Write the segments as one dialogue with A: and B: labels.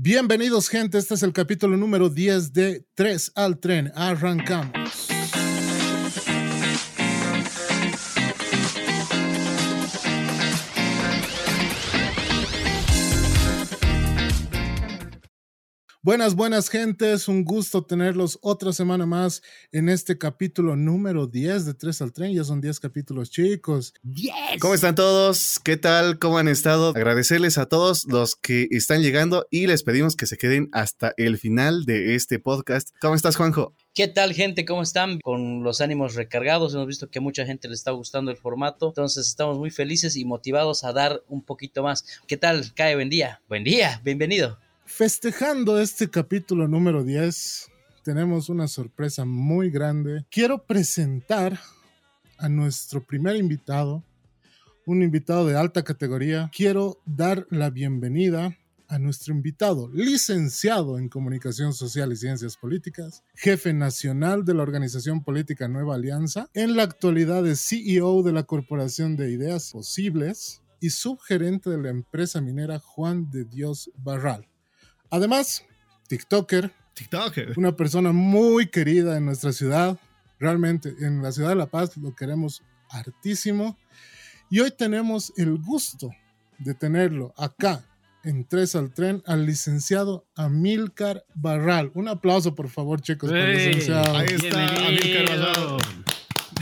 A: Bienvenidos gente, este es el capítulo número 10 de 3 al tren. Arrancamos. Buenas, buenas gentes, un gusto tenerlos otra semana más en este capítulo número 10 de 3 al tren. Ya son 10 capítulos chicos.
B: Yes. ¿Cómo están todos? ¿Qué tal? ¿Cómo han estado? Agradecerles a todos los que están llegando y les pedimos que se queden hasta el final de este podcast. ¿Cómo estás, Juanjo?
C: ¿Qué tal, gente? ¿Cómo están? Con los ánimos recargados. Hemos visto que a mucha gente le está gustando el formato. Entonces estamos muy felices y motivados a dar un poquito más. ¿Qué tal, Cae? Buen día. Buen día. Bienvenido.
A: Festejando este capítulo número 10, tenemos una sorpresa muy grande. Quiero presentar a nuestro primer invitado, un invitado de alta categoría. Quiero dar la bienvenida a nuestro invitado, licenciado en Comunicación Social y Ciencias Políticas, jefe nacional de la organización política Nueva Alianza, en la actualidad es CEO de la Corporación de Ideas Posibles y subgerente de la empresa minera Juan de Dios Barral. Además, TikToker.
B: TikToker.
A: Una persona muy querida en nuestra ciudad. Realmente, en la ciudad de La Paz lo queremos hartísimo. Y hoy tenemos el gusto de tenerlo acá en Tres al Tren al licenciado Amilcar Barral. Un aplauso, por favor, chicos, para el licenciado.
B: Ahí está, Amilcar Barral.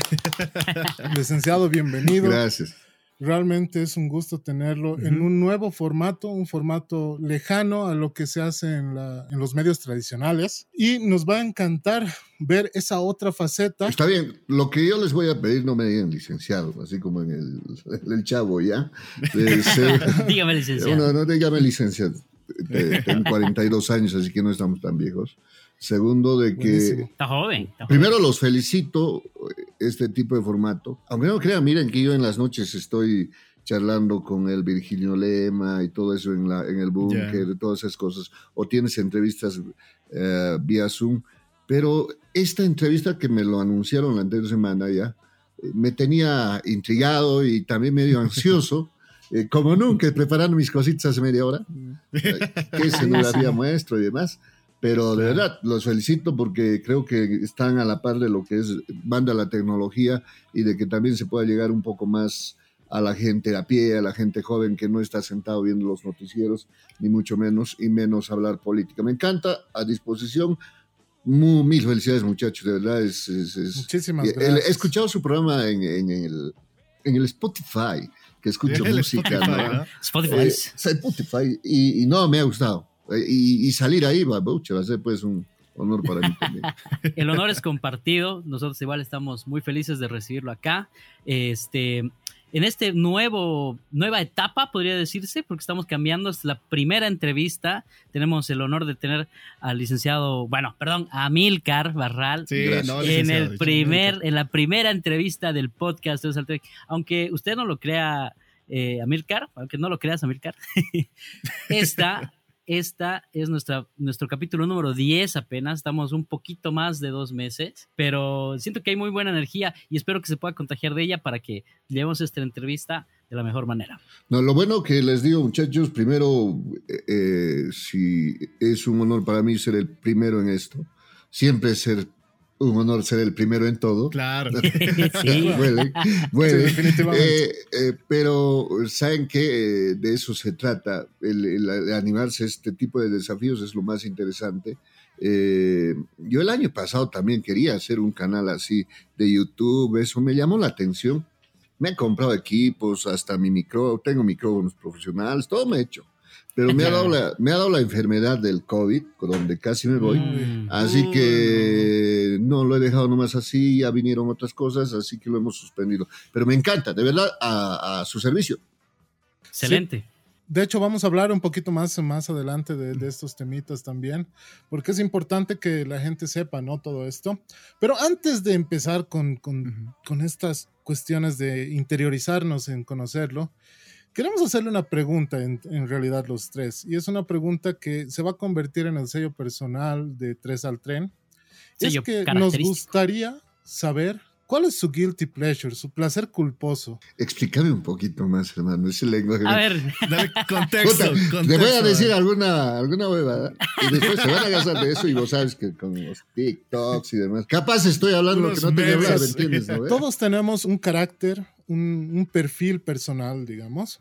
A: licenciado, bienvenido.
D: Gracias.
A: Realmente es un gusto tenerlo uh -huh. en un nuevo formato, un formato lejano a lo que se hace en, la, en, los medios tradicionales. Y nos va a encantar ver esa otra faceta.
D: Está bien, lo que yo les voy a pedir no me digan licenciado, así como en el, el chavo, ¿ya?
C: De ser, dígame licenciado.
D: No, no, dígame licenciado. Tengo 42 años, así que no estamos tan viejos. Segundo, de que.
C: Está joven. Está
D: primero los felicito este tipo de formato. Aunque no crean, miren que yo en las noches estoy charlando con el Virgilio Lema y todo eso en, la, en el búnker, yeah. todas esas cosas. O tienes entrevistas uh, vía Zoom. Pero esta entrevista que me lo anunciaron la anterior semana ya, me tenía intrigado y también medio ansioso. Eh, como nunca, preparando mis cositas hace media hora, que se no había muestro y demás. Pero de verdad, los felicito porque creo que están a la par de lo que es banda la tecnología y de que también se pueda llegar un poco más a la gente a pie, a la gente joven que no está sentado viendo los noticieros, ni mucho menos, y menos hablar política. Me encanta, a disposición. Muy, mil felicidades, muchachos, de verdad. Es, es, es
A: Muchísimas gracias.
D: He escuchado su programa en, en, el, en el Spotify, que escucho
B: el
D: música.
B: Spotify,
D: ¿no?
B: ¿no?
C: Spotify.
D: Eh, Spotify y, y no, me ha gustado. Y, y, salir ahí va, va a ser pues un honor para mí también.
C: El honor es compartido, nosotros igual estamos muy felices de recibirlo acá. Este, en este nuevo, nueva etapa, podría decirse, porque estamos cambiando, es la primera entrevista, tenemos el honor de tener al licenciado, bueno, perdón, a Milcar Barral,
B: sí, no,
C: en el primer, en la primera entrevista del podcast, aunque usted no lo crea, eh, Amilcar, aunque no lo creas, Amilcar, esta esta es nuestra, nuestro capítulo número 10 apenas, estamos un poquito más de dos meses, pero siento que hay muy buena energía y espero que se pueda contagiar de ella para que llevemos esta entrevista de la mejor manera.
D: No, lo bueno que les digo, muchachos, primero, eh, si es un honor para mí ser el primero en esto, siempre ser un honor ser el primero en todo.
B: Claro.
C: sí.
D: Huele, huele. Sí, eh, eh, pero saben que eh, de eso se trata. El, el, el, animarse a este tipo de desafíos es lo más interesante. Eh, yo el año pasado también quería hacer un canal así de YouTube. Eso me llamó la atención. Me he comprado equipos, hasta mi micro, tengo micrófonos profesionales, todo me he hecho pero me ha, dado la, me ha dado la enfermedad del COVID, donde casi me voy. Mm. Así que no lo he dejado nomás así, ya vinieron otras cosas, así que lo hemos suspendido. Pero me encanta, de verdad, a, a su servicio.
C: Excelente.
A: Sí. De hecho, vamos a hablar un poquito más, más adelante de, de, estos temitas también, porque es importante que la gente sepa, ¿no? Todo esto. Pero antes de empezar con, con, con estas cuestiones de interiorizarnos en conocerlo, Queremos hacerle una pregunta en, en, realidad los tres, y es una pregunta que se va a convertir en el sello personal de Tres al Tren. Sello es que nos gustaría saber ¿Cuál es su guilty pleasure, su placer culposo?
D: Explícame un poquito más, hermano, ese lenguaje.
C: A ver,
B: Dale contexto,
D: Puta,
B: contexto.
D: te voy a decir alguna, alguna huevada y después se van a gastar de eso y vos sabes que con los TikToks y demás. Capaz estoy hablando lo que no tenía
B: memes.
D: hablar, ¿me entiendes? no?
A: Todos tenemos un carácter, un, un perfil personal, digamos.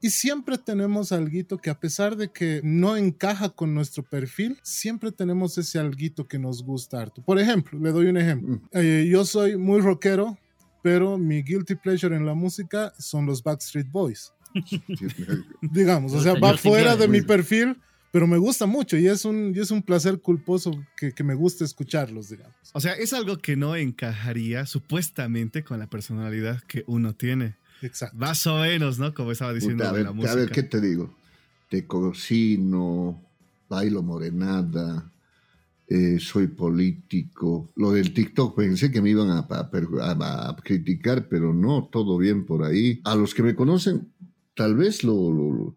A: Y siempre tenemos alguito que a pesar de que no encaja con nuestro perfil, siempre tenemos ese alguito que nos gusta harto. Por ejemplo, le doy un ejemplo. Eh, yo soy muy rockero, pero mi guilty pleasure en la música son los Backstreet Boys. Digamos, o sea, va fuera de mi perfil, pero me gusta mucho y es un, y es un placer culposo que, que me gusta escucharlos, digamos.
B: O sea, es algo que no encajaría supuestamente con la personalidad que uno tiene.
A: Exacto.
B: Más o menos, ¿no? Como estaba diciendo
D: Puta, a,
B: de
D: ver,
B: la
D: a
B: música.
D: ver, ¿qué te digo? Te cocino, bailo morenada, eh, soy político. Lo del TikTok pensé que me iban a, a a- a criticar, pero no, todo bien por ahí. A los que me conocen, tal vez lo, lo- lo-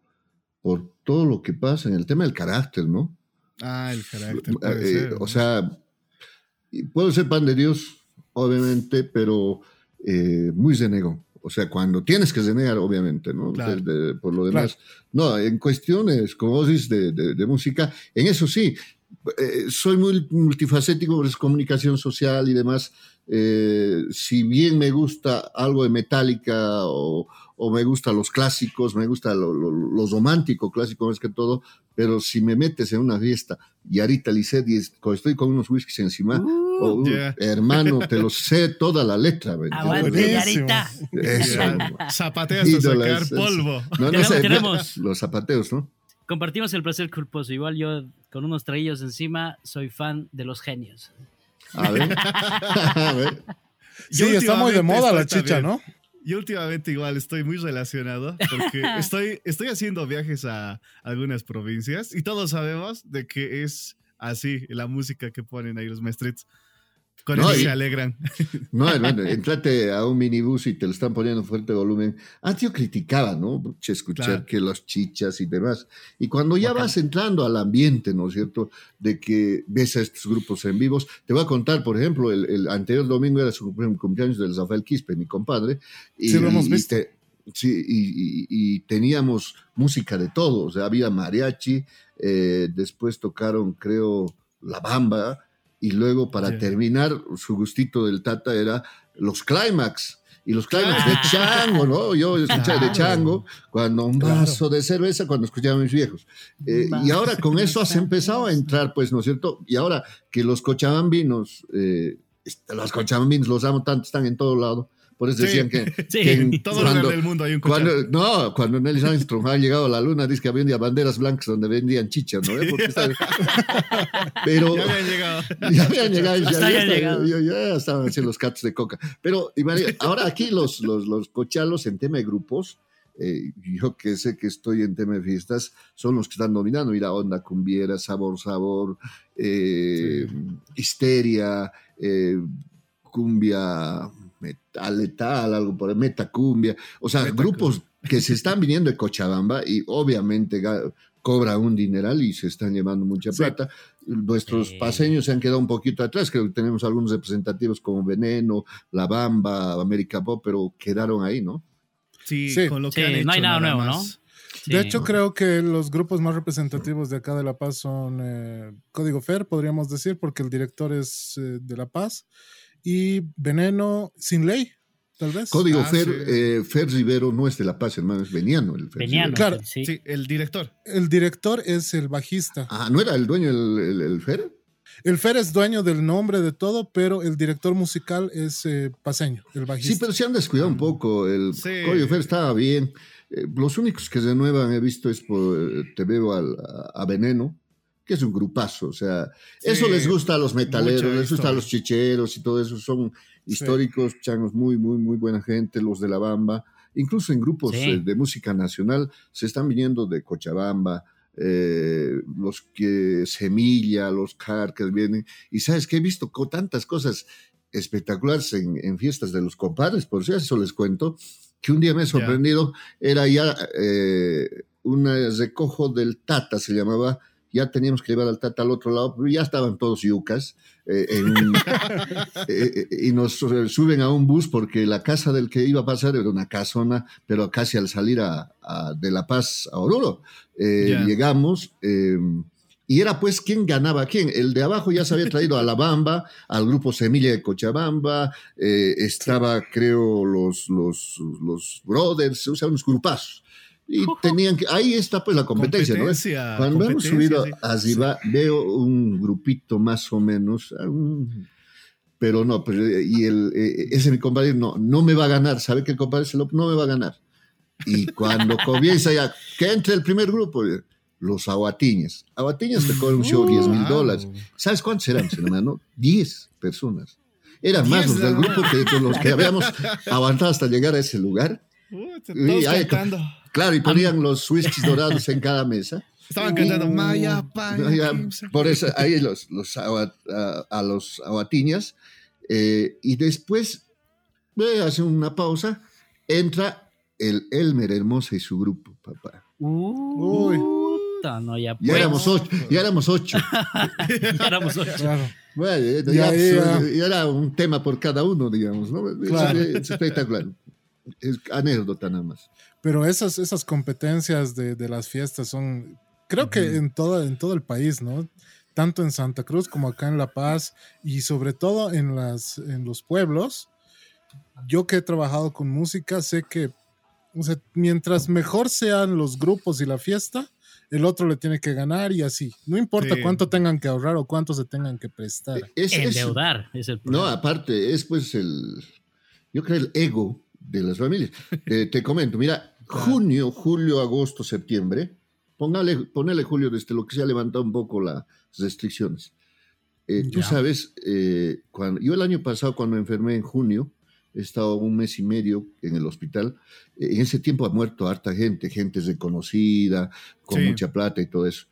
D: por todo lo que pasa en el tema del carácter, ¿no?
B: Ah, el carácter.
D: Eh, o sea, puedo ser pan de Dios, obviamente, pero eh, muy renegón. O sea, cuando tienes que renegar, obviamente, ¿no?
B: Claro.
D: De- de- por lo demás. No, en cuestiones, como vos dices, de, de- de música, en eso sí, eh, soy muy multifacético, es comunicación social y demás. Eh, si bien me gusta algo de Metallica o, o me gustan los clásicos, me gusta lo, lo- lo romántico, clásico más que todo, pero si me metes en una fiesta y ahorita Lisset es- estoy con unos whiskies encima, oh,
B: yeah.
D: hermano, te lo sé toda la letra.
C: aguante. Yarita.
D: Eso.
B: Zapateas
D: Ídolas,
B: sacar polvo.
D: No, no
C: Tenemos-
D: sé,
C: tenemos.
D: los zapateos, ¿no?
C: Compartimos el placer culposo. Igual yo, con unos traillos encima, soy fan de los genios.
D: A ver. A ver.
A: Sí, está muy de moda la chicha. ¿no?
B: Yo últimamente igual estoy muy relacionado porque estoy, estoy haciendo viajes a algunas provincias y todos sabemos de que es así la música que ponen ahí los maestros. Con
D: No,
B: eso
D: y-
B: se alegran.
D: No, hermano, entrate a un minibús y te lo están poniendo fuerte volumen. Antes yo criticaba, ¿no? Escuchar
B: Claro.
D: que las chichas y demás. Y cuando ya
C: Bacán.
D: vas entrando al ambiente, ¿no es cierto? De que ves a estos grupos en vivos. Te voy a contar, por ejemplo, el, el anterior domingo era su cum- cumpleaños del Rafael Quispe, mi compadre. Y,
A: Sí, lo hemos
D: y
A: visto.
D: te- sí, y, y- y teníamos música de todo. O sea, había mariachi, eh, después tocaron, creo, La Bamba. Y luego, para terminar, su gustito del Tata era los clímax. Y los clímax de chango, ¿no? Yo escuchaba de chango cuando un
A: Claro.
D: vaso de cerveza cuando escuchaba a mis viejos. Eh, y ahora con eso has empezado a entrar, pues, ¿no es cierto? Y ahora que los cochabambinos, eh, los cochabambinos los amo tanto, están en todo lado. Por eso
B: Sí.
D: decían que,
C: Sí.
D: que en-
B: todo
D: cuando,
B: lugar del mundo hay un
D: cuando- no, cuando Nelly Armstrong ha llegado a la luna, dice que había banderas blancas donde vendían chichas, ¿no? ¿Eh? Porque Pero
B: Ya habían llegado.
D: ya habían llegado, ya,
C: Hasta
D: ya
C: habían
D: está-
C: llegado.
D: ya- ya estaban haciendo los cats de coca. Pero ahora aquí los, los, los cochalos en tema de grupos, eh, yo que sé que estoy en tema de fiestas, son los que están dominando. Mira, Onda Cumbiera, Sabor Sabor, eh, Histeria, eh, Cumbia Metal, Letal, algo por Metacumbia. O sea,
B: Metacumbia.
D: grupos que se están viniendo de Cochabamba y obviamente cobra un dineral y se están llevando mucha
B: Sí.
D: plata. Nuestros
C: Sí.
D: paseños se han quedado un poquito atrás, creo que tenemos algunos representativos como Veneno, La Bamba, América Pop, pero quedaron ahí, ¿no?
B: Sí,
A: Sí.
B: con lo que
C: Sí,
B: han hecho.
C: no hay nada nuevo,
B: más.
C: Sí.
A: De hecho, creo que los grupos más representativos de acá de La Paz son eh, Código Fer, podríamos decir, porque el director es eh, de La Paz, y Veneno Sin Ley, tal vez.
D: Código
B: Ah,
D: Fer,
B: sí.
D: eh, Fer Rivero no es de La Paz, hermano, es veniano el Fer
C: Venían,
D: Rivero.
A: Claro.
C: sí.
B: Sí, el director.
A: El director es el bajista.
D: Ah, ¿no era el dueño el, el- el Fer?
A: El Fer es dueño del nombre de todo, pero el director musical es eh, paseño, el bajista.
D: Sí, pero se han descuidado un poco. El
B: Sí.
D: Código Fer estaba bien. Eh, los únicos que renuevan he visto es por, eh, Te veo al- a, a Veneno, que es un grupazo. O sea,
B: Sí,
D: eso les gusta a los metaleros, les gusta a los chicheros y todo eso. Son históricos, changos, muy, muy, muy buena gente, los de la Bamba. Incluso en grupos
C: Sí.
D: eh, de música nacional se están viniendo de Cochabamba. eh, los que Semilla, los Car que vienen. Y sabes que he visto co- tantas cosas espectaculares en, en fiestas de los compadres, por si eso les cuento, que un día me he sorprendido, era ya eh, un recojo del Tata, se llamaba, ya teníamos que llevar al Tata al otro lado, pero ya estaban todos yucas. Eh, eh, y nos suben a un bus porque la casa del que iba a pasar era una casona, pero casi al salir a, de La Paz a Oruro. Llegamos. Y era pues quién ganaba quién. El de abajo ya se había traído a La Bamba, al grupo Semilla de Cochabamba, eh, estaba creo los, los, los Brothers, o sea, unos grupazos. Y tenían que, ahí está pues la competencia, ¿no? Cuando hemos subido arriba, veo un grupito más o menos, pero no, pero, y el, eh, ese mi compadre no, no me va a ganar, sabe que el compadre no me va a ganar. Y cuando comienza ya, que entre el primer grupo, los aguatiñas. Aguatiñas te cobran un show 10 mil dólares. ¿Sabes cuántos eran, hermano? 10 personas. Eran más los del grupo que los que habíamos avanzado hasta llegar a ese lugar.
B: y,
D: claro, y ponían los whiskies dorados en cada mesa.
B: Estaban cantando Maya, Maya
D: Por eso ahí los, los a, los aguatiñas. Eh, y después, hace una pausa, entra el Elmer Hermosa y su grupo, papá.
C: Uy no, ya,
D: ya éramos ocho. Ya éramos ocho.
C: ya éramos ocho.
D: Bueno, ya, era un tema por cada uno, digamos, ¿no? Claro. Es, espectacular. Es anécdota nada más.
A: Pero esas, esas competencias de, de las fiestas son, creo que en todo, en todo el país, ¿no? Tanto en Santa Cruz como acá en La Paz y sobre todo en, las, en los pueblos. Yo que he trabajado con música, sé que o sea, mientras mejor sean los grupos y la fiesta, el otro le tiene que ganar y así. No importa cuánto tengan que ahorrar o cuánto se tengan que prestar.
C: Es, Endeudar es, el problema.
D: No, aparte, es pues el, yo creo el ego de las familias. Eh, te comento, mira, junio, julio, agosto, septiembre, póngale, ponele julio desde lo que se ha levantado un poco las restricciones. Eh, tú sabes, eh, cuando, yo el año pasado cuando enfermé en junio, he estado un mes y medio en el hospital. En ese tiempo ha muerto harta gente, gente reconocida, con mucha plata y todo eso.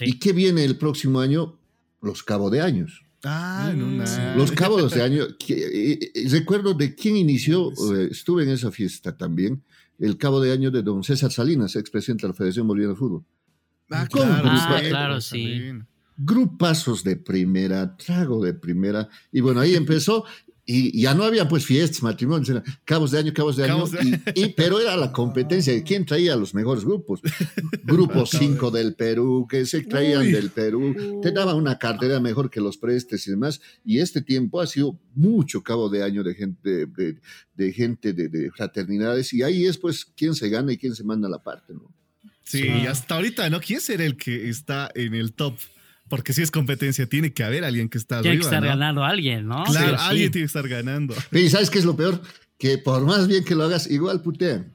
D: ¿Y qué viene el próximo año? Los cabos de años.
B: Ah,
D: mm. Los cabos de años. Eh, eh, recuerdo de quién inició, eh, estuve en esa fiesta también, el cabo de año de don César Salinas, expresidente de la Federación Boliviana de Fútbol.
C: Ah, claro, ah, claro, sí.
D: Grupazos de primera, trago de primera. Y bueno, ahí empezó y ya no había pues fiestas, matrimonios, eran cabos de año, cabos de año, Y, pero era la competencia de quién traía los mejores grupos. Grupo 5 del Perú, que se traían del Perú, te daban una cartera mejor que los prestes y demás. Y este tiempo ha sido mucho cabo de año de gente, de, gente de, fraternidades, y ahí es pues quién se gana y quién se manda la parte, ¿no?
B: Sí, hasta ahorita, ¿no? ¿Quién será el que está en el top? Porque si es competencia, tiene que haber alguien que está
C: Tiene que estar ganando alguien, ¿no?
B: Claro, alguien tiene que estar ganando.
D: Y ¿sabes qué es lo peor? Que por más bien que lo hagas, igual putean.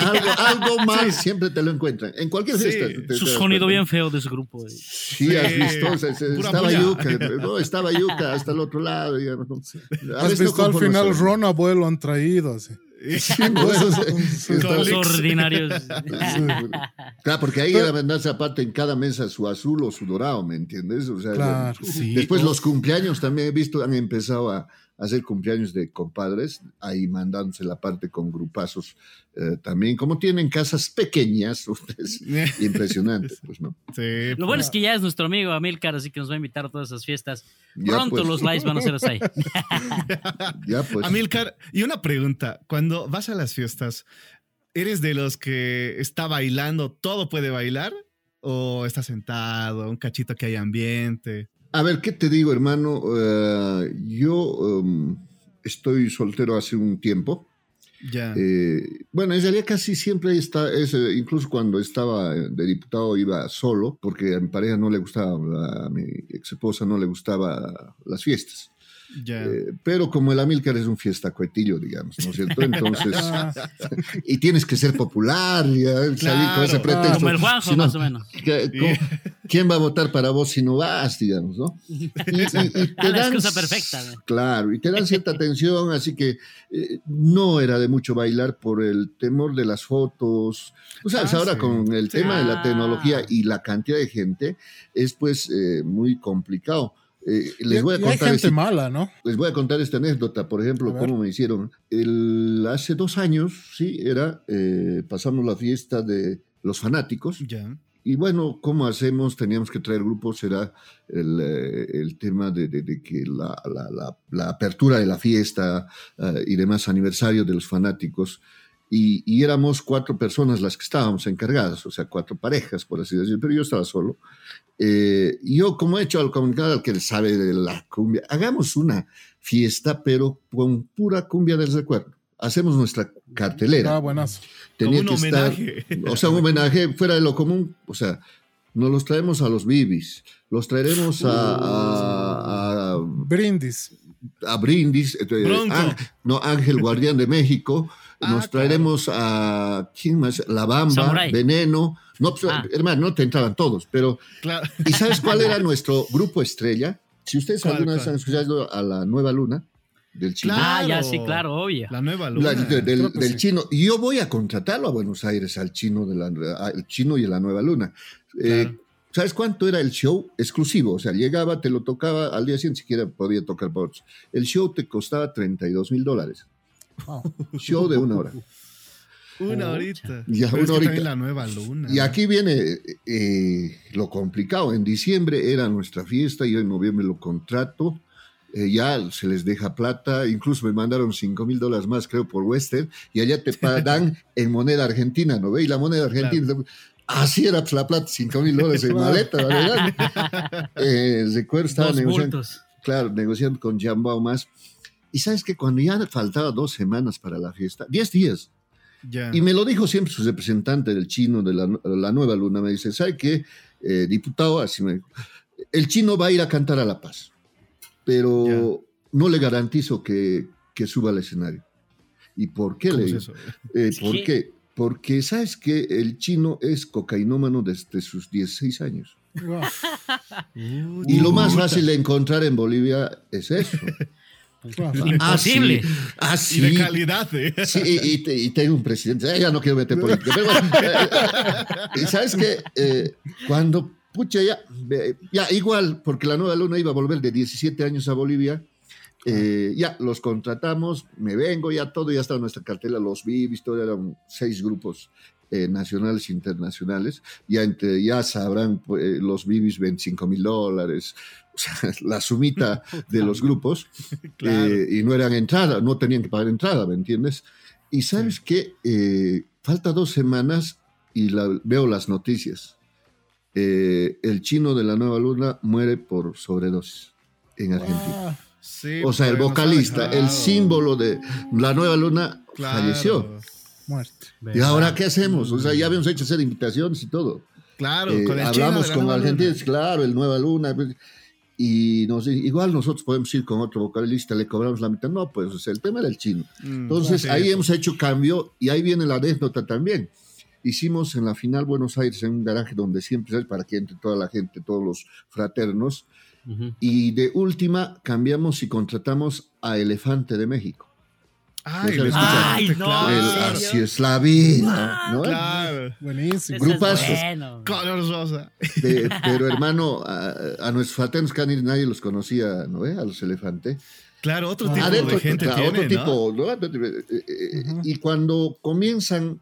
D: algo, algo mal siempre te lo encuentran. En cualquier fiesta.
C: su sonido bien feo de ese grupo.
D: Sí, has visto. estaba Yuca. No, estaba Yuca hasta el otro lado.
A: Has visto al final Ron Abuelo han traído. Así.
C: Los ordinarios.
D: Claro, porque ahí era venderse aparte en cada mesa su azul o su dorado, ¿me entiendes? O sea, después los cumpleaños también he visto, han empezado a, hacer cumpleaños de compadres, ahí mandándose la parte con grupazos eh, también. Como tienen casas pequeñas, ustedes, impresionante, pues, ¿no?
C: Sí, Lo bueno es que ya es nuestro amigo Amilcar, así que nos va a invitar a todas esas fiestas. Pronto pues. los likes van a ser ahí.
D: ya, pues.
B: Amilcar, y una pregunta, cuando vas a las fiestas, ¿eres de los que está bailando, todo puede bailar? ¿O está sentado, un cachito que hay ambiente?
D: A ver, ¿qué te digo, hermano? Eh, yo em, estoy soltero hace un tiempo.
B: Ya.
D: Eh, bueno, en realidad casi siempre está, incluso cuando estaba de diputado iba solo, porque a mi pareja no le gustaba, a mi ex esposa no le gustaba las fiestas. Eh, pero como el Amilcar es un fiesta coetillo, digamos, ¿no es cierto? Entonces, y tienes que ser popular, y salir con ese pretexto.
C: Como el Juanjo, más o menos.
D: ¿Quién va a votar para vos si no vas, digamos, no?
C: Y, te la excusa perfecta.
D: Claro, y te dan cierta atención, así que eh, no era de mucho bailar por el temor de las fotos. Tú sabes, ah, ahora con el tema de la tecnología y la cantidad de gente, es pues eh, muy complicado. Eh, les voy a contar
A: gente mala, ¿no?
D: Les voy a contar esta anécdota, por ejemplo, cómo me hicieron. El, hace dos años, sí, era, eh, pasamos la fiesta de los fanáticos. y bueno, ¿cómo hacemos? Teníamos que traer grupos, era el, eh, el tema de, de, que la, la, la, apertura de la fiesta uh, y demás aniversario de los fanáticos. Y, y, éramos cuatro personas las que estábamos encargadas, o sea, cuatro parejas, por así decirlo, pero yo estaba solo. Eh, yo, como he hecho al comunicado al que sabe de la cumbia, hagamos una fiesta, pero con pura cumbia del recuerdo. Hacemos nuestra cartelera.
A: Ah, buenas.
B: Tenía un que homenaje.
D: Estar, o sea, un homenaje fuera de lo común. O sea, nos los traemos a los Bibis, los traeremos a, a, a
A: Brindis.
D: A Brindis,
B: Bronco.
D: no, Ángel Guardián de México, nos traeremos a, ¿quién más? La Bamba,
C: Samurai.
D: Veneno. No, pues,
C: Ah.
D: hermano, no te entraban todos, pero
B: Claro.
D: ¿Y sabes cuál era nuestro grupo estrella? Si ustedes
B: ¿Cuál,
D: alguna vez han escuchado a la Nueva Luna del chino,
C: Ah, ya,
B: Claro.
C: sí, claro, obvio.
B: La nueva
D: la-
B: luna.
D: de- del,
A: sí.
D: chino, y yo voy a contratarlo a Buenos Aires al chino de la, al chino y a la Nueva Luna. Eh,
B: Claro.
D: ¿Sabes cuánto era el show exclusivo? O sea, llegaba, te lo tocaba al día siguiente, siquiera podía tocar por otros. El show te costaba 32 mil dólares.
A: Wow.
D: Show de una hora.
B: Una horita.
D: Ya,
B: Pero es
D: una
B: que
D: horita.
B: también la nueva luna.
D: Y aquí viene eh, lo complicado. En diciembre era nuestra fiesta, yo en noviembre lo contrato. eh, ya se les deja plata, incluso me mandaron 5 mil dólares más, creo, por Western, y allá te pagan en moneda argentina, ¿no ve? Y la moneda argentina, así era pues, la plata, 5 mil dólares en maleta, ¿verdad? eh, recuerdo, estaba
C: Dos
D: negociando, claro, negociando con Jambao más. Y sabes que cuando ya faltaba dos semanas para la fiesta, 10 días,
B: Ya.
D: y me lo dijo siempre su representante del chino de la, la Nueva Luna. Me dice, ¿sabe qué, eh, diputado? Así me dijo, el chino va a ir a cantar a La Paz, pero no le garantizo que, que suba al escenario. ¿Y por qué
B: ¿Cómo
D: le
B: es?
D: Eh, ¿Por qué? Porque sabes que el chino es cocainómano desde sus 16 años. Y lo más fácil de encontrar en Bolivia es eso.
A: Wow.
C: Imposible.
D: Ah,
B: Y de calidad, ¿eh?
D: Sí, y, y te- y tengo un presidente. Eh, ya no quiero meter política. Pero bueno, eh, y sabes que cuando, pucha, ya, ya igual, porque la nueva luna iba a volver de 17 años a Bolivia, eh, ya los contratamos, me vengo, ya todo, ya estaba en nuestra cartela, los Vivis, todo eran seis grupos eh, nacionales e internacionales. Ya, entre, ya sabrán pues, eh, los Vivis 25 mil dólares, o sea, la sumita de los grupos.
B: Claro.
D: Eh, y no eran entrada, no tenían que pagar entrada, ¿me entiendes? Y sabes que falta dos semanas y la- veo las noticias. Eh, el chino de la Nueva Luna muere por sobredosis en Argentina.
B: Sí,
D: O sea, el vocalista, el símbolo de la Nueva Luna
B: Claro.
D: falleció.
A: Muerte.
D: ¿Y ahora qué hacemos? O sea, ya habíamos hecho hacer invitaciones y todo.
B: Claro,
D: Eh,
B: con el
D: hablamos
B: de la
D: con
B: luna.
D: claro, el Nueva Luna. pues, Y nos, dice, igual nosotros podemos ir con otro vocalista, le cobramos la mitad. No, pues o sea, el tema era el chino.
B: Mm,
D: Entonces ahí hemos hecho cambio y ahí viene la anécdota también. Hicimos en la final Buenos Aires en un garaje donde siempre es para que entre toda la gente, todos los fraternos. Y de última cambiamos y contratamos a Elefante de México.
B: Ay,
D: ¿No
B: el
D: así es la vida. ¿no?
B: Claro.
A: Buenísimo.
C: Bueno.
B: Color rosa.
D: De- pero hermano, a, a nuestros fraternos ido, nadie los conocía, ¿no? A los elefantes.
B: Claro, otro
A: Ah,
B: tipo
D: Adentro,
B: de gente
D: claro,
B: tiene,
D: otro
B: ¿no?
D: tipo, ¿no? Eh, eh,
A: Ujú.
D: Y cuando comienzan,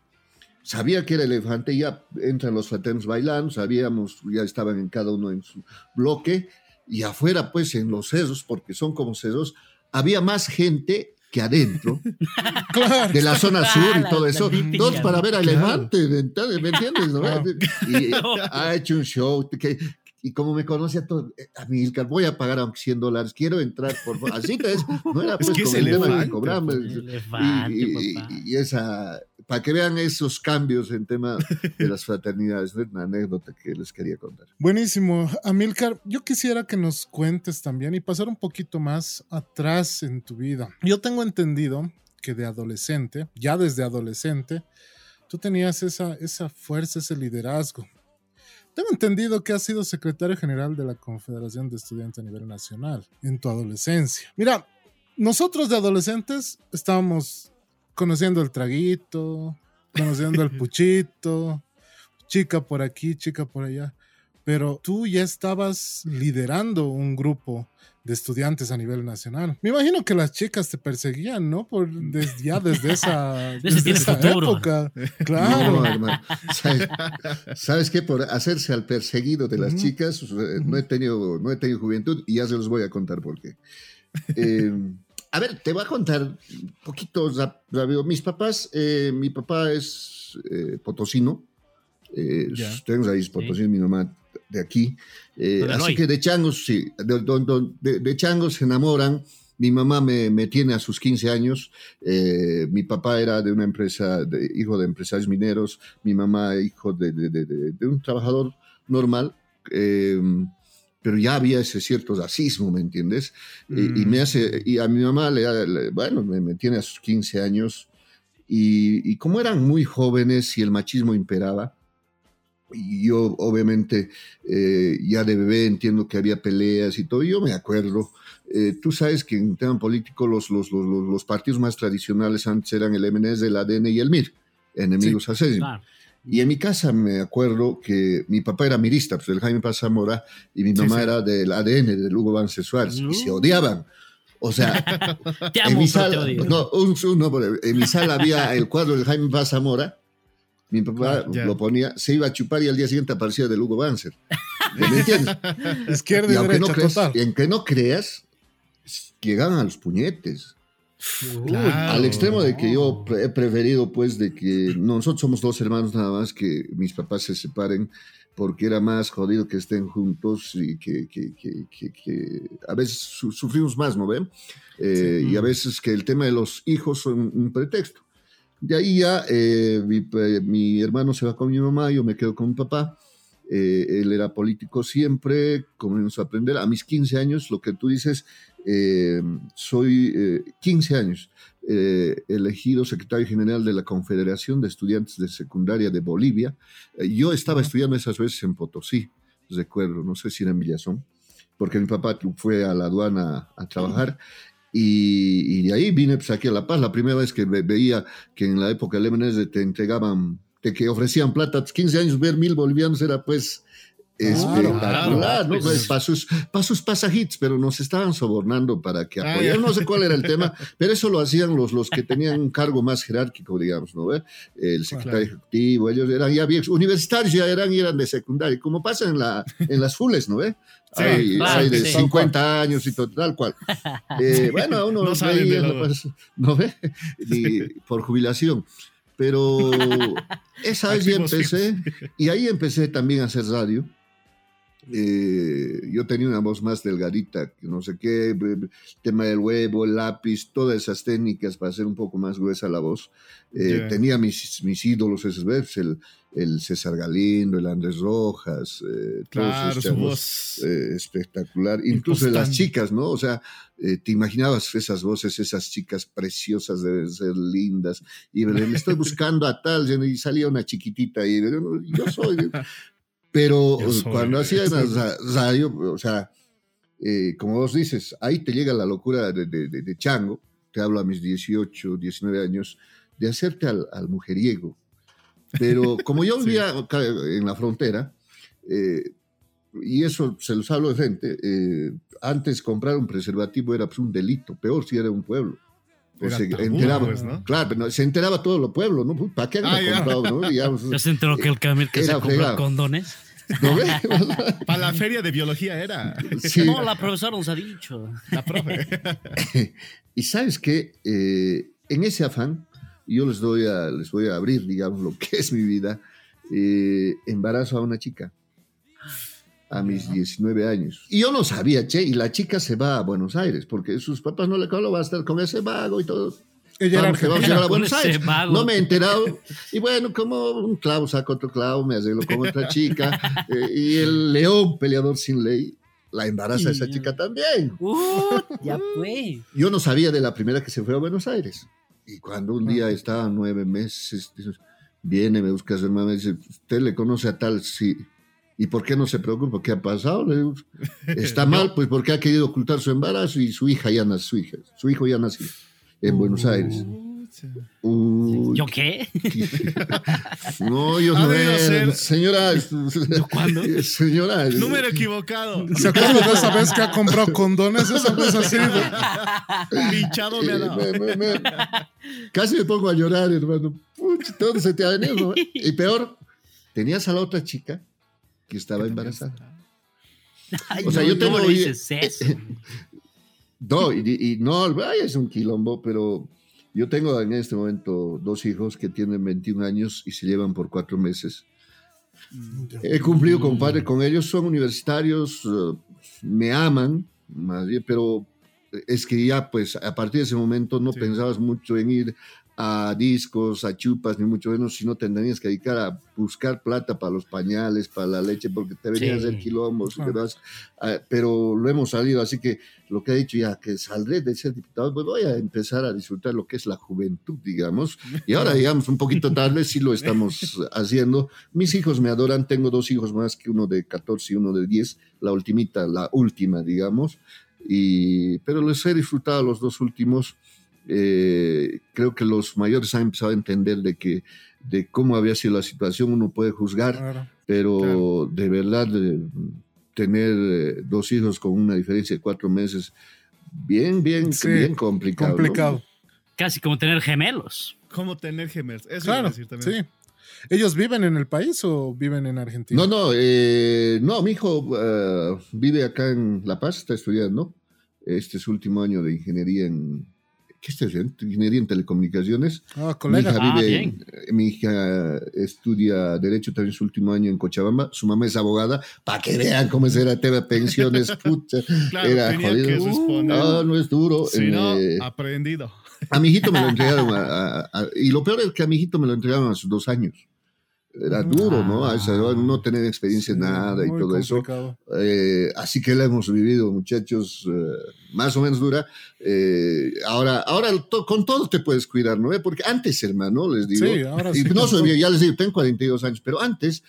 D: sabía que era elefante, ya entran los fraternos bailando, sabíamos, ya estaban en cada uno en su bloque, y afuera, pues, en los cerros, porque son como cerros, había más gente que adentro,
A: Claro.
D: de la zona sur y
C: Ah, La-
D: todo
C: la
D: eso,
C: típica,
D: todos para ver a
B: Claro.
D: elefante, ¿me entiendes? ¿Me entiendes, no?
A: Claro.
D: Y ha hecho un show que... Y como me conoce a todo, eh, a mí voy a pagar aunque 100 dólares, quiero entrar, por favor. Así que es, no era
B: Es
D: pues
B: que
D: con
B: es
D: el tema
B: elefante,
D: que cobramos.
C: Elefante,
D: Y, y-
C: papá.
D: y esa, para que vean esos cambios en tema de las fraternidades, una anécdota que les quería contar.
A: Buenísimo. Amilcar, yo quisiera que nos cuentes también y pasar un poquito más atrás en tu vida. Yo tengo entendido que de adolescente, ya desde adolescente, tú tenías esa, esa fuerza, ese liderazgo. Tengo entendido que has sido secretario general de la Confederación de Estudiantes a nivel nacional en tu adolescencia. Mira, nosotros de adolescentes estábamos conociendo el traguito, conociendo el puchito, chica por aquí, chica por allá. Pero tú ya estabas liderando un grupo de estudiantes a nivel nacional. Me imagino que las chicas te perseguían, ¿no? Por ya desde esa, desde esa época. Claro.
D: ¿Sabes, qué? Por hacerse al perseguido de las chicas, eh, no he, tenido, no he tenido juventud y ya se los voy a contar por qué. Eh, a ver, te voy a contar un poquito rápido. Mis papás, eh, mi papá es potosino. Tengo ahí potosino, mi mamá de aquí. Eh, así que de changos, sí, de, changos se enamoran. Mi mamá me, me, tiene a sus 15 años. Eh, mi papá era de una empresa, de, hijo de empresarios mineros. Mi mamá, hijo de, de un trabajador normal. Em, pero ya había ese cierto racismo, ¿me entiendes? Y, me mm. hace, y a mi mamá, le, bueno, me, me, tiene a sus 15 años. Y, y como eran muy jóvenes y el machismo imperaba, yo obviamente eh, ya de bebé entiendo que había peleas y todo, yo me acuerdo, eh, tú sabes que en tema político los, los, los, los, partidos más tradicionales antes eran el MNS, el ADN y el MIR, enemigos sí, Y en mi casa me acuerdo que mi papá era mirista, pues el Jaime Paz Zamora, y mi mamá era del ADN, del Hugo Vance Suárez, y se odiaban. O sea, en, mi sala, no, en mi sala había el cuadro del Jaime Paz Zamora mi papá lo ponía, se iba a chupar y al día siguiente aparecía de Hugo Banzer. ¿Me entiendes?
A: Izquierda y, y derecha,
D: no creas, En que no creas, llegaban a los puñetes. Al extremo de que yo he preferido, pues, de que nosotros somos dos hermanos nada más, que mis papás se separen, porque era más jodido que estén juntos y que, que, que, a veces sufrimos más, ¿no ven? Eh, y a veces que el tema de los hijos son un pretexto. De ahí ya eh, mi, hermano se va con mi mamá, yo me quedo con mi papá. Eh, él era político siempre, comenzamos a aprender. A mis 15 años, lo que tú dices, eh, soy 15 años, elegido secretario general de la Confederación de Estudiantes de Secundaria de Bolivia. yo estaba estudiando esas veces en Potosí, recuerdo, no sé si era en Villazón, porque mi papá fue a la aduana a trabajar y, de ahí vine pues, aquí a La Paz. La primera vez que veía que en la época del MNS te entregaban, te, que ofrecían plata, 15 años, ver mil bolivianos era pues espectacular, ¿no? Pues, para, sus, para sus pasajitos, pero nos estaban sobornando para que apoyaran. no sé cuál era el tema, pero eso lo hacían los, los que tenían un cargo más jerárquico, digamos, ¿no? El secretario ejecutivo, ellos eran ya bien, universitarios ya eran y eran de secundaria, como pasa en, la, en las fules, ¿no ve? Sí, hay, de 50 años y tal cual. Eh, bueno, uno no, veía, no, ve, por jubilación. Pero esa vez ya empecé, y ahí empecé también a hacer radio. Eh, yo tenía una voz más delgadita, no sé qué, tema del huevo, el lápiz, todas esas técnicas para hacer un poco más gruesa la voz. Eh, tenía mis, mis ídolos, esos veces, el, el César Galindo, el Andrés Rojas, eh,
B: claro, su voz
D: espectacular, incluso las chicas, ¿no? O sea, te imaginabas esas voces, esas chicas preciosas deben ser lindas, y me estoy buscando a tal, y salía una chiquitita y yo soy, Pero cuando hacía radio, o sea, eh, como vos dices, ahí te llega la locura de, de, Chango, te hablo a mis 18, 19 años, de hacerte al, mujeriego. Pero como yo vivía en la frontera, eh, y eso se los hablo de frente, eh, antes comprar un preservativo era pues, un delito, peor si era un pueblo. Pues se enteraba, pues, Claro, se enteraba todo el pueblo, ¿no? ¿Para qué ah, comprado, no?
C: ¿Ya se enteró que el Camil que se compró condones? ¿No
B: Para la feria de biología era.
C: No, la profesora nos ha dicho.
B: La profe.
D: y sabes que eh, en ese afán, yo les, doy a, les voy a abrir, digamos, lo que es mi vida. Eh, embarazo a una chica a mis 19 años. Y yo no sabía, che, y la chica se va a Buenos Aires, porque sus papás no le lo va a estar con ese vago y todo. Ella vamos, vamos a Buenos Aires. No me he enterado. Y bueno, como un clavo saca otro clavo, me arreglo con otra chica. Eh, y el león, peleador sin ley, la embaraza a esa chica también.
C: Uh, ya fue.
D: Yo no sabía de la primera que se fue a Buenos Aires. Y cuando un día estaba nueve meses, viene, me busca a su hermana, me dice, ¿usted le conoce a tal? Sí. ¿Y por qué no se preocupa? ¿Qué ha pasado? Está mal, pues porque ha querido ocultar su embarazo y su hija ya nació, su, hija, su hijo ya nació en Buenos Aires. Uy,
C: ¿Yo qué?
D: No, yo no Señora.
C: ¿Yo cuándo?
D: Señora.
B: Número equivocado.
A: ¿Se acuerdan de esa vez que ha comprado condones? Esa vez ha sido.
B: Pinchado me ha
D: Eh,
B: dado.
D: me- me- me- casi me pongo a llorar, hermano. Pucha, todo se te ha venido. Y peor, tenías a la otra chica que estaba embarazada.
C: Ay,
D: O sea,
C: no,
D: yo tengo-
C: ¿cómo le dices eso?
D: No, y, y no, es un quilombo, pero yo tengo en este momento dos hijos que tienen 21 años y se llevan por cuatro meses. He cumplido, compadre, con ellos, son universitarios, eh, me aman, pero es que ya, pues, a partir de ese momento no
B: Sí.
D: pensabas mucho en ir a discos, a chupas, ni mucho menos, sino tendrías que dedicar a buscar plata para los pañales, para la leche, porque te venían a
C: Sí.
A: Claro.
D: demás. Ah, pero lo hemos salido, así que lo que he dicho ya, que saldré de ser diputado, pues voy a empezar a disfrutar lo que es la juventud, digamos. Y ahora, digamos, un poquito tarde sí lo estamos haciendo. Mis hijos me adoran, tengo dos hijos más que uno de 14 y uno de 10, la ultimita, la última, digamos. Y, pero los he disfrutado los dos últimos. Eh, creo que los mayores han empezado a entender de que de cómo había sido la situación, uno puede juzgar,
A: Claro.
D: pero
B: Claro.
D: de verdad eh, tener eh, dos hijos con una diferencia de cuatro meses, bien, bien,
A: Sí,
D: bien complicado. ¿no?
A: Complicado.
C: Casi como tener gemelos.
B: ¿Cómo tener gemers? Eso iba a
A: Claro.
B: decir también.
A: Sí. ¿Ellos viven en el país o viven en Argentina?
D: No, no, eh, no, mi hijo vive acá en La Paz, está estudiando. Este es su último año de ingeniería en. ¿Qué haciendo? Ingeniería en telecomunicaciones.
A: Ah,
D: Mi
A: colega.
D: hija
C: Ah,
D: vive,
C: bien.
D: eh, mi hija estudia Derecho también su último año en Cochabamba. Su mamá es abogada, para que vean cómo es era tema de pensiones, pucha.
B: Claro,
D: era
B: tenía
D: jodido.
B: que
D: Uh,
B: responder.
D: no, no es duro.
B: Si no,
D: Eh,
B: aprendido.
D: a mi hijito me lo entregaron, a- a- a- y lo peor es que a mi hijito me lo entregaron a sus dos años. Era duro, ¿no? A esa edad no tener experiencia en
A: Sí,
D: nada y todo eso. Eh, así que la hemos vivido, muchachos, eh, más o menos dura. Eh, ahora, ahora to- con todo te puedes cuidar, ¿no? Porque antes, hermano, les digo,
A: Sí, ahora
D: y
A: sí.
D: no soy ya les digo, tengo 42 años, pero antes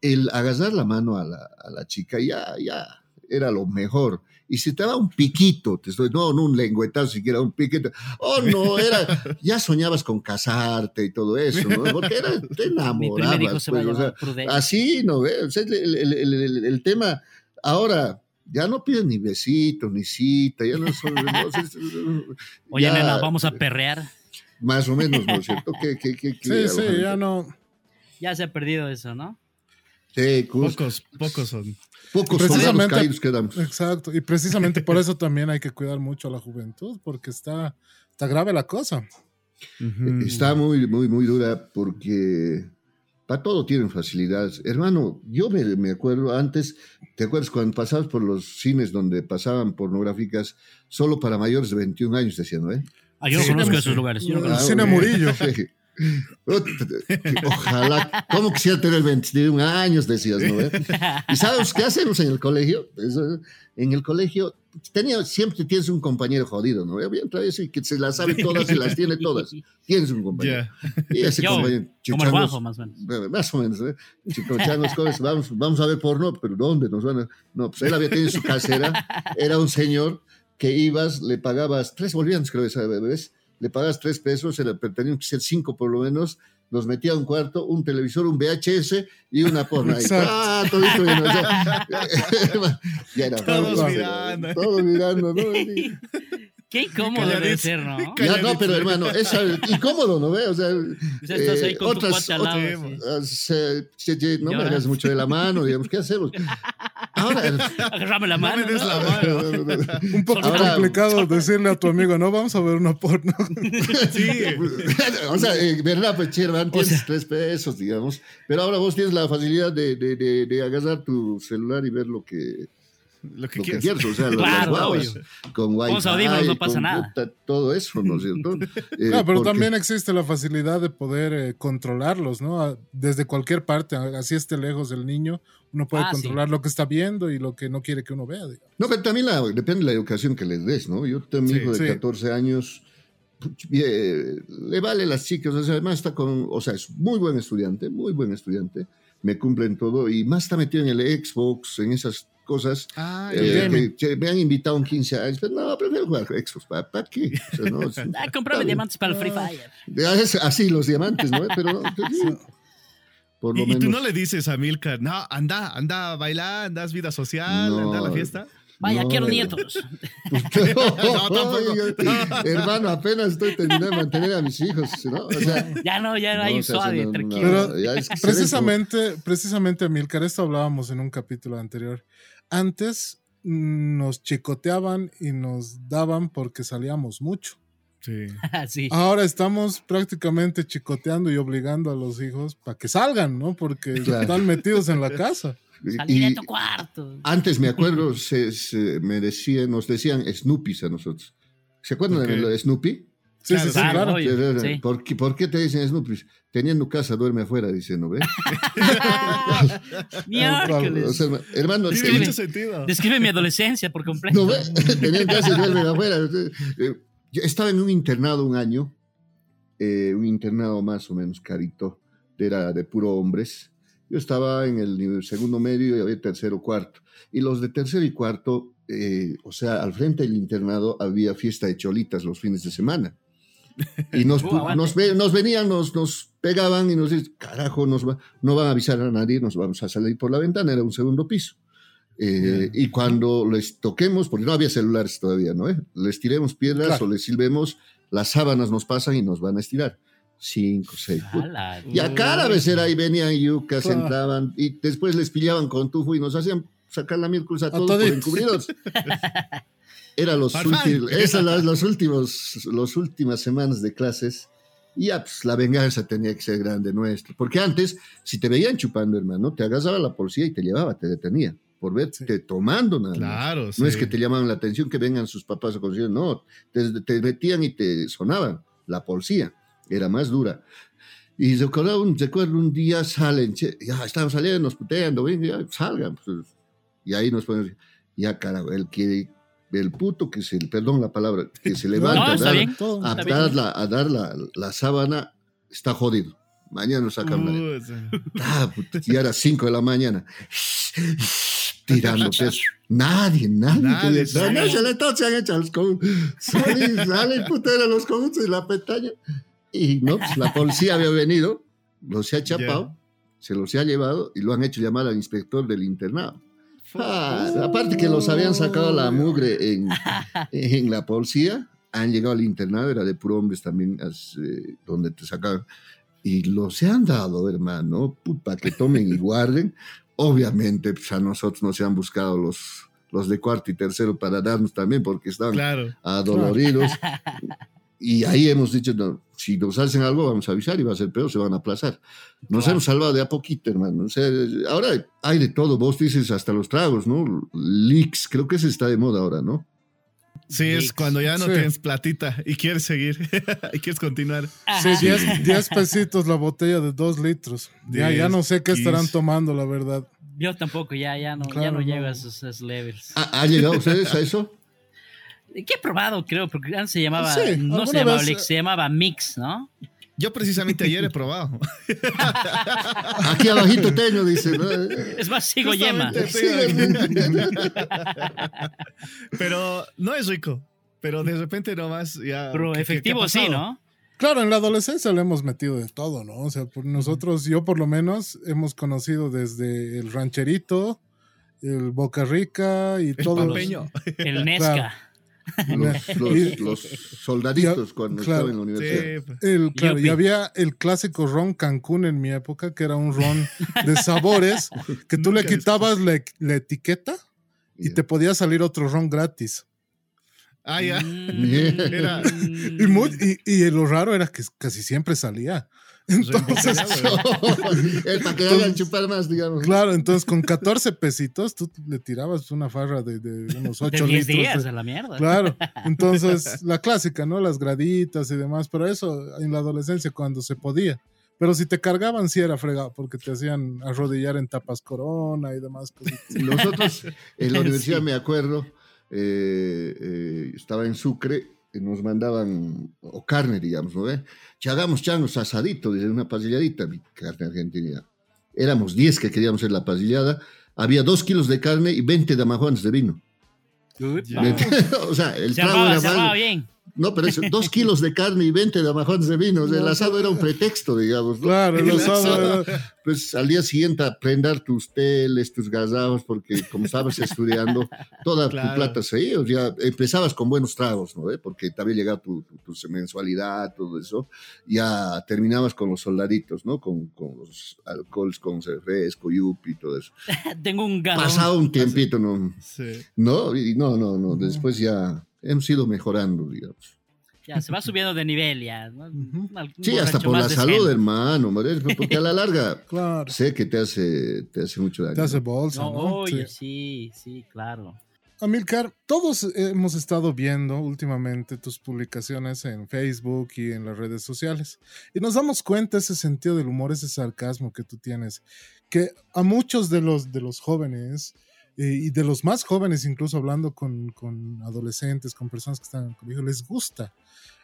D: el agarrar la mano a la, a la chica ya, ya era lo mejor. Y si te daba un piquito, te estoy, no, no un lengüetazo, siquiera un piquito. Oh, no, era, ya soñabas con casarte y todo eso, ¿no? Porque era, te
C: Mi
D: enamorabas.
C: primer hijo se va a
D: pues, o sea. Así, ¿no? O sea, el, el- el- el- el tema, ahora, ya no piden ni besito, ni cita, ya no son... no, es-
C: Oye,
D: ya,
C: nena, vamos a perrear.
D: Más o menos, ¿no es cierto? Que-
A: Sí, sí, ya no.
C: Ya se ha perdido eso, ¿no?
D: Sí, cus-
B: Pocos, pocos son.
D: Pocos soldados
A: Precisamente-
D: caídos quedamos.
A: Exacto. Y precisamente por eso también hay que cuidar mucho a la juventud, porque está, está grave la cosa.
B: Ujú.
D: Está muy, muy, muy dura porque para todo tienen facilidades. Hermano, yo me, me acuerdo antes, ¿te acuerdas cuando pasabas por los cines donde pasaban pornográficas solo para mayores de 21 años, decían, eh?
C: Ah, yo
A: Sí,
C: conozco
A: sí.
C: esos lugares. yo no
A: El
C: conozco.
A: cine
D: ok.
A: Murillo.
D: Sí. Ojalá, ¿cómo quisiera tener 21 años? Decías, ¿no? eh? ¿Y sabes qué hacemos en el colegio? En el colegio tenía, siempre tienes un compañero jodido, ¿no? Bien que se las sabe todas y las tiene todas. Tienes un compañero.
B: Ya.
D: Y ese
C: Yo,
D: compañero,
C: Como el Juanjo, más o menos.
D: Más o menos, ¿eh? Cosas, vamos, vamos a ver porno, pero ¿dónde nos van a...? No, pues él había tenido su casera, era un señor que ibas, le pagabas tres bolivianos, creo que ¿ves? Le pagas tres pesos, era, pero tenían que ser cinco por lo menos, los metía a un cuarto, un televisor, un VHS y una.
A: Exacto.
D: ¡Ah, todito bien! o sea, ya era
B: Todos
D: todo,
B: mirando.
D: Todos mirando, ¿no?
C: Qué incómodo debe ser, ¿no?
D: Ya no, pero hermano, es incómodo, ¿no ve? O sea,
C: O sea, estás ahí
D: eh,
C: con tu
D: otras-
C: cuate al lado.
B: otras-
D: se- che, no me hagas mucho de la mano, digamos, ¿qué hacemos? Ahora,
C: Agarrame la
B: No
C: mano.
B: me des
C: ¿no?
B: la mano.
A: Un poco
D: Ahora-
A: complicado decirle a tu amigo, no, vamos a ver una porno.
B: Sí.
D: o sea, eh, ¿verdad? Pues, che, hermano,
C: O
D: tienes
C: sea-
D: tres pesos, digamos, pero ahora vos tienes la facilidad de, de, de, de agarrar tu celular y ver lo que,
B: Lo que
D: lo que
B: quieras.
D: quieras, o sea,
C: Claro,
D: las guaguas, con wifi,
C: audífonos no pasa
D: con
C: nada.
D: puta, todo eso, ¿no es cierto? Eh,
A: Claro, pero
D: porque-
A: también existe la facilidad de poder eh, controlarlos, ¿no? A- Desde cualquier parte, así esté lejos del niño, uno puede
C: Ah, sí.
A: controlar lo que está viendo y lo que no quiere que uno vea. digamos.
D: No, pero también la- depende de la educación que les des, ¿no? Yo tengo mi
B: Sí,
D: hijo de
A: sí.
D: 14 años, eh, le vale las chicas, o sea, además está con, o sea, es muy buen estudiante, muy buen estudiante, me cumplen todo y más está metido en el Xbox, en esas cosas.
B: Ah,
D: eh, que, me han invitado un 15 años, pero no, prefiero quiero jugar Xbox, ¿para, para qué? O sea, no, es-
C: Ah, cómprame diamantes para el Free
A: Ah.
C: Fire.
D: Es así los diamantes, ¿no? Pero no, sí, por
B: Y,
D: lo
B: y tú no le dices a Milka, no, anda, anda a bailar, andas vida social,
D: No.
B: anda a la fiesta.
C: Vaya,
D: No,
C: quiero
D: eh,
C: nietos.
B: No, tampoco.
D: Oiga, Hermano, apenas estoy terminando de mantener a mis hijos, ¿no? O sea,
C: Ya no, ya no hay suave, tranquilo.
A: Pero
D: ya es que se ven
A: Precisamente, precisamente, Milcar, esto hablábamos en un capítulo anterior. Antes nos chicoteaban y nos daban porque salíamos mucho.
B: Sí.
C: sí.
A: Ahora estamos prácticamente chicoteando y obligando a los hijos para que salgan, ¿no? Porque
D: Claro.
A: están metidos en la casa.
C: Salir de tu cuarto.
D: Antes me acuerdo, se, se- me decían, nos decían Snoopy a nosotros. ¿Se acuerdan
B: Ok.
D: de lo de Snoopy?
A: Sí,
B: Claro,
A: sí, sí,
C: claro,
A: claro.
C: sí.
D: ¿Por, qué, por qué te dicen Snoopy? Teniendo casa, duerme afuera, dicen, ¿no ve?
C: Miércoles.
D: O sea, hermano,
B: Tiene
C: Describe-
B: mucho sentido.
C: Describe mi adolescencia por completo.
D: ¿no ve? Tenían casa y duermen afuera. Eh, Yo estaba en un internado un año, eh, un internado más o menos carito, era de puro hombres. Yo estaba en el nivel segundo medio y había tercero, cuarto. Y los de tercero y cuarto, eh, o sea, al frente del internado había fiesta de cholitas los fines de semana. Y nos, nos, nos venían, nos, nos pegaban y nos decían, carajo, nos va- no van a avisar a nadie, nos vamos a salir por la ventana, era un segundo piso. Eh, Y cuando les toquemos, porque no había celulares todavía, ¿no? eh? Les tiremos piedras
A: Claro.
D: o les silbemos, las sábanas nos pasan y nos van a estirar. Cinco, seis. Y a cada vez era ahí venían yucas,
A: Claro.
D: entraban y después les pillaban con tufo y nos hacían sacar la miércoles a todos por encubridos. Era los últimos, esas las los últimos, últimas semanas de clases. Y ya, pues, la venganza tenía que ser grande nuestra. Porque antes, si te veían chupando, hermano, te agasaba la policía y te llevaba, te detenía. Por verte tomando nada.
B: Claro,
D: No es
B: sí.
D: que te llamaban la atención que vengan sus papás a conseguir, no, te, te metían y te sonaban. La policía era más dura. Y recuerdo un, recuerdo un día salen, che, ya estamos saliendo, nos puteando, ven, ya salgan. pues. y ahí nos ponen, ya carajo, el que, el puto que se, perdón la palabra, que se levanta
C: No,
D: a dar.
A: Todo.
D: a dar, la, a dar la, la sábana, está jodido. Mañana nos sacan la-
B: Puta.
D: Ah, puta, ya era 5 de la mañana. Tirando peso. Nadie, nadie.
B: Nadie,
D: se le todos se han hecho a los comunes. Sale, puta, eran los comunes en la pestaña. Y no, pues la policía había venido, los se ha chapado, se los ha llevado y lo han hecho llamar al inspector del internado. Ah, aparte que los habían sacado la mugre en, en la policía, han llegado al internado, era de puro hombres también, eh, donde te sacaban. Y los se han dado, hermano, para que tomen y guarden. Obviamente, pues a nosotros nos se han buscado los, los de cuarto y tercero para darnos también, porque estaban
B: Claro.
D: adoloridos. Y ahí hemos dicho, no, si nos hacen algo, vamos a avisar y va a ser peor, se van a aplazar. Nos
C: Claro.
D: hemos salvado de a poquito, hermano. O sea, ahora hay de todo, vos dices hasta los tragos, ¿no? Leaks, creo que ese está de moda ahora, ¿no?
B: Sí, es
C: Geeks.
B: cuando ya no
A: Sí.
B: tienes platita y quieres seguir y quieres continuar.
A: Sí,
C: Ajá.
A: 10 10 pesitos la botella de 2 litros. Ya, ya no sé qué
B: Diez,
A: estarán
B: quince.
A: tomando, la verdad.
C: Yo tampoco, ya, ya no, ya
A: Claro,
C: no llego
A: no.
C: a esos, esos levels.
D: ¿Ha, ha llegado ustedes a eso?
C: ¿Qué he probado, creo? Porque antes se llamaba,
A: Sí,
C: no se llamaba
A: vez,
C: Lex, se llamaba Mix, ¿no?
B: Yo precisamente ayer he probado.
D: Aquí abajito tengo, dice. ¿no?
C: Es más, sigo yema.
B: Pero no es rico. Pero de repente nomás ya.
C: Pero
B: ¿qué- qué- qué ha
C: efectivo sí? ¿no?
A: Claro, en la adolescencia le hemos metido de todo, ¿no? O sea, por nosotros, yo por lo menos, hemos conocido desde el rancherito, el Boca Rica y
B: El
A: todos.
B: pampeño.
C: El Nesca.
D: Los, los- los soldaditos cuando
A: Claro.
D: estaba en la universidad.
B: Sí, pues.
A: El, claro, y había el clásico ron Cancún en mi época, que era un ron de sabores, que tú le quitabas la, la etiqueta y te podía salir otro ron gratis.
B: Ah, ya.
C: Mm.
B: Era-
A: Y, muy- y, y lo raro era que casi siempre salía. Entonces,
D: Es para que hagan chupar más, digamos.
A: claro, entonces con 14 pesitos tú le tirabas una farra de, de unos
C: De
A: 8
C: 10
A: litros.
C: días
A: de-
C: a la mierda.
A: Claro, entonces la clásica, ¿no? Las graditas y demás, pero eso en la adolescencia cuando se podía. Pero si te cargaban sí era fregado, porque te hacían arrodillar en tapas corona y demás cositas.
D: Nosotros en la
C: Sí.
D: universidad, me acuerdo, eh, eh, estaba en Sucre, nos mandaban, o carne, digamos, ¿no ve? Que hagamos changos asadito, desde una pasilladita, mi carne argentina. Éramos 10 que queríamos hacer la pasillada, había 2 kilos de carne y 20 damajones de vino. o sea, el
C: Se
D: trago
C: armaba,
D: era malo.
C: bien.
D: No, pero es dos kilos de carne y 20 de amajones de vino. O sea, el asado era un pretexto, digamos. ¿no?
A: Claro, el
D: El
A: asado era-
D: Pues al día siguiente aprender tus teles, tus gazajos, porque como estabas estudiando, toda
B: Claro.
D: tu plata se iba. Ya empezabas con buenos tragos, ¿no? ¿Eh? Porque te había llegado tu, tu- tu mensualidad, todo eso. Ya terminabas con los soldaditos, ¿no? Con, con los alcoholes, con refresco, yupi y todo eso.
C: Tengo un galón.
D: Pasado un tiempito, ¿no?
B: Sí.
D: No, y no, no, no. Después ya hemos ido mejorando, digamos.
C: Ya, se va subiendo de nivel ya. ¿no? Un- un
D: Sí, hasta por la salud,
C: decente.
D: hermano, porque a la larga
A: Claro.
D: sé que te hace, te hace mucho daño.
A: Te hace bolsa,
C: No,
A: ¿no?
C: oye,
A: Sí.
C: sí, sí, claro.
A: Amilcar, todos hemos estado viendo últimamente tus publicaciones en Facebook y en las redes sociales y nos damos cuenta ese sentido del humor, ese sarcasmo que tú tienes, que a muchos de los, de los jóvenes eh, y de los más jóvenes, incluso hablando con, con adolescentes, con personas que están en el colegio, les gusta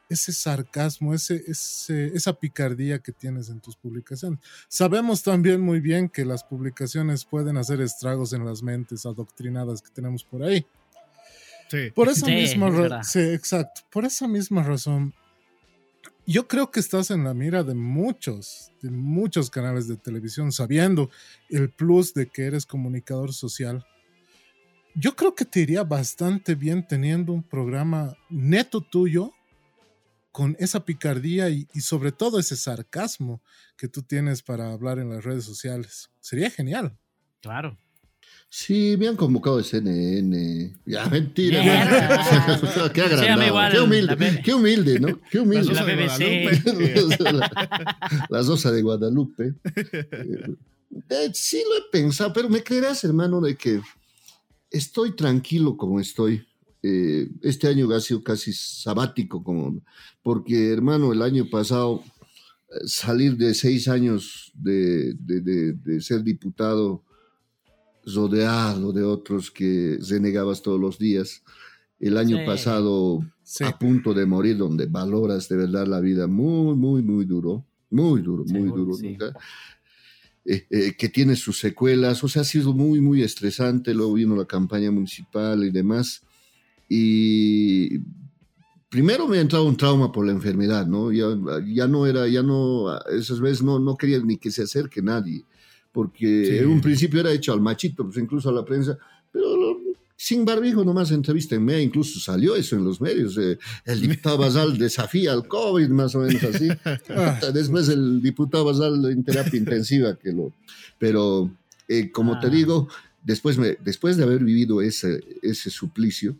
A: ese sarcasmo, ese, ese, esa picardía que tienes en tus publicaciones. Sabemos también muy bien que las publicaciones pueden hacer estragos en las mentes adoctrinadas que tenemos por ahí.
B: Sí.
A: Por esa
C: Sí,
A: misma
C: es
A: sí, exacto. Por esa misma razón, yo creo que estás en la mira de muchos, de muchos canales de televisión, sabiendo el plus de que eres comunicador social. Yo creo que te iría bastante bien teniendo un programa neto tuyo con esa picardía y, y sobre todo ese sarcasmo que tú tienes para hablar en las redes sociales. Sería genial.
C: Claro.
D: Sí, me han convocado de CNN. Ya, mentira. Qué
C: igual
D: Qué
C: la
D: humilde. Qué humilde, ¿no? Qué
B: La
D: humilde.
B: Sosa de
C: BBC.
D: La, la de Guadalupe. Eh, eh, sí lo he pensado, pero me creerás, hermano, de que estoy tranquilo como estoy. Eh, este año ha sido casi sabático, como, porque, hermano, el año pasado eh, salir de seis años de, de- de- de ser diputado rodeado de otros que renegabas todos los días. El año
C: Sí.
D: pasado
A: Sí.
D: a punto de morir, donde valoras de verdad la vida muy, muy, muy duro, muy duro, muy
C: Seguro,
D: duro,
C: sí.
D: Eh, eh, que tiene sus secuelas, o sea, ha sido muy, muy estresante, luego vino la campaña municipal y demás, y primero me ha entrado un trauma por la enfermedad, ¿no? Ya, ya no era, ya no, esas veces no, no quería ni que se acerque nadie, porque
B: Sí.
D: en un principio era hecho al machito, pues incluso a la prensa, pero sin barbijo nomás entrevístenme, incluso salió eso en los medios, eh, el diputado Basal desafía al COVID, más o menos así.
A: Ah,
D: Después el diputado Basal en terapia intensiva, que lo... Pero, eh, como te
C: Ah.
D: digo, después, me, después de haber vivido ese, ese suplicio,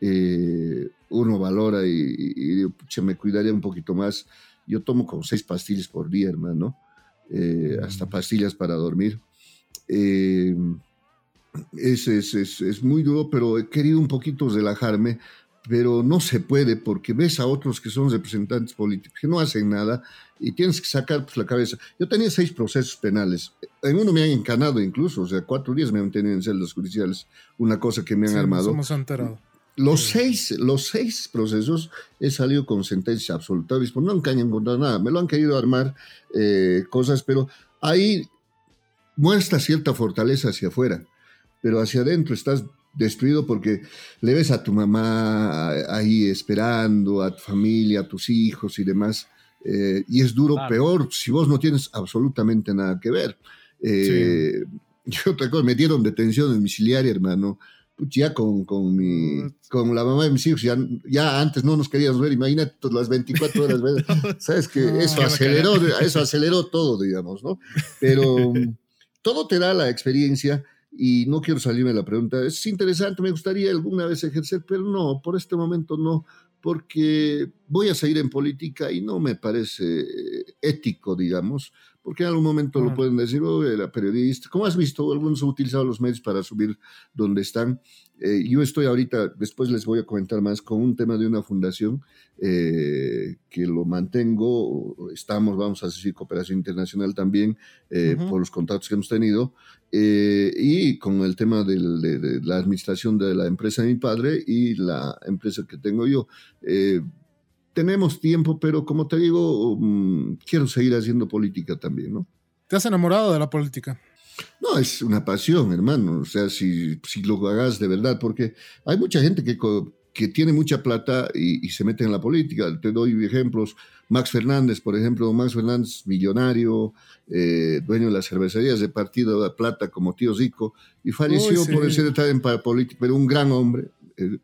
D: eh, uno valora y, y- y pucha, me cuidaría un poquito más. Yo tomo como seis pastillas por día, hermano, eh, hasta pastillas para dormir. Eh, es, es, es, es muy duro, pero he querido un poquito relajarme, pero no se puede porque ves a otros que son representantes políticos que no hacen nada y tienes que sacar pues, la cabeza. Yo tenía seis procesos penales. En uno me han encanado incluso, o sea, cuatro días me han tenido en celdas judiciales, una cosa que me han
A: sí, nos
D: armado.
A: hemos enterado.
D: Los seis, los seis procesos he salido con sentencia absoluta. Obispo, nunca han encontrado nada. Me lo han querido armar eh, cosas, pero ahí muestra cierta fortaleza hacia afuera, pero hacia adentro estás destruido porque le ves a tu mamá ahí esperando, a tu familia, a tus hijos y demás. eh, y es duro,
C: Claro.
D: peor, si vos no tienes absolutamente nada que ver. Eh, Yo otra cosa, me dieron detención domiciliaria, hermano. Ya con, con, mi, con la mamá de mis hijos, ya, ya antes no nos queríamos ver, imagínate las 24 horas, sabes que
A: No.
D: eso aceleró, eso aceleró todo, digamos, ¿no? Pero todo te da la experiencia y no quiero salirme de la pregunta. Es interesante, me gustaría alguna vez ejercer, pero no, por este momento no, porque voy a seguir en política y no me parece ético, digamos, porque en algún momento lo pueden decir, oh, era periodista. Como has visto, algunos han utilizado los medios para subir donde están. Eh, yo estoy ahorita, después les voy a comentar más, con un tema de una fundación eh, que lo mantengo, estamos, vamos a hacer cooperación internacional también eh, por los contactos que hemos tenido, eh, y con el tema del- de, de la administración de la empresa de mi padre y la empresa que tengo yo. Tenemos tiempo, pero como te digo, mm, quiero seguir haciendo política también, ¿no?
A: ¿Te has enamorado de la política?
D: No, es una pasión, hermano. O sea, si, si lo hagas de verdad, porque hay mucha gente que, que tiene mucha plata y, se mete en la política. Te doy ejemplos. Max Fernández, por ejemplo, Max Fernández, millonario, eh, dueño de las cervecerías de Partido de Plata como tío Zico, y falleció por por ser en política, pero un gran hombre. Eh,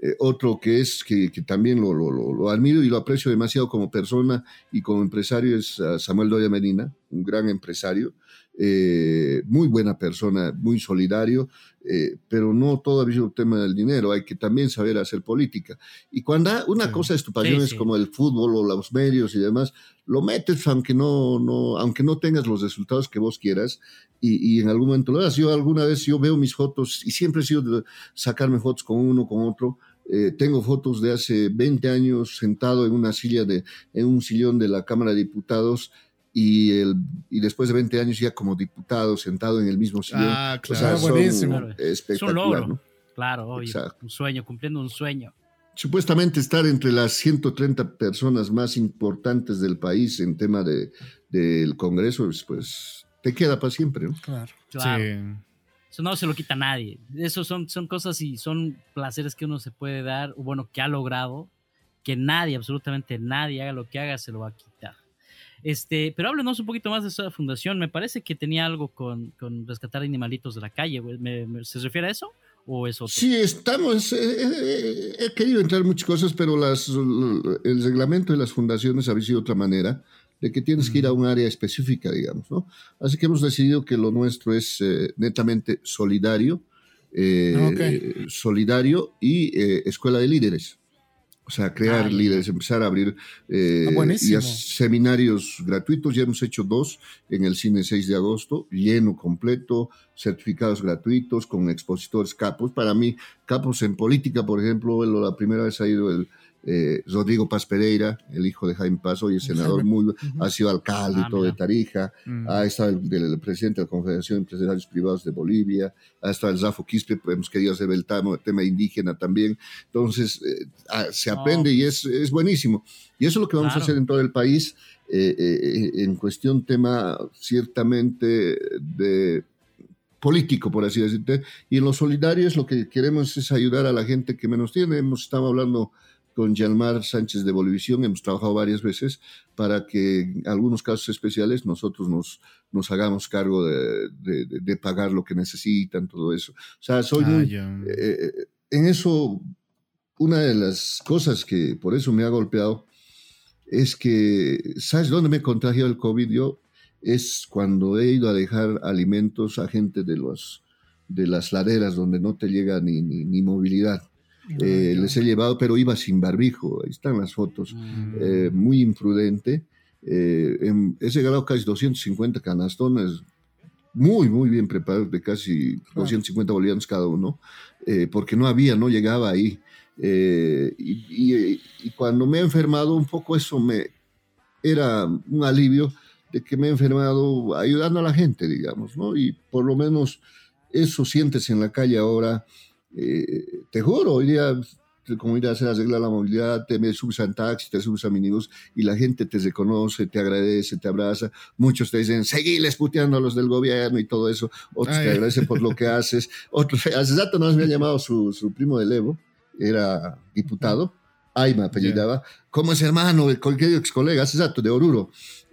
D: eh, otro que es que, también lo, lo, lo, admiro y lo aprecio demasiado como persona y como empresario es Samuel Doya Medina, un gran empresario, eh, muy buena persona, muy solidario, eh, pero no todo ha el tema del dinero, hay que también saber hacer política. Y cuando una cosa es tu pasión, es como el fútbol o los medios y demás, lo metes aunque no, no, aunque no tengas los resultados que vos quieras y, y en algún momento lo das. Yo alguna vez yo veo mis fotos y siempre he sido de sacarme fotos con uno, con otro, eh, tengo fotos de hace 20 años sentado en una silla de, en un sillón de la Cámara de Diputados y, el, y después de 20 años ya como diputado sentado en el mismo sillón.
B: Ah, claro. buenísimo.
D: Espectacular, ¿no?
C: Claro, un sueño, cumpliendo un sueño.
D: Supuestamente estar entre las 130 personas más importantes del país en tema de, del Congreso, pues, pues te queda para siempre, ¿no?
C: Claro. claro. Sí. Eso no se lo quita a nadie. Eso son, son cosas y son placeres que uno se puede dar, o bueno, que ha logrado, que nadie, absolutamente nadie, haga lo que haga, se lo va a quitar. Este, pero háblenos un poquito más de esa fundación. Me parece que tenía algo con, con rescatar animalitos de la calle. se refiere a eso? ¿O es otro?
D: Sí, estamos. Eh, eh, he querido entrar muchas cosas, pero las, el reglamento de las fundaciones había sido de otra manera de que tienes que ir a un área específica, digamos, ¿no? Así que hemos decidido que lo nuestro es eh, netamente solidario, eh, solidario y eh, escuela de líderes. O sea, crear líderes, empezar a abrir ah, seminarios gratuitos. Ya hemos hecho dos en el cine 6 de agosto, lleno completo, certificados gratuitos con expositores capos. Para mí, capos en política, por ejemplo, la primera vez ha ido el, eh, Rodrigo Paz Pereira, el hijo de Jaime Paz, hoy es senador, muy, ha sido alcalde ah, todo de Tarija, mm. ha estado el, presidente de la Confederación de Empresarios Privados de Bolivia, ha estado el Zafo Quispe, hemos querido hacer el tema, indígena también, entonces eh, ah, se aprende y es, es, buenísimo. Y eso es lo que vamos a hacer en todo el país, eh, en cuestión tema ciertamente de político, por así decirlo, y en lo solidario es lo que queremos es ayudar a la gente que menos tiene, hemos estado hablando con Yalmar Sánchez de Bolivisión, hemos trabajado varias veces para que en algunos casos especiales nosotros nos, nos hagamos cargo de, de, pagar lo que necesitan, todo eso. O sea, soy ah, muy, eh, en eso, una de las cosas que por eso me ha golpeado es que, ¿sabes dónde me contagió el COVID? Yo es cuando he ido a dejar alimentos a gente de, los, de las laderas donde no te llega ni, ni movilidad. Eh, les he llevado, pero iba sin barbijo, ahí están las fotos, mm. eh, muy imprudente. Eh, he llegado casi 250 canastones, muy, muy bien preparados, de casi 250 bolivianos cada uno, porque no había, no llegaba ahí. Y, y, cuando me he enfermado, un poco eso me era un alivio de que me he enfermado ayudando a la gente, digamos, ¿no? Y por lo menos eso sientes en la calle ahora eh, te juro, hoy día, como ir a hacer arreglar la movilidad, te subes a taxi, te subes a minibus y la gente te reconoce, te agradece, te abraza. Muchos te dicen, seguiles puteando a los del gobierno y todo eso. Otros te agradecen por lo que haces. Otros, hace rato nos me ha llamado su, su primo de Evo, era diputado, Aima apellidaba, como es hermano, el ex colega, hace rato, de Oruro.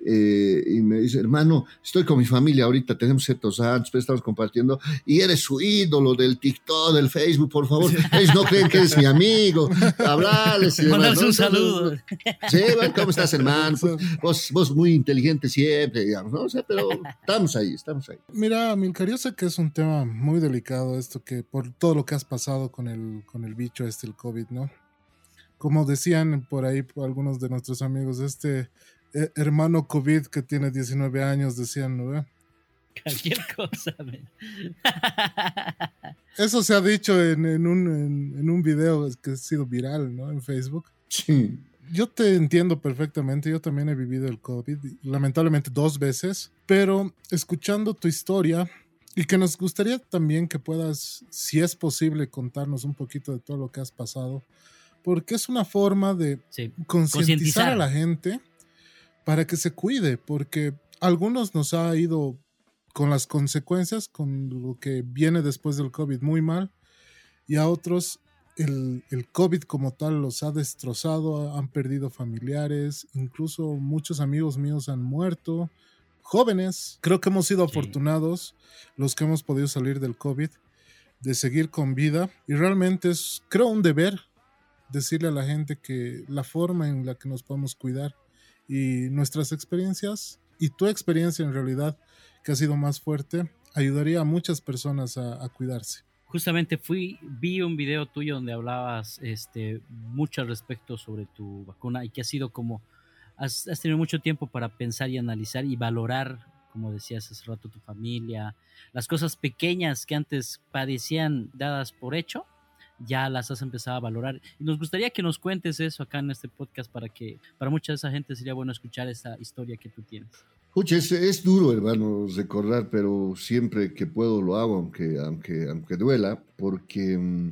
D: Eh, y me dice, hermano, estoy con mi familia ahorita, tenemos ciertos años, pues estamos compartiendo, y eres su ídolo del TikTok, del Facebook, por favor, ellos no creen que eres mi amigo, hablarles y
C: un saludo.
D: Sí, ¿cómo estás, hermano? Vos, vos muy inteligente siempre, digamos, ¿no? O pero estamos ahí, estamos ahí.
A: Mira, Milcar, yo sé que es un tema muy delicado esto, que por todo lo que has pasado con el, con el bicho este, el COVID, ¿no? Como decían por ahí algunos de nuestros amigos, este hermano COVID que tiene 19 años, decían, ¿no?
C: Cualquier cosa.
A: Eso se ha dicho en, un, en, un video que ha sido viral, ¿no? En Facebook.
D: Sí.
A: Yo te entiendo perfectamente, yo también he vivido el COVID, lamentablemente dos veces, pero escuchando tu historia y que nos gustaría también que puedas, si es posible, contarnos un poquito de todo lo que has pasado, porque es una forma de concientizar a la gente para que se cuide, porque algunos nos ha ido con las consecuencias, con lo que viene después del COVID muy mal, y a otros el, el, COVID como tal los ha destrozado, han perdido familiares, incluso muchos amigos míos han muerto, jóvenes. Creo que hemos sido afortunados los que hemos podido salir del COVID, de seguir con vida, y realmente es, creo, un deber decirle a la gente que la forma en la que nos podemos cuidar y nuestras experiencias y tu experiencia en realidad que ha sido más fuerte ayudaría a muchas personas a, cuidarse.
C: Justamente fui, vi un video tuyo donde hablabas este, mucho al respecto sobre tu vacuna y que ha sido como, has, has tenido mucho tiempo para pensar y analizar y valorar, como decías hace rato, tu familia, las cosas pequeñas que antes padecían dadas por hecho, ya las has empezado a valorar. Y nos gustaría que nos cuentes eso acá en este podcast para que para mucha de esa gente sería bueno escuchar esa historia que tú tienes.
D: Escucha, es, duro, hermano, recordar, pero siempre que puedo lo hago, aunque, aunque, aunque duela, porque, mm,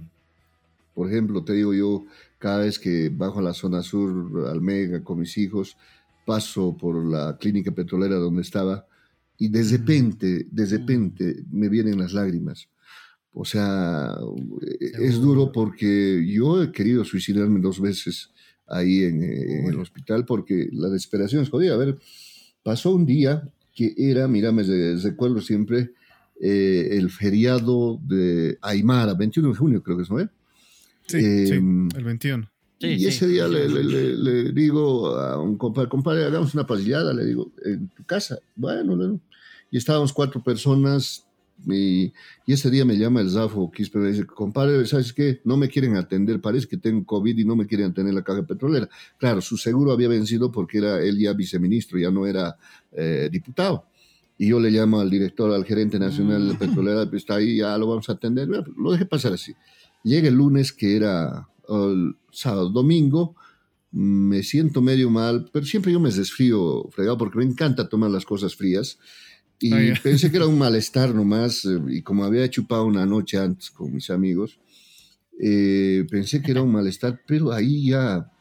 D: por ejemplo, te digo yo, cada vez que bajo a la zona sur, al Mega, con mis hijos, paso por la clínica petrolera donde estaba y de repente, de repente me vienen las lágrimas. O sea, es duro porque yo he querido suicidarme dos veces ahí en, el hospital porque la desesperación es jodida. A ver, pasó un día que era, mira, me recuerdo siempre, eh, el feriado de Aymara, 21 de junio creo que es, ¿no?
B: Sí, sí em, el 21.
D: y ese día le, digo a un compadre, compadre, hagamos una pasillada, le digo, en tu casa. Bueno, y estábamos cuatro personas, y, ese día me llama el Zafo Quispe me dice, compadre, ¿sabes qué? No me quieren atender, parece que tengo COVID y no me quieren atender la caja petrolera. Claro, su seguro había vencido porque era él ya viceministro, ya no era eh, diputado. Y yo le llamo al director, al gerente nacional de mm. petrolera, está ahí, ya lo vamos a atender. Lo dejé pasar así. Llega el lunes, que era el sábado, domingo, me siento medio mal, pero siempre yo me desfrío fregado porque me encanta tomar las cosas frías. Y pensé que era un malestar nomás, eh, y como había chupado una noche antes con mis amigos, eh, pensé que era un malestar, pero ahí ya,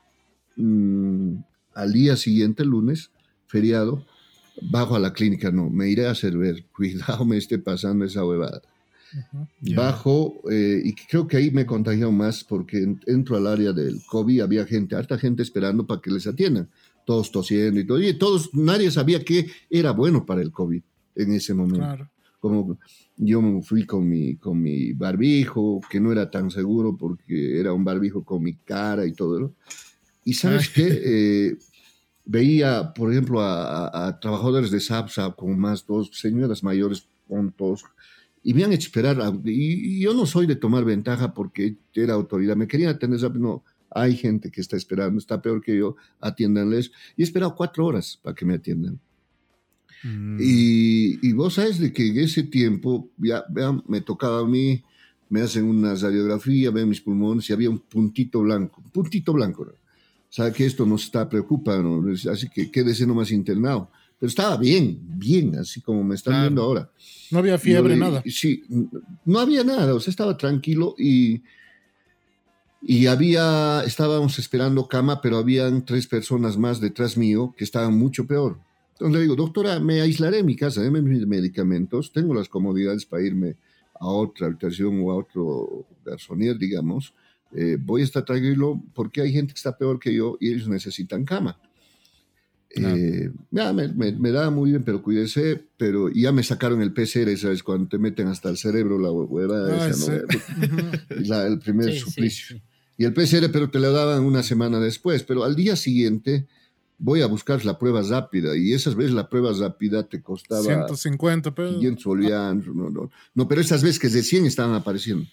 D: mm, al día siguiente, lunes, feriado, bajo a la clínica, no, me iré a hacer ver, cuidado me esté pasando esa huevada. Bajo, eh, y creo que ahí me he contagiado más porque entro al área del COVID, había gente, harta gente esperando para que les atiendan, todos tosiendo y todo, y todos, nadie sabía qué era bueno para el COVID en ese momento. Como yo fui con mi, con mi barbijo, que no era tan seguro porque era un barbijo con mi cara y todo. Y sabes qué, eh, veía, por ejemplo, a, trabajadores de SAPSA con más dos señoras mayores puntos y me han hecho esperar. y, yo no soy de tomar ventaja porque era autoridad, me querían atender, no, hay gente que está esperando, está peor que yo, atiéndanles. Y he esperado cuatro horas para que me atiendan. Mm. Y, vos sabes de que en ese tiempo, ya, me tocaba a mí, me hacen una radiografía, ven mis pulmones y había un puntito blanco, un puntito blanco. ¿no? Sabe que esto nos está preocupando, así que quédese nomás internado. Pero estaba bien, bien, así como me están viendo ahora.
A: No había fiebre, nada.
D: Sí, no había nada, o sea, estaba tranquilo y, y había, estábamos esperando cama, pero habían tres personas más detrás mío que estaban mucho peor. Entonces le digo, doctora, me aislaré en mi casa, déme mis medicamentos, tengo las comodidades para irme a otra habitación o a otro garzonier, digamos. Eh, voy a estar tranquilo porque hay gente que está peor que yo y ellos necesitan cama. Eh, ya, me, me, da muy bien, pero cuídese, pero ya me sacaron el PCR, ¿sabes? Cuando te meten hasta el cerebro la hueva ah, esa, ¿no? el primer suplicio. Y el PCR, pero te lo daban una semana después, pero al día siguiente voy a buscar la prueba rápida y esas veces la prueba rápida te costaba
A: 150 pesos.
D: 500 bolivianos, no, no, no, pero esas veces que de 100 estaban apareciendo.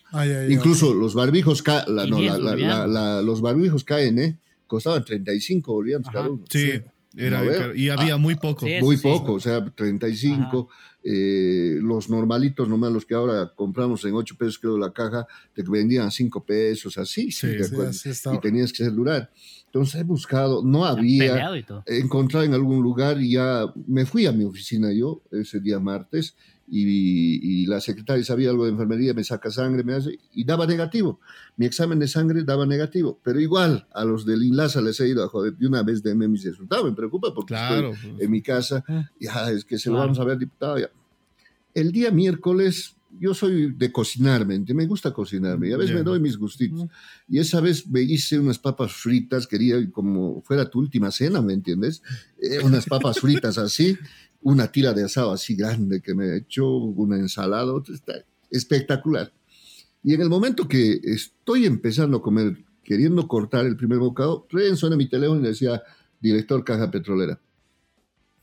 D: Incluso los barbijos, los barbijos caen, ¿eh? Costaban 35 bolivianos cada uno.
B: Sí. Era, y había muy poco.
D: muy poco, o sea, 35. Eh, los normalitos, nomás los que ahora compramos en 8 pesos, creo, la caja, te vendían a 5 pesos, así, sí, y tenías que ser durar. Entonces he buscado, no había encontrado en algún lugar y ya me fui a mi oficina yo ese día martes y, la secretaria sabía algo de enfermería, me saca sangre, me hace y daba negativo. Mi examen de sangre daba negativo, pero igual a los del INLASA les he ido a joder de una vez de mis resultados, me preocupa porque estoy pues. en mi casa, ah. ya es que se lo vamos a ver diputado ya. El día miércoles yo soy de cocinarme, me gusta cocinarme y a veces me doy mis gustitos. Y esa vez me hice unas papas fritas, quería como fuera tu última cena, ¿me entiendes? Eh, unas papas fritas así, una tira de asado así grande que me he hecho, una ensalada, espectacular. Y en el momento que estoy empezando a comer, queriendo cortar el primer bocado, Ren suena mi teléfono y decía, director caja petrolera.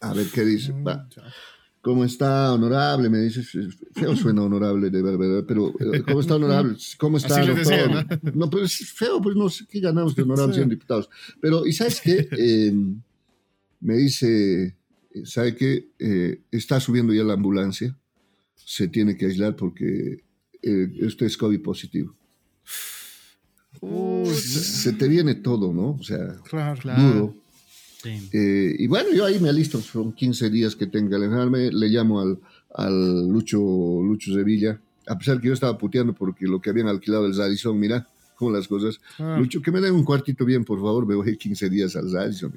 D: A ver qué dice. Mm, Va. ¿Cómo está, honorable? Me dice, feo suena honorable, de verdad, pero eh, ¿cómo está, honorable? ¿Cómo está, doctor? ¿no? no, pero es feo, pues no sé qué ganamos de honorable siendo diputados. Pero, ¿y sabes qué? Em, me dice, ¿sabe qué? Eh, está subiendo ya la ambulancia, se tiene que aislar porque eh, usted es COVID positivo. se, te viene todo, ¿no? O sea, duro. Eh, y bueno, yo ahí me alisto, son 15 días que tenga que alejarme, le llamo al, al Lucho, Lucho Sevilla, a pesar que yo estaba puteando porque lo que habían alquilado el Zadison, mira cómo las cosas. Ah. Lucho, que me den un cuartito bien, por favor, me voy 15 días al Zadison.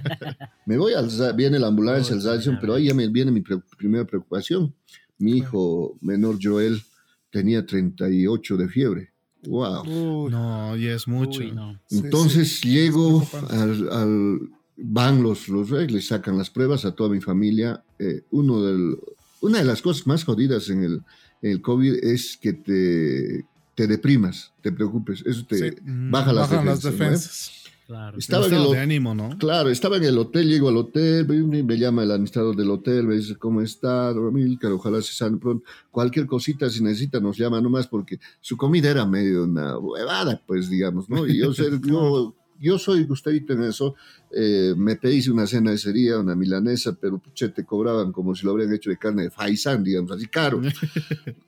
D: me voy al viene la ambulancia al Zadison, pero ahí ya me viene mi primera preocupación. Mi hijo menor Joel tenía 38 de fiebre. Wow.
B: no, y es mucho.
D: Entonces llego al van los, los le sacan las pruebas a toda mi familia. Eh, uno del, una de las cosas más jodidas en el, el COVID es que te, te deprimas, te preocupes, eso te baja las defensas.
B: Claro, estaba en el, de ánimo, ¿no?
D: Claro, estaba en el hotel, llego al hotel, me llama el administrador del hotel, me dice, ¿cómo está, Milcar? Ojalá se sane pronto. Cualquier cosita, si necesita, nos llama nomás, porque su comida era medio una huevada, pues, digamos, ¿no? Y yo, yo yo soy gustadito en eso. Eh, me pedí una cena de sería, una milanesa, pero puche, te cobraban como si lo habrían hecho de carne de faisán, digamos, así caro.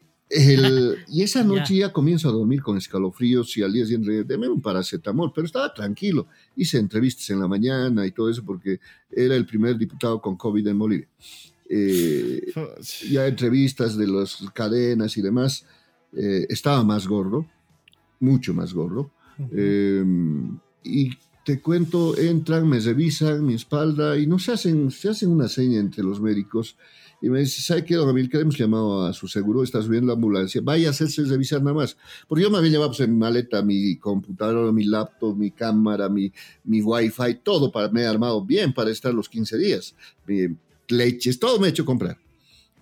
D: y esa noche ya comienzo a dormir con escalofríos y al día siguiente, deme un paracetamol, pero estaba tranquilo. Hice entrevistas en la mañana y todo eso porque era el primer diputado con COVID en Bolivia. Eh, ya entrevistas de las cadenas y demás, eh, estaba más gordo, mucho más gordo y te cuento, entran, me revisan mi espalda y no se hacen, se hacen una seña entre los médicos y me dice, ¿sabe qué, don que Hemos llamado a su seguro, está subiendo la ambulancia, vaya a hacerse revisar nada más. Porque yo me había llevado pues, en mi maleta mi computadora, mi laptop, mi cámara, mi, mi wifi, todo para, me he armado bien para estar los 15 días. Mi, leches, todo me he hecho comprar.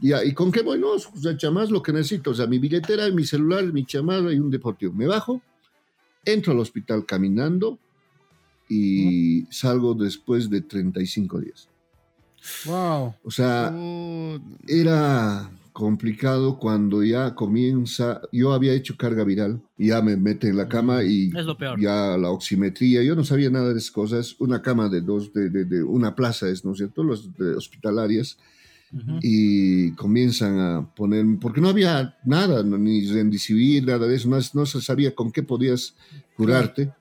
D: Y, ¿Y con qué voy? No, o más lo que necesito. O sea, mi billetera, mi celular, mi chamarra y un deportivo. Me bajo, entro al hospital caminando, y salgo después de 35 días.
A: Wow.
D: O sea, oh. era complicado cuando ya comienza, yo había hecho carga viral, ya me mete en la cama y ya la oximetría, yo no sabía nada de esas cosas, una cama de dos, de, de, una plaza es, ¿no es cierto?, los hospitalarias, y comienzan a poner, porque no había nada, ni rendicivir, nada de eso, no, no se sabía con qué podías curarte.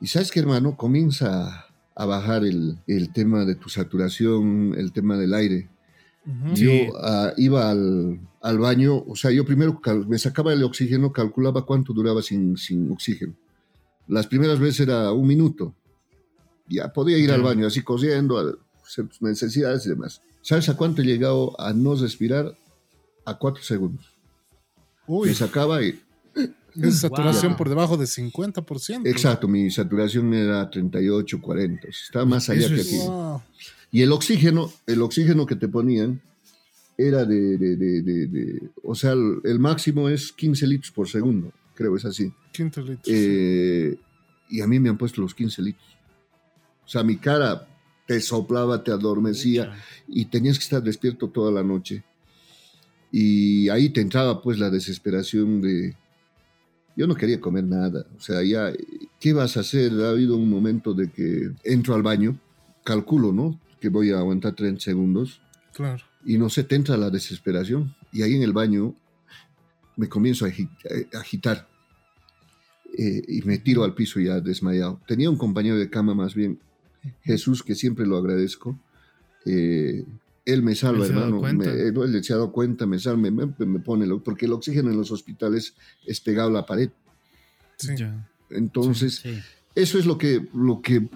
D: Y sabes que, hermano, comienza a bajar el, el, tema de tu saturación, el tema del aire. Yo ah, iba al, al, baño, o sea, yo primero me sacaba el oxígeno, calculaba cuánto duraba sin, sin oxígeno. Las primeras veces era un minuto. Ya podía ir al baño así cosiendo, a hacer tus necesidades y demás. ¿Sabes a cuánto he llegado a no respirar? A cuatro segundos. Uy. Me sacaba y
A: es saturación por debajo de 50%.
D: Exacto, mi saturación era 38, 40. Está más allá que aquí. Y el oxígeno, el oxígeno que te ponían era de, de, de, o sea, el, máximo es 15 litros por segundo, creo, es así.
A: 15 litros.
D: Eh, y a mí me han puesto los 15 litros. O sea, mi cara te soplaba, te adormecía y tenías que estar despierto toda la noche. Y ahí te entraba pues la desesperación de, yo no quería comer nada. O sea, ya, ¿qué vas a hacer? Ha habido un momento de que entro al baño, calculo, ¿no? Que voy a aguantar 30 segundos.
A: Claro.
D: Y no sé, te entra la desesperación. Y ahí en el baño me comienzo a agitar. Eh, y me tiro al piso ya desmayado. Tenía un compañero de cama más bien, Jesús, que siempre lo agradezco. Eh, él me salva, hermano. él se ha dado cuenta, me salva, me, me, pone, porque el oxígeno en los hospitales es pegado a la pared.
A: Sí.
D: Entonces, eso es lo que, lo que,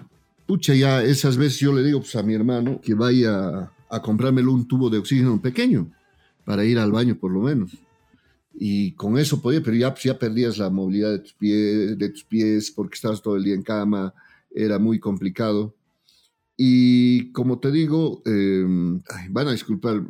D: pucha, ya esas veces yo le digo pues, a mi hermano que vaya a comprármelo un tubo de oxígeno pequeño. para ir al baño por lo menos. Y con eso podía, pero ya, ya perdías la movilidad de tus, pies, de tus pies porque estabas todo el día en cama, era muy complicado. Y como te digo, eh, van a disculpar,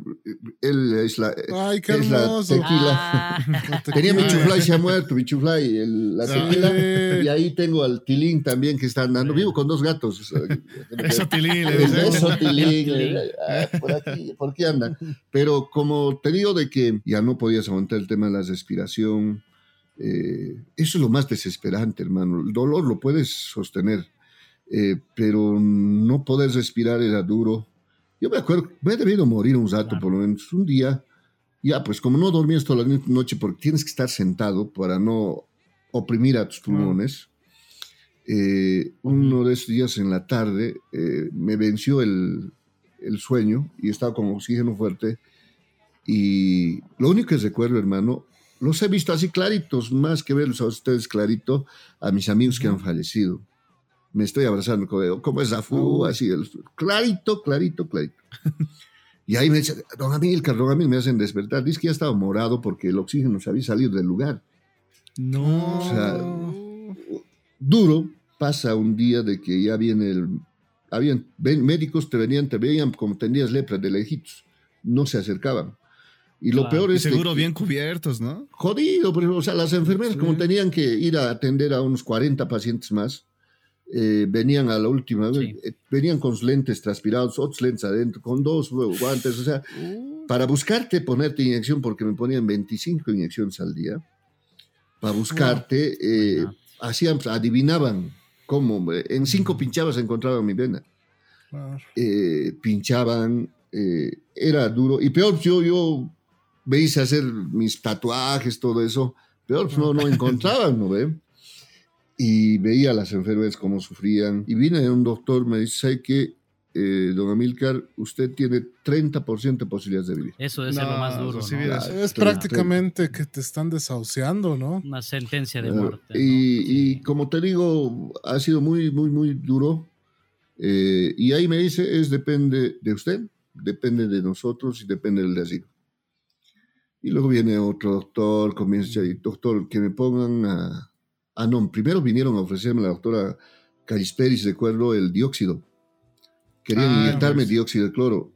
D: él es la,
A: Ay, qué
D: es la
A: hermoso.
D: tequila.
C: Ah,
D: Tenía mi
A: Ay.
D: chuflay, se ha muerto, mi chuflay, el- la
B: Sí.
D: tequila. Y ahí tengo al Tilín también que está andando. Vivo con dos gatos.
B: Eso, Tilín, le dice.
D: Eso, Tilín.
C: Tilín.
D: Ah, por aquí, ¿por qué anda? Pero como te digo de que ya no podías aguantar el tema de la respiración, eh, eso es lo más desesperante, hermano. El dolor lo puedes sostener, eh, pero no poder respirar era duro. Yo me acuerdo, me he debido morir un rato,
C: Claro.
D: por lo menos un día. Ya, pues como no dormías toda la noche porque tienes que estar sentado para no oprimir a tus pulmones. eh, uno de esos días en la tarde eh, me venció el, el sueño y estaba con oxígeno fuerte. Y lo único que recuerdo, hermano, los he visto así claritos, más que verlos a ustedes clarito, a mis amigos que han fallecido. Me estoy abrazando, como, como es Zafú, así, el- clarito, clarito, clarito. Y ahí me dice, don Amílcar, don Amílcar, me hacen despertar. Dice que ya estaba morado porque el oxígeno se había salido del lugar.
B: No.
D: O sea, duro pasa un día de que ya viene el... Habían ven- médicos te venían, te veían como tenías lepra de lejitos. No se acercaban. Y lo
C: Claro.
D: peor es
B: seguro
D: que-
B: bien cubiertos, ¿no?
D: jodido, pero, o sea, las enfermeras
B: Sí.
D: como tenían que ir a atender a unos 40 pacientes más, eh, venían a la última,
C: Sí.
D: eh, venían con lentes transpirados, otros lentes adentro, con dos guantes, o sea, para buscarte ponerte inyección, porque me ponían 25 inyecciones al día, para buscarte, eh, hacían, adivinaban cómo, en cinco pinchabas encontraban mi vena pinchaban, era duro. Y peor, yo, yo me hice hacer mis tatuajes, todo eso. Peor, no, no encontraban, ¿no ve? Y veía a las enfermeras cómo sufrían. Y vine de un doctor, me dice, ¿sabe qué? Eh, don Amílcar, usted tiene 30% de posibilidades de vivir.
C: Eso debe ser lo
B: No,
C: más duro,
B: sí,
C: ¿no?
D: Claro.
A: Es prácticamente que te están desahuciando, ¿no?
C: Una sentencia de muerte. ¿no?
D: y, y
C: Sí.
D: como te digo, ha sido muy, muy, muy duro. Eh, y ahí me dice, es depende de usted, depende de nosotros y depende del asilo. Y luego viene otro doctor, comienza y doctor, que me pongan a... Ah, no, primero vinieron a ofrecerme la doctora Calisperis, recuerdo, el dióxido. Querían
B: Ah,
D: inyectarme
B: pues.
D: dióxido de cloro.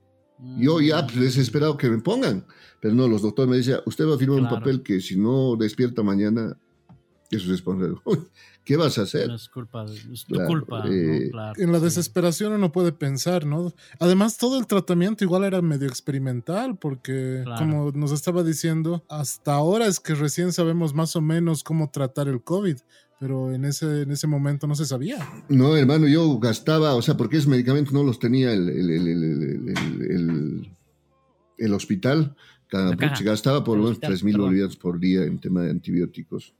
D: Yo ya pues, desesperado que me pongan. Pero no, los doctores me decían, usted va a firmar un papel que si no despierta mañana, es su responsabilidad. Uy, ¿Qué vas a hacer?
C: No es culpa, de- es tu
D: Claro,
C: culpa, ¿no? Claro,
A: En la
C: sí.
A: desesperación uno puede pensar, ¿no? Además, todo el tratamiento igual era medio experimental, porque
C: Claro.
A: como nos estaba diciendo, hasta ahora es que recién sabemos más o menos cómo tratar el COVID, pero en ese, en ese momento no se sabía.
D: No, hermano, yo gastaba, o sea, porque esos medicamentos no los tenía el, el, el, el, el- el- el- el hospital. Cada, gastaba por lo menos
C: hospital,
D: 3 mil
C: perdón.
D: bolivianos por día en tema de antibióticos,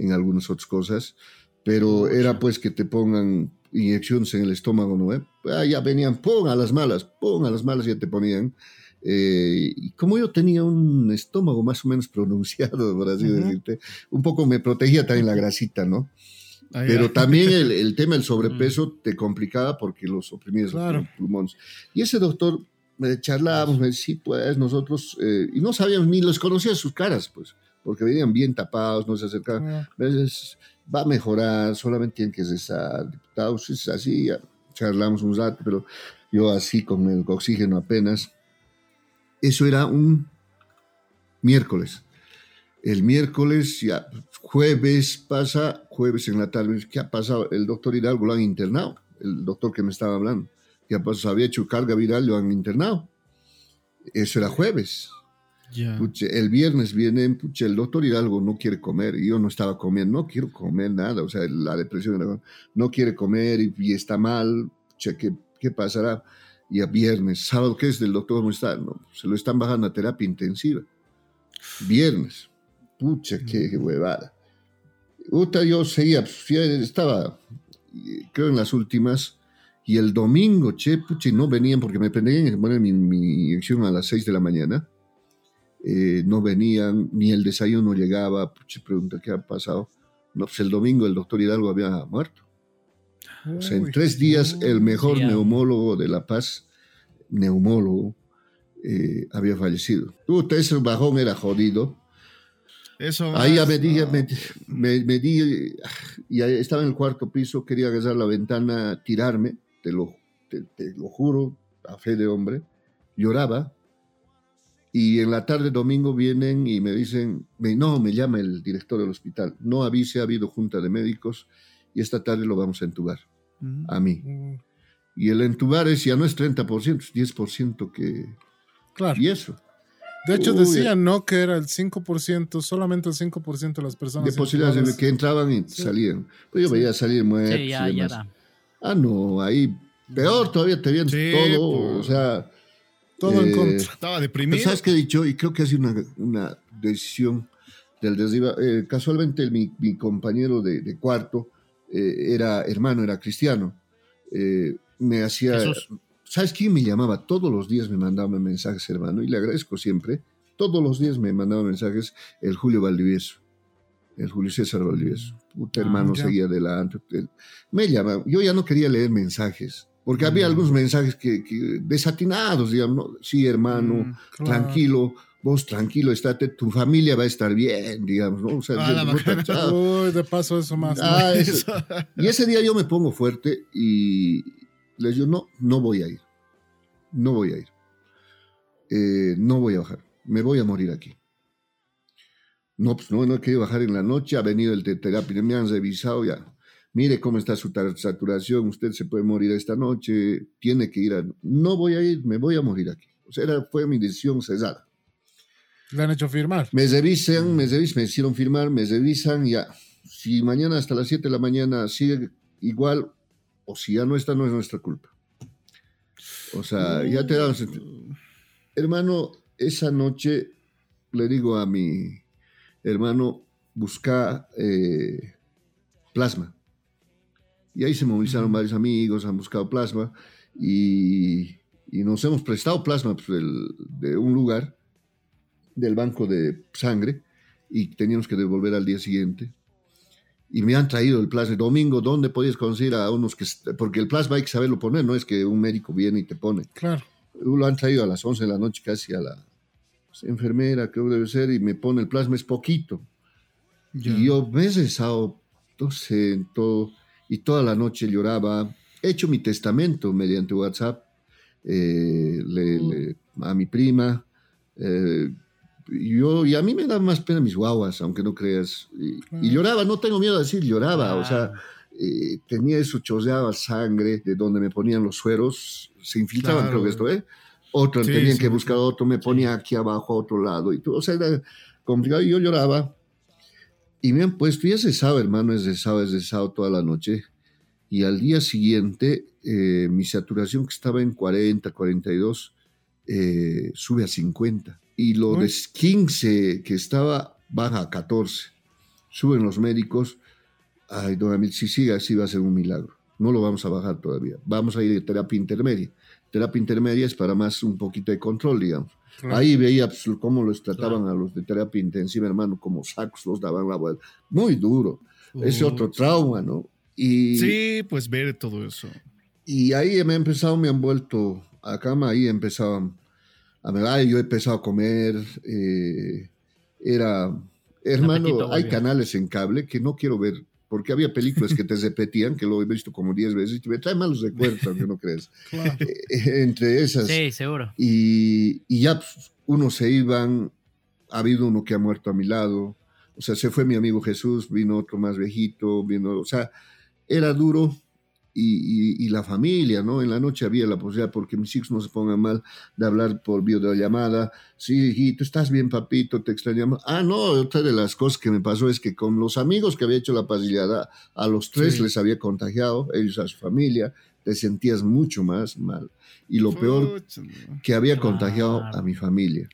D: en algunas otras cosas. Pero era pues que te pongan inyecciones en el estómago, ¿no? eh? Ah, ya venían, pon a las malas, pon a las malas, ya te ponían. Eh, y como yo tenía un estómago más o menos pronunciado, por así
A: Ujú.
D: decirte, un poco me protegía también la grasita, ¿no?
B: Ahí
D: Pero
B: va.
D: también el, el tema del sobrepeso te complicaba porque los oprimías
A: Claro.
D: los pulmones. Y ese doctor, me charlábamos, me decía, sí, pues nosotros, eh, y no sabíamos ni los conocía sus caras, pues, porque venían bien tapados, no se acercaban.
A: Ah,
D: A veces va a mejorar, solamente tienen que cesar, diputados, es así, ya charlamos un rato, pero yo así con el oxígeno apenas. Eso era un miércoles. El miércoles, ya jueves pasa, jueves en la tarde, ¿qué ha pasado? El doctor Hidalgo lo han internado, el doctor que me estaba hablando. ¿Qué ha pasado? Había hecho carga viral, lo han internado. Eso era jueves. Puche, el viernes viene, puche, el doctor Hidalgo no quiere comer, y yo no estaba comiendo, no quiero comer nada, o sea, la depresión, no quiere comer y, y está mal, puche, ¿qué, qué pasará? Y a viernes, sábado, ¿qué es del doctor? ¿Cómo está? No, se lo están bajando a terapia intensiva. Viernes, pucha, qué huevada. Puta, yo seguía, pues, estaba, creo en las últimas, y el domingo, che, puche, no venían porque me que poner mi, mi a las 6 de la mañana eh, no venían, ni el desayuno llegaba. Se pregunta qué ha pasado. No, pues el domingo el doctor Hidalgo había muerto. O sea, en tres días el mejor neumólogo de La Paz, neumólogo, eh, había fallecido. Usted ese bajón era jodido.
B: Eso
D: Ahí ya me di,
B: no.
D: me, me- me di, y estaba en el cuarto piso, quería agarrar la ventana, tirarme, te lo, te, te lo juro, a fe de hombre, lloraba. Y en la tarde domingo vienen y me dicen, me- no, me llama el director del hospital, no avise, ha habido junta de médicos y esta tarde lo vamos a entubar,
B: Ujú.
D: a mí.
A: Mm,
D: Y el entubar es, ya no es 30%, es 10% que...
A: Claro.
D: Y eso,
A: De hecho,
D: Uy,
A: decían, ¿no? Que era el 5%, solamente el 5% de las personas.
D: de posibilidades que entraban y
A: Sí.
D: salían. Pues yo
A: Sí.
D: veía salir muertos
C: Sí, ya,
D: y
C: ya
D: demás.
C: era.
D: Ah, no, ahí peor todavía te vienes
B: Sí,
D: todo,
B: pues.
D: o sea...
A: Todo en
D: eh,
A: contra.
B: Estaba
D: pero
B: deprimido.
D: ¿Sabes qué he dicho? Y creo que ha sido una, una decisión del desriba. eh, casualmente mi, mi compañero de, de cuarto eh, era hermano, era cristiano. Me hacía...
C: Jesús.
D: ¿Sabes quién me llamaba? Todos los días me mandaba mensajes, hermano, y le agradezco siempre. Todos los días me mandaba mensajes el Julio Valdivieso, el Julio César Valdivieso. Puta
C: Ah,
D: hermano,
A: ya.
D: seguía adelante. Me llama. Yo ya no quería leer mensajes, porque había
B: Mm.
D: algunos mensajes que, que desatinados, digamos. ¿no? Sí, hermano,
B: Mm.
A: Claro.
D: tranquilo, vos tranquilo, estate, tu familia va a estar bien, digamos, ¿no? O sea,
B: Ah, la.
A: Uy, de paso eso más.
D: Ah,
B: Eso.
D: y ese día yo me pongo fuerte y les digo, no, no voy a ir. No voy a ir. Eh, no voy a bajar. Me voy a morir aquí. No, pues no, no he querido bajar en la noche. Ha venido el terapia, me han revisado ya. Mire cómo está su saturación. Usted se puede morir esta noche. Tiene que ir a... No voy a ir, me voy a morir aquí. O sea, era- fue mi decisión cesada.
A: Le han hecho firmar.
D: Me revisan, me revisan, me hicieron firmar, me revisan, ya. Si mañana hasta las 7 de la mañana sigue igual, o si ya no está, no es nuestra culpa. O sea, ya te damos... Hermano, esa noche le digo a mi hermano, busca eh, plasma. Y ahí se movilizaron varios amigos, han buscado plasma y, y nos hemos prestado plasma pues, del- de un lugar del banco de sangre y teníamos que devolver al día siguiente. Y me han traído el plasma. Domingo, ¿dónde podías conseguir a unos que... Porque el plasma hay que saberlo poner, no es que un médico viene y te pone.
A: Claro.
D: Lo han traído a las 11 de la noche casi a la pues, enfermera, creo que debe ser, y me pone el plasma, es poquito.
B: Ya.
D: Y yo me he rezado, no sé, en todo, y toda la noche lloraba. He hecho mi testamento mediante WhatsApp eh, le- le- a mi prima. eh, yo, y a mí me da más pena mis guaguas, aunque no creas. Y, lloraba, no tengo miedo de decir lloraba, o sea,
C: Ah,
D: eh, tenía eso, chorreaba sangre de donde me ponían los sueros, se infiltraban,
B: Claro.
D: creo que esto, ¿eh? Otro,
B: Sí,
D: tenían
B: sí,
D: que buscar otro, me ponía aquí abajo a otro lado, y todo, o sea, era complicado, y yo lloraba. Y me han puesto, y es cesado, hermano, es cesado, es cesado toda la noche. Y al día siguiente, eh, mi saturación que estaba en 40, 42, eh, sube a 50. Y lo de 15 que estaba, baja a 14. Suben los médicos. Ay, don Emil, si sigue así va a ser un milagro. No lo vamos a bajar todavía. Vamos a ir de terapia intermedia. Terapia intermedia es para más un poquito de control, digamos. Ahí veía pues, cómo los trataban a los de terapia intensiva, hermano, como sacos los daban la vuelta. Muy duro. Ese otro trauma, ¿no? Y,
B: Sí, pues ver todo eso.
D: y ahí me he empezado, me han vuelto a cama, ahí empezaban a ver, ay, yo he empezado a comer, eh, era, hermano,
C: apetito
D: hay canales en cable que no quiero ver, porque había películas que te repetían, que lo he visto como 10 veces, y me trae malos recuerdos, aunque no crees.
A: claro.
D: Eh, entre esas.
C: sí, seguro.
D: Y, y ya pues, unos se iban, ha habido uno que ha muerto a mi lado, o sea, se fue mi amigo Jesús, vino otro más viejito, vino, o sea, era duro y, y- y la familia, ¿no? En la noche había la posibilidad, porque mis hijos no se pongan mal, de hablar por videollamada, sí, hijito, ¿estás bien, papito? Te extrañamos. Ah, no, otra de las cosas que me pasó es que con los amigos que había hecho la pasillada, a los tres
A: Sí.
D: les había contagiado, ellos a su familia, te sentías mucho más mal. Y lo peor que había
C: Claro.
D: contagiado a mi familia.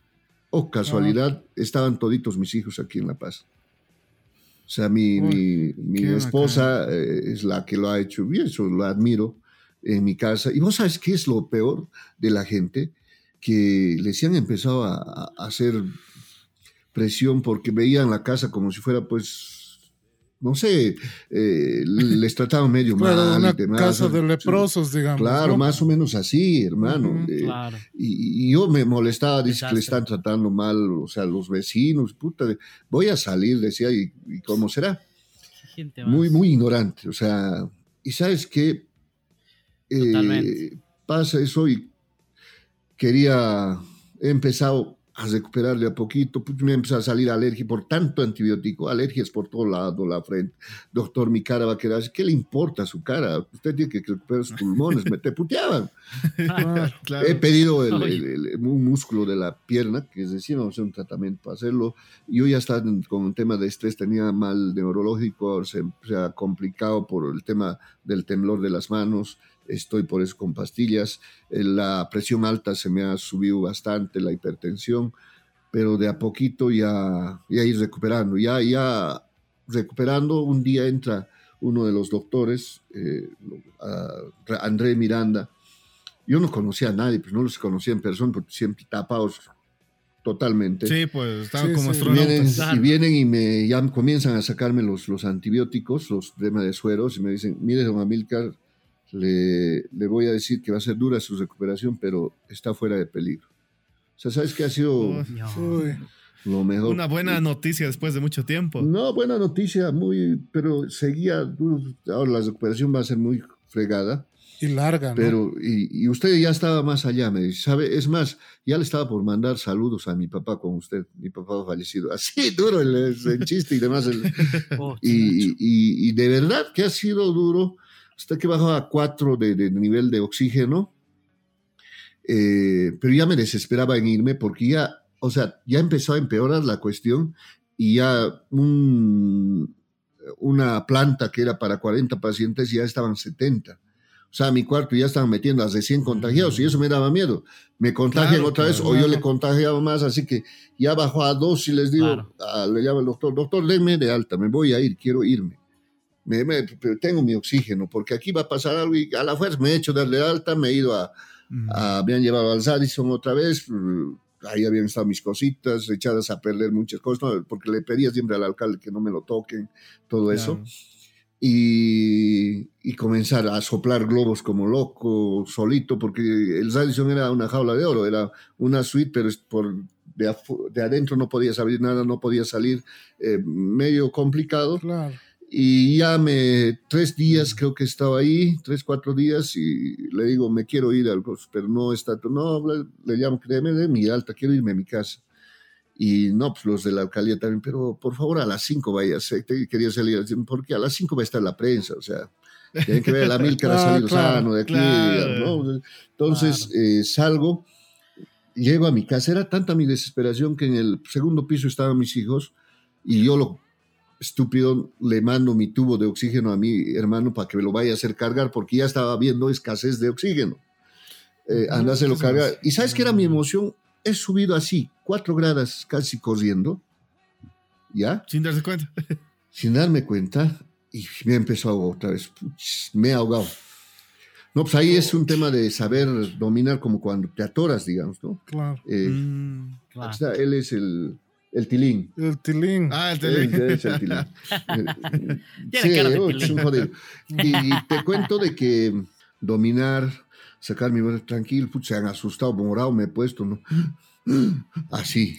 D: Oh, casualidad, estaban toditos mis hijos aquí en La Paz. O sea, mi,
A: Uy,
D: mi, esposa eh, es la que lo ha hecho bien, eso lo admiro en mi casa. Y vos sabes qué es lo peor de la gente, que les han empezado a, a hacer presión porque veían la casa como si fuera pues no sé, eh, les trataban medio mal.
A: Una casa de leprosos, digamos.
D: Claro, más o menos así, hermano. Eh, y, yo me molestaba, dice que le están tratando mal, o sea, los vecinos, puta, voy a salir, decía, ¿y, cómo será? Muy, muy ignorante, o sea, y sabes qué, eh, pasa eso y quería, he empezado a recuperarle a poquito, pues me empezó a salir alergia por tanto antibiótico, alergias por todo lado, la frente. Doctor, mi cara va a quedar ¿Qué le importa su cara? Usted tiene que recuperar sus pulmones, me te puteaban. He pedido un músculo de la pierna, que es decir, vamos a hacer un tratamiento para hacerlo. Yo ya estaba con un tema de estrés, tenía mal neurológico, se, se ha complicado por el tema del temblor de las manos estoy por eso con pastillas. Eh, la presión alta se me ha subido bastante, la hipertensión, pero de a poquito ya, ya ir recuperando. Ya, ya recuperando, un día entra uno de los doctores, eh, André Miranda. Yo no conocía a nadie, pues no los conocía en persona, porque siempre tapados totalmente.
B: Sí, pues estaban como
D: astronautas. y vienen y me ya comienzan a sacarme los, los antibióticos, los temas de sueros, y me dicen, mire, don Amilcar, le, le, voy a decir que va a ser dura su recuperación, pero está fuera de peligro. O sea, ¿sabes qué ha sido lo mejor?
B: Una buena noticia después de mucho tiempo.
D: No, buena noticia, muy, pero seguía Ahora la recuperación va a ser muy fregada.
A: Y larga, ¿no?
D: Pero, y, y, usted ya estaba más allá, me dice, ¿sabe? Es más, ya le estaba por mandar saludos a mi papá con usted, mi papá ha fallecido. Así, duro el, el chiste y demás. Oh, y, y, y, de verdad que ha sido duro hasta que bajó a 4 de, nivel de oxígeno, eh, pero ya me desesperaba en irme porque ya, o sea, ya empezó a empeorar la cuestión y ya una planta que era para 40 pacientes ya estaban 70. O sea, mi cuarto ya estaban metiendo a 100 contagiados y eso me daba miedo. Me contagian otra vez o yo le contagiaba más, así que ya bajó a dos y les digo, le llamo al doctor, doctor, denme de alta, me voy a ir, quiero irme me, tengo mi oxígeno, porque aquí va a pasar algo y a la fuerza me he hecho darle alta, me he ido a, me han llevado al Sadison otra vez, ahí habían estado mis cositas echadas a perder muchas cosas, porque le pedía siempre al alcalde que no me lo toquen, todo eso. Y, y, comenzar a soplar globos como loco, solito, porque el Sadison era una jaula de oro, era una suite, pero por, de, de adentro no podías abrir nada, no podía salir, eh, medio complicado.
A: Claro.
D: Y ya me, tres días creo que estaba ahí, tres, cuatro días, y le digo, me quiero ir al pero no está, no, le, llamo, créeme, de mi alta, quiero irme a mi casa. Y no, pues los de la alcaldía también, pero por favor a las cinco vaya, quería salir, porque a las cinco va a estar la prensa, o sea, tienen que ver a la mil que ha salido sano de aquí, ¿no? Entonces eh, salgo, llego a mi casa, era tanta mi desesperación que en el segundo piso estaban mis hijos, y yo lo estúpido, le mando mi tubo de oxígeno a mi hermano para que me lo vaya a hacer cargar porque ya estaba viendo escasez de oxígeno. Eh, lo cargar. ¿Y sabes qué era mi emoción? He subido así, cuatro gradas casi corriendo. ¿Ya?
B: Sin darse cuenta.
D: Sin darme cuenta. Y me empezó a ahogar otra vez. me he ahogado. No, pues ahí es un tema de saber dominar como cuando te atoras, digamos, ¿no?
A: Claro.
D: Eh, mm, claro. Él es el, el tilín.
A: El tilín.
B: Ah, el tilín.
D: Es, el tilín. sí, es un jodido. Y te cuento de que dominar, sacar mi voz tranquilo, se han asustado, morado me he puesto, ¿no? Así,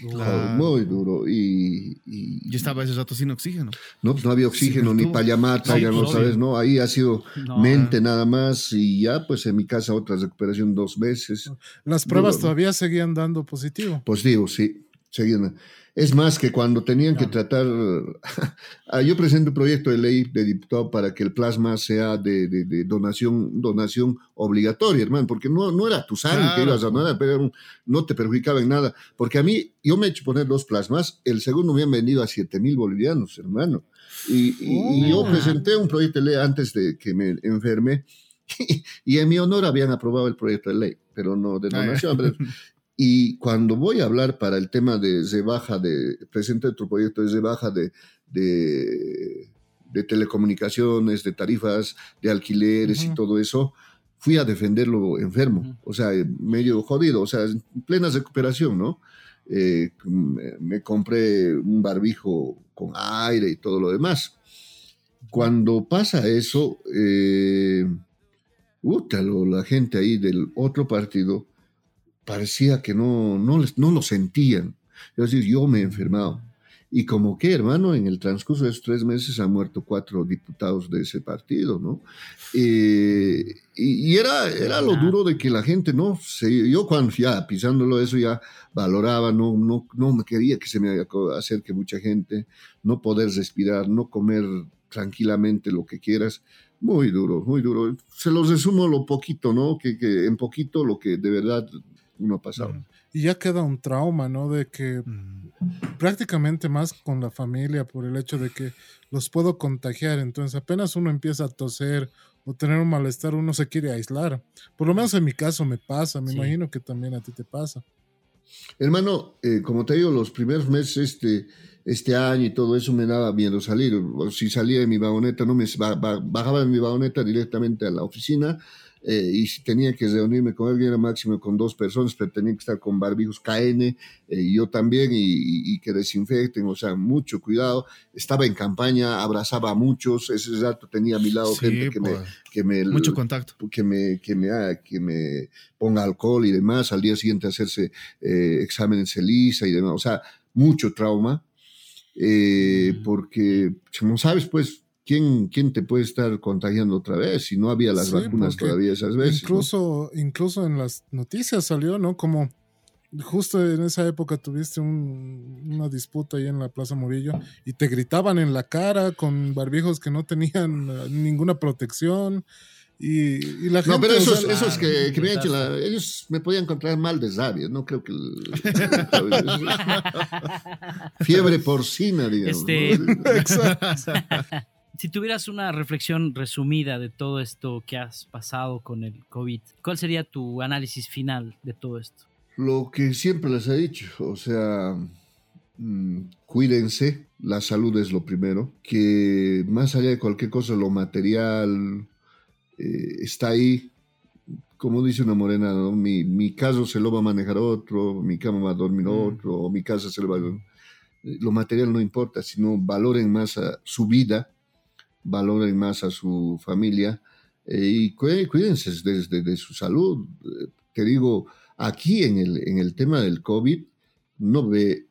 D: muy duro. Y,
B: y, estaba ese rato sin oxígeno.
D: No, pues no había oxígeno ni para llamar, ya no sabes, ¿no? Ahí ha sido mente nada más y ya, pues en mi casa otra recuperación dos veces.
A: Las pruebas todavía seguían dando positivo.
D: Positivo, sí, seguían. Es más que cuando tenían que tratar, ah, yo presento un proyecto de ley de diputado para que el plasma sea de, donación, donación obligatoria, hermano, porque no, no era tu sangre que ibas a donar, pero no te perjudicaba en nada. Porque a mí, yo me he hecho poner dos plasmas, el segundo me han vendido a 7 mil bolivianos, hermano. Y, yo oh. presenté un proyecto de ley antes de que me enferme, y en mi honor habían aprobado el proyecto de ley, pero no de donación. Y cuando voy a hablar para el tema de rebaja, de, presente otro proyecto de rebaja de, de, de telecomunicaciones, de tarifas, de alquileres y todo eso, fui a defenderlo enfermo, o sea, medio jodido, o sea, en plena recuperación, ¿no? Eh, me compré un barbijo con aire y todo lo demás. Cuando pasa eso, eh, la gente ahí del otro partido parecía que no, no, no lo sentían. Es decir, yo me he enfermado. Y como que, hermano, en el transcurso de esos tres meses han muerto cuatro diputados de ese partido, ¿no? Eh, y, era, era lo duro de que la gente, ¿no? Se, yo cuando ya pisándolo eso ya valoraba, no, no, no me quería que se me acerque mucha gente, no poder respirar, no comer tranquilamente lo que quieras. Muy duro, muy duro. Se los resumo lo poquito, ¿no? Que, que en poquito lo que de verdad uno ha pasado
A: y ya queda un trauma, ¿no? De que prácticamente más con la familia por el hecho de que los puedo contagiar. Entonces apenas uno empieza a toser o tener un malestar, uno se quiere aislar. Por lo menos en mi caso me pasa, me imagino que también a ti te pasa.
D: Hermano, eh, como te digo, los primeros meses este, este año y todo eso me daba miedo salir. Si salía de mi vagoneta, no me bajaba de mi vagoneta directamente a la oficina eh, y si tenía que reunirme con alguien era máximo con dos personas, pero tenía que estar con barbijos KN, eh, yo también, y, que desinfecten, o sea, mucho cuidado. Estaba en campaña, abrazaba a muchos, ese rato tenía a mi lado gente que, me, pues, que me...
B: Mucho contacto.
D: Que me, que, me, ah, que me ponga alcohol y demás, al día siguiente hacerse eh, exámenes ELISA y demás, o sea, mucho trauma, eh, mm. porque, como sabes, pues ¿quién, ¿quién te puede estar contagiando otra vez si no había las vacunas todavía esas veces?
A: Incluso, incluso en las noticias salió, ¿no? Como justo en esa época tuviste una disputa ahí en la Plaza Murillo y te gritaban en la cara con barbijos que no tenían eh, ninguna protección. Y, la gente,
D: no, pero esos, esos que, que me hecho ellos me podían encontrar mal de rabia, no creo que fiebre porcina, digamos. Este... Exacto
C: si tuvieras una reflexión resumida de todo esto que has pasado con el COVID, ¿cuál sería tu análisis final de todo esto?
D: Lo que siempre les he dicho, o sea, mm, cuídense, la salud es lo primero, que más allá de cualquier cosa, lo material eh, está ahí. Como dice una morena, mi, mi, caso se lo va a manejar otro, mi cama va a dormir mm. otro, o mi casa se lo va a... Lo material no importa, sino valoren más a su vida, valoren más a su familia eh, y cuídense desde de, su salud. Te digo, aquí en el, en el tema del COVID no ve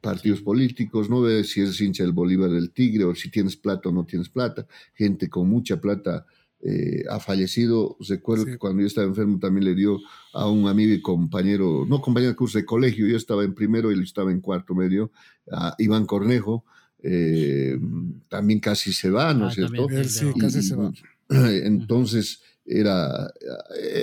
D: partidos políticos, no ve si es hincha del Bolívar del Tigre o si tienes plata o no tienes plata. Gente con mucha plata eh, ha fallecido. Recuerdo que cuando yo estaba enfermo también le dio a un amigo y compañero, no compañero de curso de colegio, yo estaba en primero y él estaba en cuarto medio, a Iván Cornejo, eh, también casi se va, ¿no es ah, cierto?
A: sí, casi se va.
D: Entonces, era,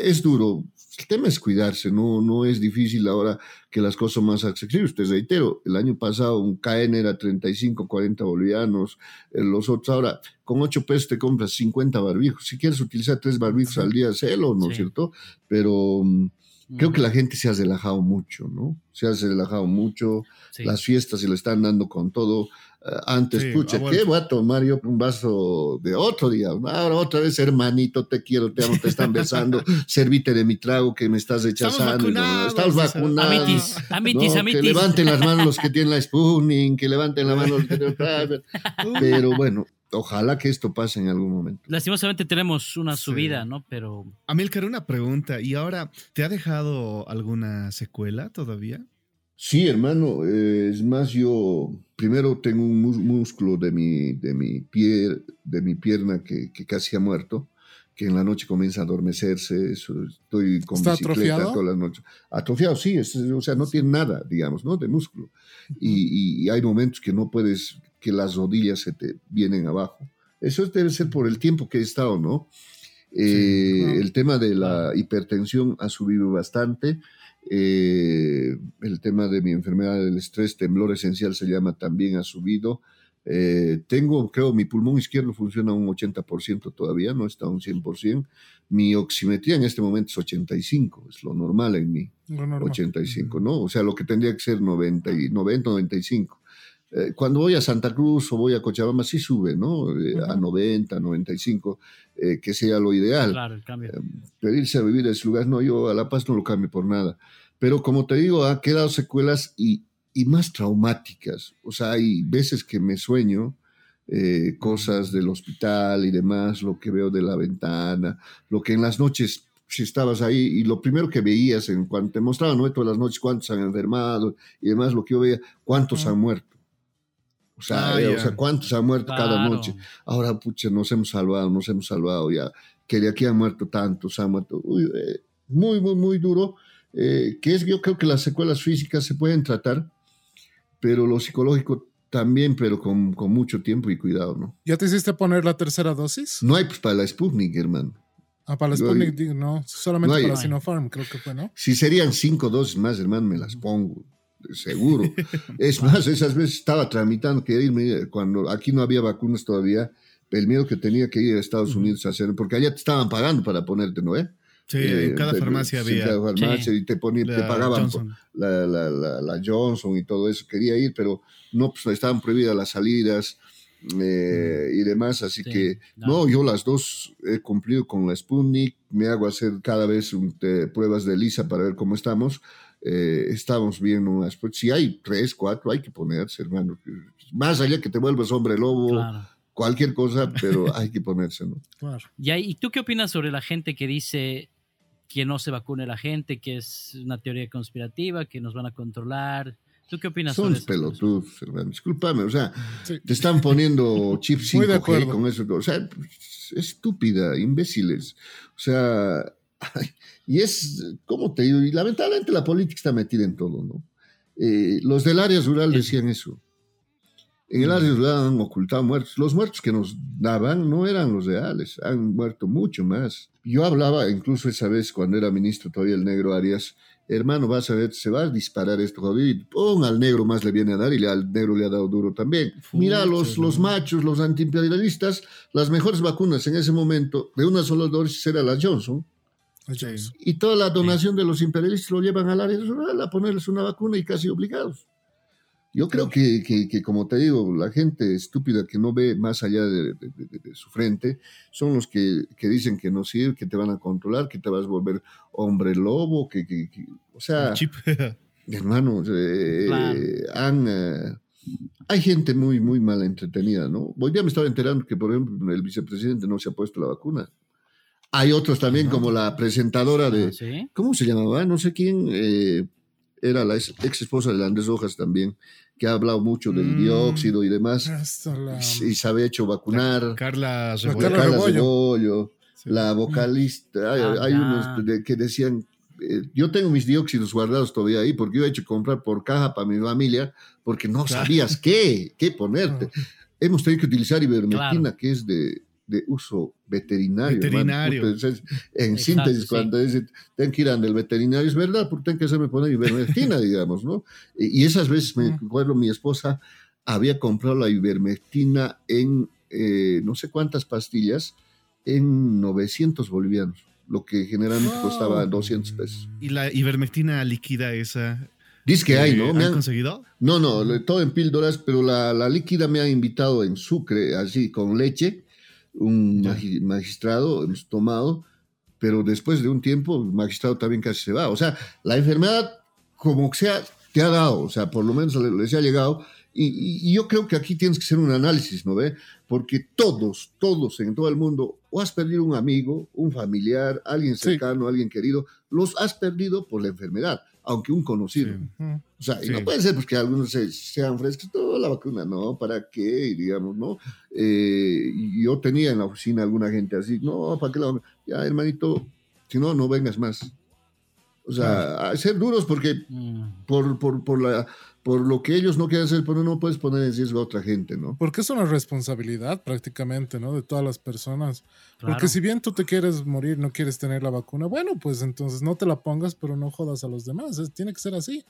D: es duro. El tema es cuidarse, no, no es difícil ahora que las cosas son más accesibles. Te reitero, el año pasado un KN era 35, 40 bolivianos, eh, los otros ahora, con 8 pesos te compras 50 barbijos. Si quieres utilizar 3 barbijos al día, celo, ¿no es cierto? Pero mm, creo que la gente se ha relajado mucho, ¿no? Se ha relajado mucho, las fiestas se le están dando con todo. Eh, antes, escucha, ¿qué voy a tomar yo un vaso de otro día? Ahora otra vez, hermanito, te quiero, te amo, te están besando, servite de mi trago que me estás rechazando. Estás vacunado.
C: Amitis, amitis, amitis.
D: Que levanten las manos los que tienen la spooning, que levanten las manos los que tienen... Pero bueno, ojalá que esto pase en algún momento.
C: Lastimosamente tenemos una subida, ¿no? Pero...
B: Amilcar, una pregunta. ¿Y ahora te ha dejado alguna secuela todavía?
D: Sí, hermano, eh, es más, yo primero tengo un músculo de mi, de mi, pie, de mi pierna que, casi ha muerto, que en la noche comienza a adormecerse, estoy con bicicleta atrofiado? todas las noches. Atrofiado, sí, o sea, no tiene nada, digamos, ¿no? De músculo. y, hay momentos que no puedes, que las rodillas se te vienen abajo. Eso debe ser por el tiempo que he estado, ¿no? Eh, el tema de la hipertensión ha subido bastante eh, el tema de mi enfermedad del estrés, temblor esencial se llama, también ha subido. Eh, tengo, creo, mi pulmón izquierdo funciona un 80% todavía, no está un 100%. Mi oximetría en este momento es 85, es lo normal en mí. 85, ¿no? O sea, lo que tendría que ser 90, y, 90 95. Eh, cuando voy a Santa Cruz o voy a Cochabamba, sí sube, ¿no? Eh, a 90, 95, eh, que sea lo ideal.
C: Claro, el cambio.
D: pedirse a vivir en ese lugar, no, yo a La Paz no lo cambio por nada. Pero como te digo, ha quedado secuelas y, y más traumáticas. O sea, hay veces que me sueño eh, cosas del hospital y demás, lo que veo de la ventana, lo que en las noches si estabas ahí y lo primero que veías en cuanto te mostraban ¿no? todas las noches cuántos han enfermado y demás, lo que yo veía, cuántos han muerto. O sea,
B: Ah,
D: eh, o
B: ya.
D: sea, cuántos han muerto cada
C: Claro.
D: noche. Ahora, pucha, nos hemos salvado, nos hemos salvado ya. Que de aquí han muerto tantos, han muerto. Uy, eh, muy, muy, muy duro. eh, que es, yo creo que las secuelas físicas se pueden tratar, pero lo psicológico también, pero con, con mucho tiempo y cuidado, ¿no?
A: ¿Ya te hiciste poner la tercera dosis?
D: No hay pues para la Sputnik, hermano.
A: Ah, para la Sputnik, no, solamente
D: no hay-
A: para
C: hay.
A: Sinopharm, creo que fue, ¿no?
D: Si serían cinco dosis más, hermano, me las pongo. Seguro. Es más, esas veces estaba tramitando que irme cuando aquí no había vacunas todavía. El miedo que tenía que ir a Estados Unidos a hacer, porque allá te estaban pagando para ponerte, ¿no? Eh?
B: Sí,
D: Eh,
B: en cada
D: te-
B: farmacia
D: sí,
B: había.
D: cada farmacia y te, ponían, te
B: la
D: pagaban por-
B: Johnson.
D: la, la, la, la Johnson y todo eso. Quería ir, pero no, pues estaban prohibidas las salidas eh, y demás. Así
C: Sí,
D: que,
C: no.
D: no, yo las dos he cumplido con la Sputnik. Me hago hacer cada vez un- te- pruebas de lisa para ver cómo estamos. Eh, estamos bien. unas- pues, si hay tres, cuatro, hay que ponerse, hermano. Más allá que te vuelvas hombre lobo,
C: Claro.
D: cualquier cosa, pero hay que ponerse, ¿no?
A: Claro.
C: Y, ahí- ¿y tú qué opinas sobre la gente que dice que no se vacune la gente, que es una teoría conspirativa, que nos van a controlar? ¿Tú qué opinas
D: Son
C: sobre eso?
D: pelotudos, hermano. Discúlpame, o sea,
A: Sí.
D: te están poniendo chip
A: Muy de
D: 5G
A: acuerdo.
D: con eso. O sea, pues, estúpida, imbéciles. O sea, y es, ¿cómo te digo? Y lamentablemente la política está metida en todo, ¿no? Eh, los del área rural decían eso. En el área rural han ocultado muertos. Los muertos que nos daban no eran los reales, han muerto mucho más. Yo hablaba incluso esa vez cuando era ministro todavía el negro Arias, hermano, vas a ver, se va a disparar esto, jodido, y pum, al negro más le viene a dar y al negro le ha dado duro también. Mira, los, los machos, los antiimperialistas, las mejores vacunas en ese momento de una sola dosis era la Johnson, Y toda la donación de los imperialistas lo llevan al área rural a ponerles una vacuna y casi obligados. Yo creo que, que- que, como te digo, la gente estúpida que no ve más allá de, de- de- de su frente son los que, que dicen que no sirve, que te van a controlar, que te vas a volver hombre lobo, que, o sea, hermanos, eh, han, eh, hay gente muy, muy mal entretenida, ¿no? Hoy día me estaba enterando que, por ejemplo, el vicepresidente no se ha puesto la vacuna. Hay otros también, como la presentadora de,
C: Ah, ¿Sí?
D: ¿Cómo se llamaba? No sé quién. eh, era la ex, ex esposa de Andrés Rojas también, que ha hablado mucho del
B: Mm.
D: dióxido y demás.
A: La-
D: Y se había hecho vacunar.
B: Carla
A: La
B: Rebollo.
A: Carla
D: Carla
A: Rebollo.
B: Sí.
D: la vocalista. Hay,
C: Ah,
D: hay unos de- que decían. eh, yo tengo mis dióxidos guardados todavía ahí porque yo he hecho comprar por caja para mi familia porque no
B: Claro.
D: sabías qué, qué ponerte. Hemos tenido que utilizar ivermectina,
C: Claro.
D: que es de, de uso veterinario.
B: Veterinario.
D: En
C: Exacto,
D: síntesis,
C: sí.
D: cuando dicen, tengo que ir al veterinario, es verdad, porque tengo que hacerme poner ivermectina, digamos, ¿no? Y, esas veces, me acuerdo, mi esposa había comprado la ivermectina en eh, no sé cuántas pastillas, en 900 bolivianos, lo que generalmente
A: Wow.
D: costaba 200 pesos.
B: Y la ivermectina líquida esa.
D: Dice que hay, ¿no? Me
B: ¿Han conseguido?
D: No, no, todo en píldoras, pero la, la líquida me ha invitado en sucre, así, con leche, un magistrado, hemos tomado, pero después de un tiempo el magistrado también casi se va. O sea, la enfermedad, como que sea, te ha dado, o sea, por lo menos le- les ha llegado. Y, yo creo que aquí tienes que hacer un análisis, ¿no ve? Porque todos, todos en todo el mundo, o has perdido un amigo, un familiar, alguien
A: Sí.
D: cercano, alguien querido, los has perdido por la enfermedad, aunque un conocido.
B: Sí.
D: O sea, y
B: Sí.
D: no puede ser pues, que algunos se- sean frescos, toda la vacuna, no, ¿para qué? Y digamos, ¿no? Eh, y yo tenía en la oficina alguna gente así, no, ¿para qué la vacuna? Ya, hermanito, si no, no vengas más. O sea, a ser duros porque
C: Mm,
D: por, por, por, la, por lo que ellos no quieren hacer, pero no puedes poner en riesgo a otra gente, ¿no?
A: Porque es una responsabilidad prácticamente, ¿no? De todas las personas.
C: claro.
A: Porque si bien tú te quieres morir, no quieres tener la vacuna, bueno, pues entonces no te la pongas, pero no jodas a los demás. Es- tiene que ser así.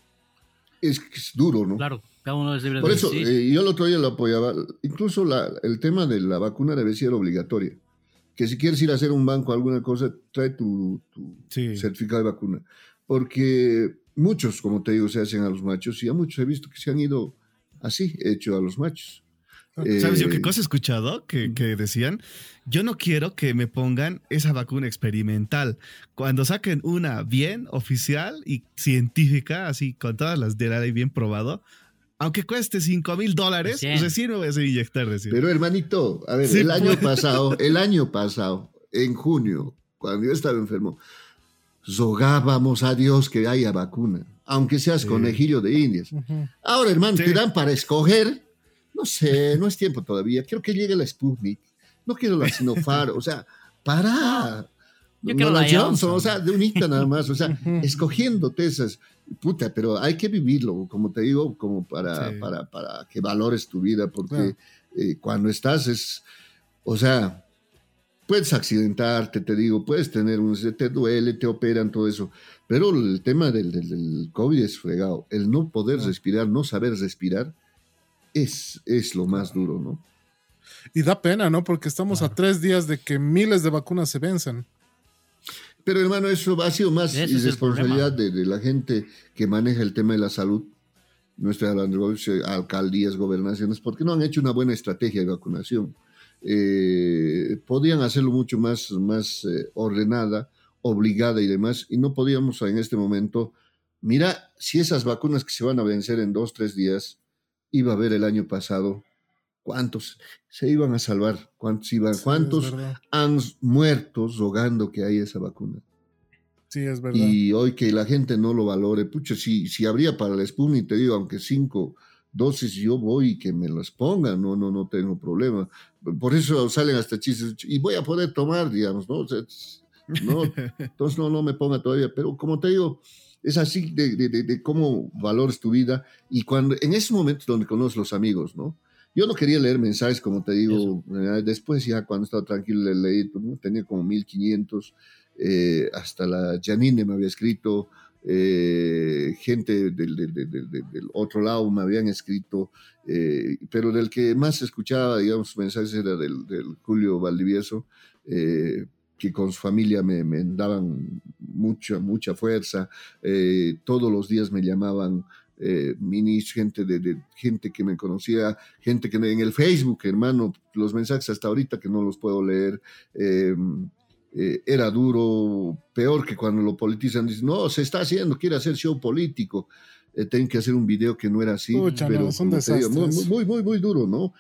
D: Es, que es duro, ¿no?
C: Claro, cada uno es libre
D: Por
C: de
D: eso, eh, yo el otro día lo apoyaba. Incluso la- el tema de la vacuna debe ser obligatoria. Que si quieres ir a hacer un banco alguna cosa, trae tu, tu
B: Sí.
D: certificado de vacuna. Porque muchos, como te digo, se hacen a los machos y a muchos he visto que se han ido así, hecho a los machos.
B: ¿Sabes yo
D: Eh,
B: qué cosa he escuchado? Que, que decían, yo no quiero que me pongan esa vacuna experimental. Cuando saquen una bien oficial y científica, así con todas las de la ley bien probado, aunque cueste 5 mil dólares, recién me voy a hacer inyectar.
D: Pero hermanito, a ver, el año pues. pasado, el año pasado, en junio, cuando yo estaba enfermo, rogábamos a Dios que haya vacuna, aunque seas conejillo de indias. Ahora, hermano, te dan para escoger, no sé, no es tiempo todavía, quiero que llegue la Sputnik, no quiero la Sinopharm, o sea, para.
C: Yo quiero la Johnson,
D: o sea, de unita nada más, o sea, escogiéndote esas, puta, pero hay que vivirlo, como te digo, como para, para, para que valores tu vida, porque eh, cuando estás es, o sea, puedes accidentarte, te digo, puedes tener un, te duele, te operan, todo eso, pero el tema del, del, COVID es fregado, el no poder respirar, no saber respirar, es, es lo más duro, ¿no?
A: Y da pena, ¿no? Porque estamos a tres días de que miles de vacunas se venzan.
D: Pero hermano, eso ha sido más irresponsabilidad de, de, la gente que maneja el tema de la salud. No estoy hablando de alcaldías, gobernaciones, porque no han hecho una buena estrategia de vacunación. Eh, podían hacerlo mucho más, más eh, ordenada, obligada y demás, y no podíamos en este momento. Mira, si esas vacunas que se van a vencer en dos, tres días, iba a haber el año pasado, ¿Cuántos se iban a salvar? ¿Cuántos iban? ¿Cuántos han muerto rogando que haya esa vacuna?
A: Sí, es verdad.
D: Y hoy que la gente no lo valore, pucha, si, si habría para la Sputnik, te digo, aunque cinco dosis yo voy y que me las pongan, no, no, no tengo problema. Por eso salen hasta chistes, y voy a poder tomar, digamos, ¿no? no entonces no, no me ponga todavía, pero como te digo, es así de, de, de, cómo valores tu vida y cuando, en ese momento donde conoces los amigos, ¿no? Yo no quería leer mensajes, como te digo, eh, después ya cuando estaba tranquilo le leí, pues, tenía como 1500, eh, hasta la Janine me había escrito, eh, gente del, del, otro lado me habían escrito, pero del que más escuchaba, digamos, mensajes era del, Julio Valdivieso, que con su familia me, me daban mucha, mucha fuerza, todos los días me llamaban eh, minis, gente, de, gente que me conocía, gente que en el Facebook, hermano, los mensajes hasta ahorita que no los puedo leer. Em, eh, era duro, peor que cuando lo politizan, dicen, no, se está haciendo, quiere hacer show político, eh, tengo que hacer un video que no era así, pero muy, muy, muy, duro, ¿no?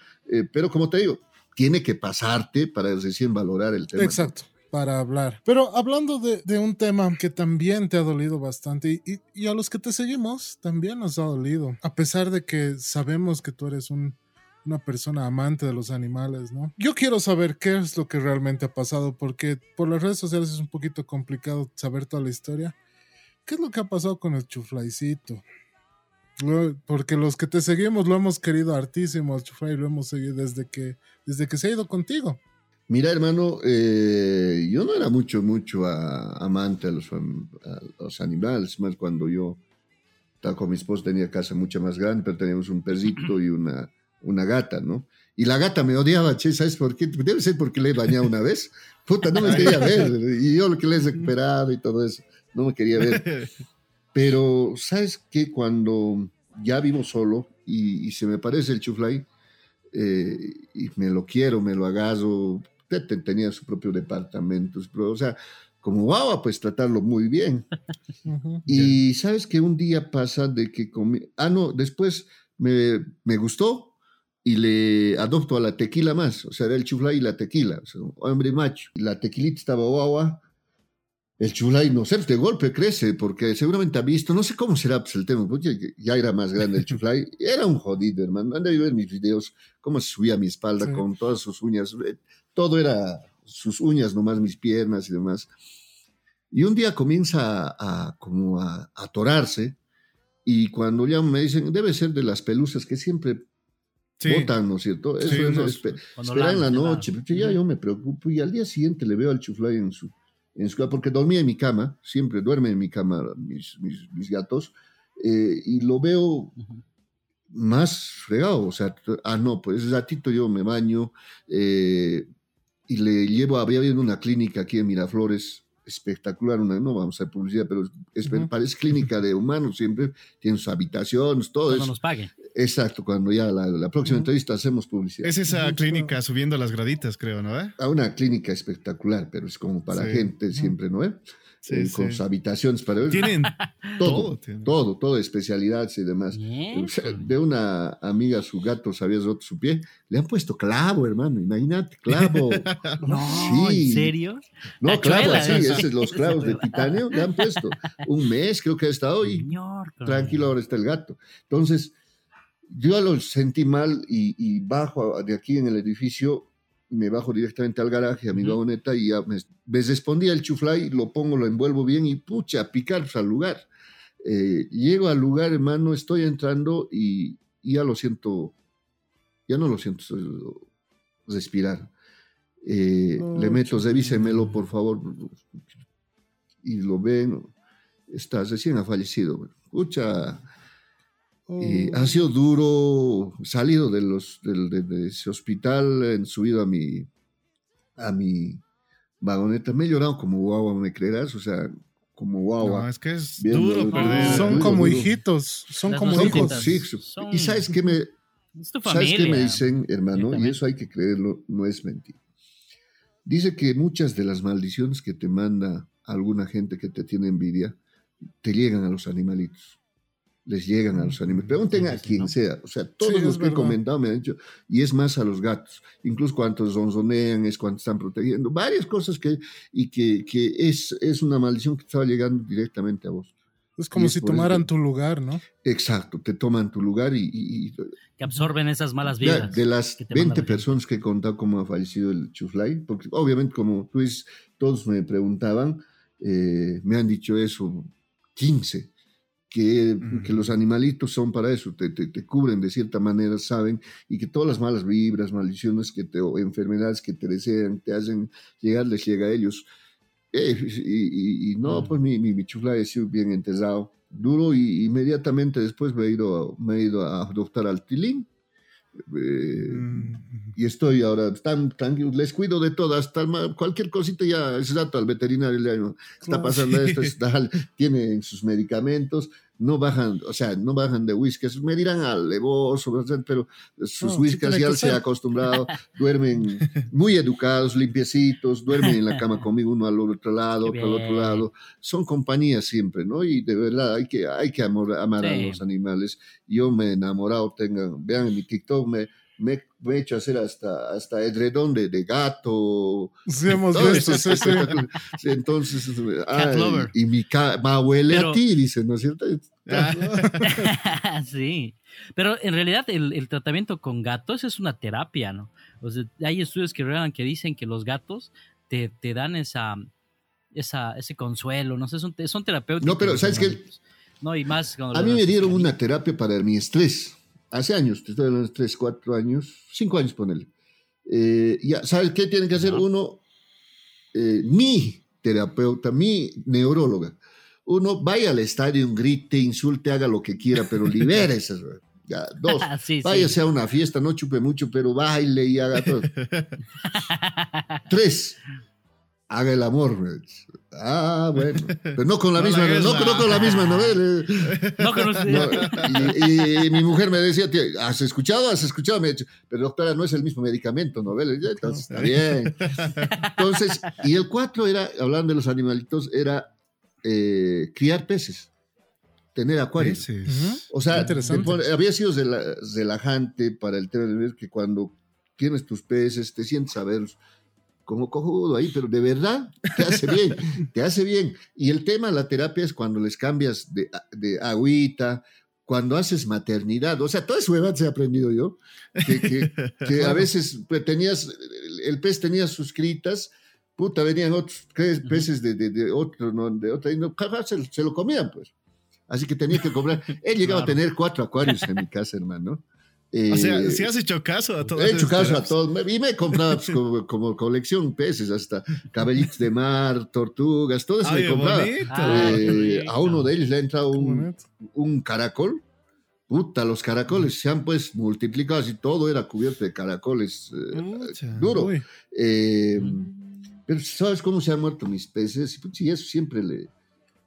D: pero como te digo, tiene que pasarte para recién valorar el tema.
A: Exacto para hablar. Pero hablando de, un tema que también te ha dolido bastante y, a los que te seguimos también nos ha dolido, a pesar de que sabemos que tú eres una persona amante de los animales, ¿no? Yo quiero saber qué es lo que realmente ha pasado, porque por las redes sociales es un poquito complicado saber toda la historia. ¿Qué es lo que ha pasado con el chuflaicito? Porque los que te seguimos lo hemos querido hartísimo, el chuflay lo hemos seguido desde que, desde que se ha ido contigo.
D: Mira, hermano, eh, yo no era mucho, mucho amante a los, los, animales, más cuando yo estaba con mi esposa, tenía casa mucho más grande, pero teníamos un perrito y una, una gata, ¿no? Y la gata me odiaba, che, ¿sabes por qué? Debe ser porque le he bañado una vez. Puta, no me quería ver. Y yo lo que le he recuperado y todo eso, no me quería ver. Pero, ¿sabes qué? Cuando ya vivo solo y, se me parece el chuflay, eh, y me lo quiero, me lo agaso, tenía su propio departamento, o sea, como guau, pues tratarlo muy bien. y sabes que un día pasa de que comí, ah, no, después me, me, gustó y le adopto a la tequila más, o sea, era el chufla y la tequila, o sea, hombre macho. Y la tequilita estaba guagua, el chulay, no sé, de golpe crece, porque seguramente ha visto, no sé cómo será pues, el tema, porque ya era más grande el chulay, era un jodido, hermano. Anda a ver mis videos, cómo se subía a mi espalda con todas sus uñas, eh, todo era sus uñas, nomás mis piernas y demás. Y un día comienza a, como a, atorarse, y cuando ya me dicen, debe ser de las pelusas que siempre botan, ¿no es cierto? Eso es, esperar en la noche, ya yo me preocupo, y al día siguiente le veo al chuflay en su en porque dormía en mi cama, siempre duermen en mi cama mis, mis, gatos, eh, y lo veo más fregado, o sea, ah, no, pues ratito yo me baño eh, y le llevo, había habido una clínica aquí en Miraflores, espectacular, una, no vamos a hacer publicidad, pero es, parece clínica de humanos, siempre tienen sus habitaciones, todo eso.
C: nos paguen.
D: exacto, cuando ya la, la próxima entrevista hacemos publicidad.
B: Es esa clínica subiendo las graditas, creo, ¿no?
D: A una clínica espectacular, pero es como para
B: Sí.
D: gente siempre, ¿no? eh?
B: Sí,
D: Eh,
B: sí.
D: Con sus habitaciones para ver.
B: Tienen
D: todo,
B: tienen.
D: todo, todo, especialidades y demás.
C: Bien.
D: O sea, De una amiga, su gato se había roto su pie, le han puesto clavo, hermano, imagínate, clavo.
C: No,
D: Sí.
C: ¿en serio?
D: No, clavo,
C: Tachuela,
D: sí,
C: ¿no?
D: esos los clavos de titanio le han puesto. Un mes creo que ha estado y
C: Señor,
D: tranquilo, ahora está el gato. Entonces, yo lo sentí mal y, y bajo de aquí en el edificio, me bajo directamente al garaje, a mi vagoneta y ya me, me respondía el chuflay, lo pongo, lo envuelvo bien y pucha, a picar al lugar. Eh, llego al lugar, hermano, estoy entrando y, y ya lo siento, ya no lo siento eh, respirar. Eh, le meto, revísemelo, por favor. Y lo ven, está recién ha fallecido. Escucha, y
A: Oh,
D: ha sido duro, salido de, los, de, de ese hospital, en subido a mi, a mi vagoneta. Me he llorado como guagua, ¿me creerás? O sea, como guagua.
B: No, es que es
D: Viendo-
B: duro perder.
A: son
D: duro,
A: como
D: duro.
A: hijitos, son
C: Las
A: como
D: Son
A: hijos.
D: sí,
C: Son-
D: y sabes qué me, ¿sabes qué me dicen, hermano? Y eso hay que creerlo, no es mentira. Dice que muchas de las maldiciones que te manda alguna gente que te tiene envidia, te llegan a los animalitos. Les llegan a los animales. Pregunten a quien sea. O sea, todos
A: Sí,
D: los que he comentado me han dicho, y es más a los gatos. Incluso cuántos zonzonean, es cuando están protegiendo. Varias cosas que, y que, que es, es una maldición que estaba llegando directamente a vos.
A: Es como si tomaran tu lugar, ¿no?
D: Exacto, te toman tu lugar y, y- y
C: Que absorben esas malas
D: ya,
C: vidas.
D: de las
C: que te manda
D: 20
C: la gente.
D: personas que he contado cómo ha fallecido el Chuflay, porque obviamente como tú dices, todos me preguntaban, eh, me han dicho eso, 15, que, que los animalitos son para eso, te, te- te cubren de cierta manera, saben, y que todas las malas vibras, maldiciones que te, o enfermedades que te desean, te hacen llegar, les llega a ellos. Eh, y, y- y no,
C: Mm.
D: pues mi, mi, mi Chuflay ha sido bien enterrado, duro, y inmediatamente después me he ido, me he ido a adoptar al Tilín. Eh,
B: Mm.
D: y estoy ahora tan tranquilo, les cuido de el ma- cualquier cosita ya es rato al veterinario le está pasando esto, está, tienen sus medicamentos, no bajan, o sea, no bajan de whiskers, me dirán alevoso, pero sus
A: No, sí tiene
D: ya se
A: ser.
D: acostumbrado, duermen muy educados, limpiecitos, duermen en la cama conmigo uno al otro lado, otro al otro lado, son compañía siempre, ¿no? Y de verdad hay que, hay que amor- amar a
C: Sí.
D: los animales. Yo me he enamorado, tengan, vean en mi TikTok, me, me, me he hecho hacer hasta, hasta edredón de, de gato.
A: Sí, hemos visto, sí, sí.
D: Entonces, ay,
C: lover.
D: y mi ma huele
C: Pero-
D: a ti, dice, ¿no es cierto?
B: Ah,
C: sí, pero en realidad el, el tratamiento con gatos es una terapia, ¿no? O sea, hay estudios que revelan que dicen que los gatos te, te dan esa, esa, ese consuelo, no sé, son, son terapéuticos.
D: No, pero ¿sabes qué?
C: No, y más cuando
D: A mí me dieron una terapia para mi estrés. Hace años, te estoy hablando de 3, 4 años, 5 años, ponele. Eh, ya, ¿Sabes qué tiene que hacer uno? Eh, mi terapeuta, mi neuróloga. Uno vaya al estadio, grite, insulte, haga lo que quiera, pero libere esas. Ya, dos.
C: sí, sí.
D: Váyase a una fiesta, no chupe mucho, pero baile y haga todo. Tres, haga el amor. Ah, bueno. Pero no con la
B: No
D: misma, no,
B: la-
D: no con la misma novela.
C: No conocí-
D: No, y, y mi mujer me decía, "Tío, ¿has escuchado? ¿Has escuchado? Me ha dicho, pero doctora, no es el mismo medicamento, ¿no? Ya, Entonces, está bien. Entonces, y el cuatro era, hablando de los animalitos, era eh, criar peces, tener acuarios. O sea,
A: Interesante.
D: te pone- había sido rela- relajante para el tema de que cuando tienes tus peces, te sientes a verlos como cojudo ahí, pero de verdad te hace bien, te hace bien. Y el tema, la terapia es cuando les cambias de, de agüita, cuando haces maternidad, o sea, toda esa huevada se ha aprendido yo, que, que- que a veces pues, tenías, el pez tenía sus critas, puta, venían otros peces de, de, de otro, ¿no? de otra, y no, se, se lo comían, pues. Así que tenía que comprar. He llegado
C: Claro.
D: a tener cuatro acuarios en mi casa, hermano.
B: O sea,
D: Eh,
B: si has hecho caso a todos
D: He hecho caso a todos. Y me he comprado pues, como, como colección peces, hasta cabellitos de mar, tortugas, todo eso me he comprado.
C: Ah,
D: Eh, a uno de ellos le ha entrado un, un caracol. Puta, los caracoles se han pues multiplicado y todo era cubierto de caracoles. eh,
B: Pucha.
D: duro. Eh,
C: Mm.
D: pero ¿sabes cómo se han muerto mis peces? Y sí, eso siempre le,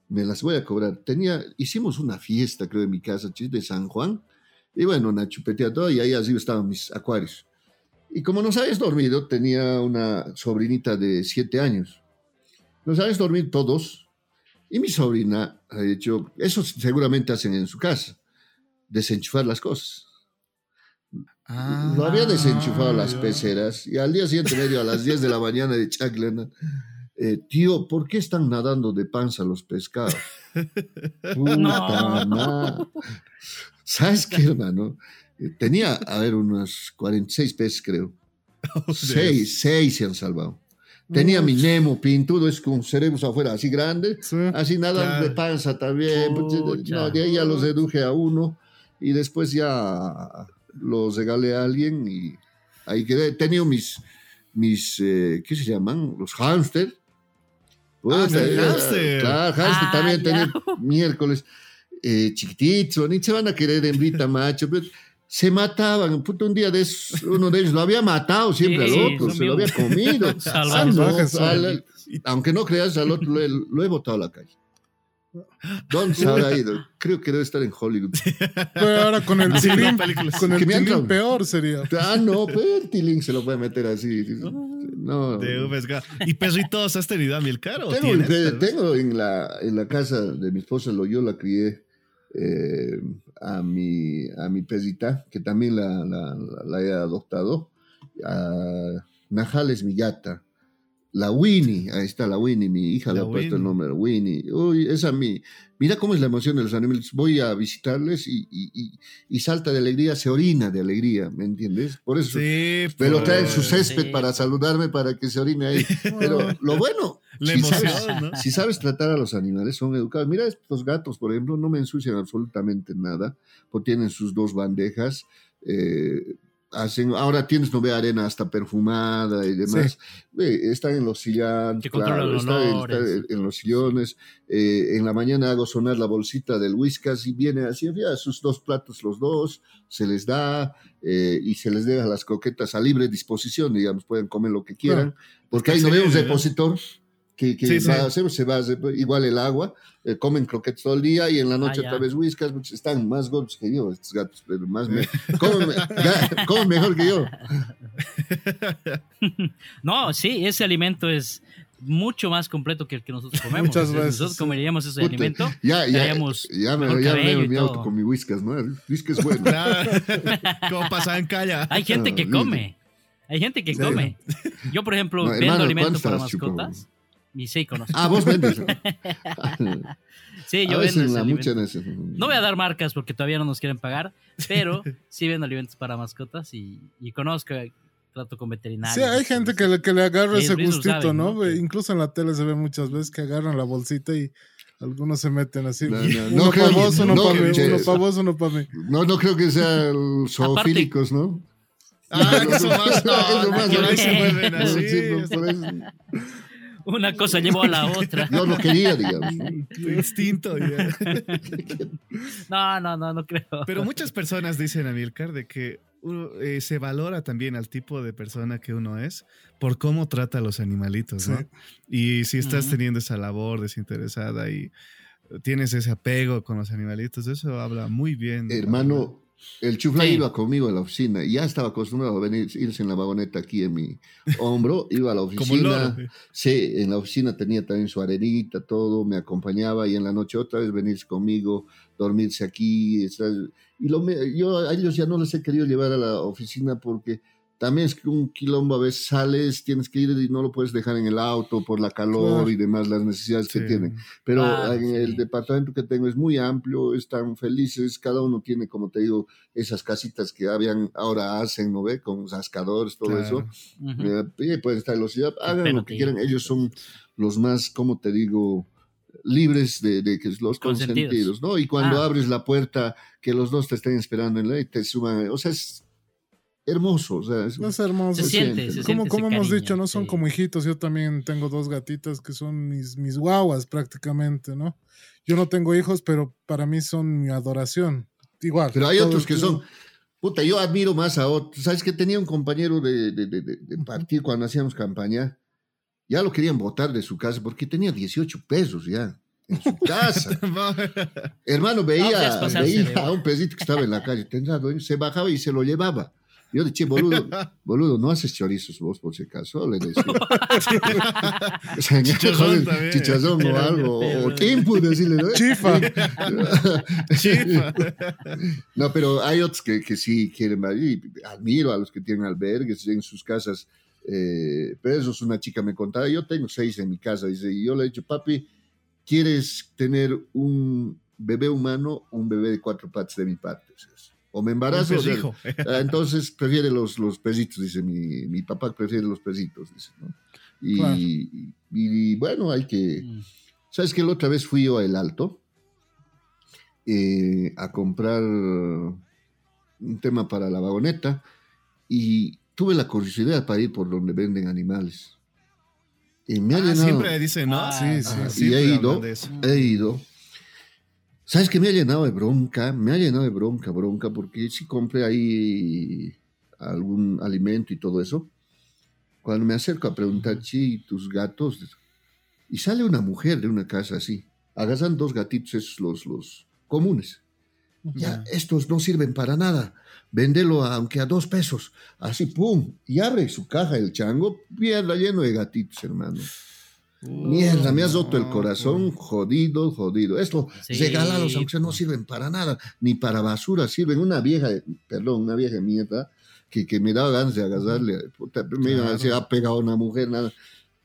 D: me las voy a cobrar. Tenía, hicimos una fiesta, creo, en mi casa, chis, de San Juan, Y bueno, una chupetea todo y ahí así estaban mis acuarios. Y como nos habías dormido, tenía una sobrinita de siete años. Nos habías dormido todos y mi sobrina ha dicho, eso seguramente hacen en su casa, desenchufar las cosas.
B: Ah,
D: Lo había desenchufado las
A: ya.
D: peceras y al día siguiente, medio a las 10 de la mañana de Chaclana, eh, tío, ¿por qué están nadando de panza los pescados? Puta
C: No.
D: ¿Sabes qué, hermano? Eh, Tenía, a ver, unos 46 peces, creo. Seis, seis se han salvado. Tenía mi Nemo pintudo, es con cerebros afuera, así grande,
A: Sí.
D: así nada
B: Claro.
D: de panza también.
C: Pucha.
D: No, de ahí ya los deduje a uno y después ya los regalé a alguien y ahí quedé. He tenido mis, mis eh, ¿qué se llaman? Los hámster.
B: Ah,
D: eh,
B: hámster.
D: Claro, hámster
C: Ah,
D: también
C: ya.
D: tenía miércoles. Eh, chiquititos, ni se van a querer hembrita macho. pero se mataban. Puta, un día de esos, uno de ellos lo había matado siempre
C: Sí,
D: al otro, se lo había comido.
C: salvajes.
D: Ah, no,
A: Salvajes,
D: al- aunque no creas, al otro lo he, lo he botado a la calle. ¿Dónde se habrá ido? Creo que debe estar en Hollywood.
A: Pero ahora con el
B: películas.
A: con el
D: dado.
A: peor sería.
D: Ah, no, pero el tilín se lo puede meter así. No.
B: ¿Y perritos has tenido a Milcar o
D: Tengo, tengo en, la, en la casa de mi esposa, lo, yo la crié eh, a, mi, a mi perrita, que también la, la, la- la he adoptado. A Najal es mi gata. La Winnie, ahí está la Winnie, mi hija le
B: La
D: ha puesto el nombre, Winnie. Uy, esa mi. Mira cómo es la emoción de los animales. Voy a visitarles y, y, y- y salta de alegría, se orina de alegría, ¿me entiendes? Por eso
B: Sí,
D: me lo
B: pues,
D: traen su césped
C: Sí.
D: para saludarme, para que se orine ahí. Pero lo bueno,
B: La
D: si
B: emoción,
D: sabes,
B: ¿no?
D: si sabes tratar a los animales, son educados. Mira, estos gatos, por ejemplo, no me ensucian absolutamente nada, porque tienen sus dos bandejas. eh, hacen, ahora tienes, no ve, arena hasta perfumada y demás. Están en los sillones, claro, está en- los sillones. eh, en la mañana hago sonar la bolsita del whiskas y viene así, ya sus dos platos los dos, se les da eh, y se les deja las croquetas a libre disposición, digamos, pueden comer lo que quieran, porque ahí no
B: Excelente,
D: vemos
B: ¿no?
D: Que, que
B: Sí, sí.
D: va a hacer, se va a hacer igual el agua, eh, comen croquetas todo el día y en la noche
C: Ah,
D: otra vez whiskas, pues, están más gordos que yo, estos gatos, pero más me, comen, ya, comen mejor que yo.
C: No, sí, ese alimento es mucho más completo que el que nosotros comemos.
A: Muchas veces,
C: Nosotros comeríamos ese
D: Puta,
C: alimento.
D: ya, ya, ya me, ya me mi auto con mi whiskas, ¿no? El whiskas bueno.
B: Claro. Como pasaba en Calla.
C: Hay gente que come. Hay gente que come. Yo, por ejemplo,
D: No,
C: vendo
D: hermano,
C: alimentos para mascotas. Sí, conozco.
D: Ah, vos vendes.
C: Sí,
D: a
C: yo
D: veces
C: vendo No voy a dar marcas porque todavía no nos quieren pagar, pero sí vendo alimentos para mascotas y, y conozco, trato con veterinarios.
A: Sí, hay gente que le, que le agarra ese gustito,
C: sabe,
A: ¿no?
C: ¿no?
A: Ve,
C: Sí.
A: Incluso en la tele se ve muchas veces que agarran la bolsita y algunos se meten así.
D: No, no,
A: uno para
D: que-
A: vos, uno
D: no,
A: para mí,
D: che,
A: uno para vos, uno para mí.
D: No, no creo que sean zoofílicos, ¿no?
B: Ah, que son más. No,
D: Eso más,
B: por ahí
C: ¿no?
B: se vuelven así.
C: Una cosa llevó a la otra.
D: Yo no quería, digamos.
B: Tu instinto. ya.
C: No, no, no, no creo.
B: Pero muchas personas dicen a Milcar de que uno, eh, se valora también al tipo de persona que uno es por cómo trata a los animalitos, ¿no?
A: Sí.
B: Y si estás teniendo esa labor desinteresada y tienes ese apego con los animalitos, eso habla muy bien.
D: Hermano, el chufla
C: Sí.
D: iba conmigo en la oficina y ya estaba acostumbrado a venir, irse en la vagoneta aquí en mi hombro, iba a la.
B: Como
D: oficina.
B: loro.
D: Sí, en la oficina tenía también su arenita, todo, me acompañaba y en la noche otra vez venirse conmigo, dormirse aquí. estar- Y lo, me- yo a ellos ya no les he querido llevar a la oficina porque también es que un quilombo a veces sales, tienes que ir y no lo puedes dejar en el auto por la calor
A: Claro.
D: y demás, las necesidades que
B: Sí.
D: tienen. Pero
C: Claro,
D: en el
C: sí.
D: departamento que tengo es muy amplio, están felices, cada uno tiene, como te digo, esas casitas que habían, ahora hacen, ¿no ve? Con rascadores, todo
B: Claro.
D: eso. Eh, y pueden estar en la ciudad, hagan lo que quieran. Ellos son los más, como te digo, libres de, de que los
C: Consentidos.
D: consentidos, ¿no? Y cuando
C: Ah.
D: abres la puerta, que los dos te estén esperando en la y te suban, o sea, es hermoso, o sea, es,
A: No es hermoso.
C: Se siente,
D: siente,
C: se
D: ¿no?
C: siente.
A: Como, como hemos
C: cariño,
A: dicho, no son
C: sí.
A: como hijitos. Yo también tengo dos gatitas que son mis, mis guaguas prácticamente, ¿no? Yo no tengo hijos, pero para mí son mi adoración. Igual.
D: Pero hay otros que son, puta, yo admiro más a otros. ¿Sabes que Tenía un compañero de, de, de, de- de partir cuando hacíamos campaña, ya lo querían botar de su casa porque tenía 18 pesos ya. en su casa. Hermano, veía, veía a un pesito que estaba en la calle, tendrá se bajaba y se lo llevaba. Yo le dije, boludo, boludo, no haces chorizos vos por si acaso, le decía.
B: Chichazón
D: o algo, o tiempo, decirle, ¿no?
A: Chifa.
B: Chifa.
D: no, pero hay otros que, que sí quieren, y admiro a los que tienen albergues en sus casas. Eh, pero eso es una chica me contaba, yo tengo seis en mi casa, dice, y yo le he dicho, papi, ¿quieres tener un bebé humano o un bebé de cuatro patas de mi parte? O me embarazo. Ah, entonces prefiere los, los pesitos, dice mi, mi papá, prefiere los pesitos, dice, ¿no? Y, y, bueno, hay que... Mm. ¿Sabes que La otra vez fui yo a El Alto eh, a comprar un tema para la vagoneta y tuve la curiosidad para ir por donde venden animales.
B: Y me ha ah, Siempre dicen, ¿no?
D: sí, sí. y he ido, he ido. ¿Sabes qué me ha llenado de bronca? Me ha llenado de bronca, bronca, porque si compré ahí algún alimento y todo eso, cuando me acerco a preguntar, ¿y tus gatos? Y sale una mujer de una casa así, agarran dos gatitos, esos los, los comunes. Ya, estos no sirven para nada. Véndelo aunque a dos pesos. Así, pum. Y abre su caja el chango, mierda, lleno de gatitos, hermano. Mierda, me has roto el corazón, jodido, jodido. Esto, sí. regalados, aunque no sirven para nada, ni para basura, sirven. Una vieja, perdón, una vieja mierda, que, que me daba ganas de agarrarle. me iba a decir, ha pegado a una mujer, nada.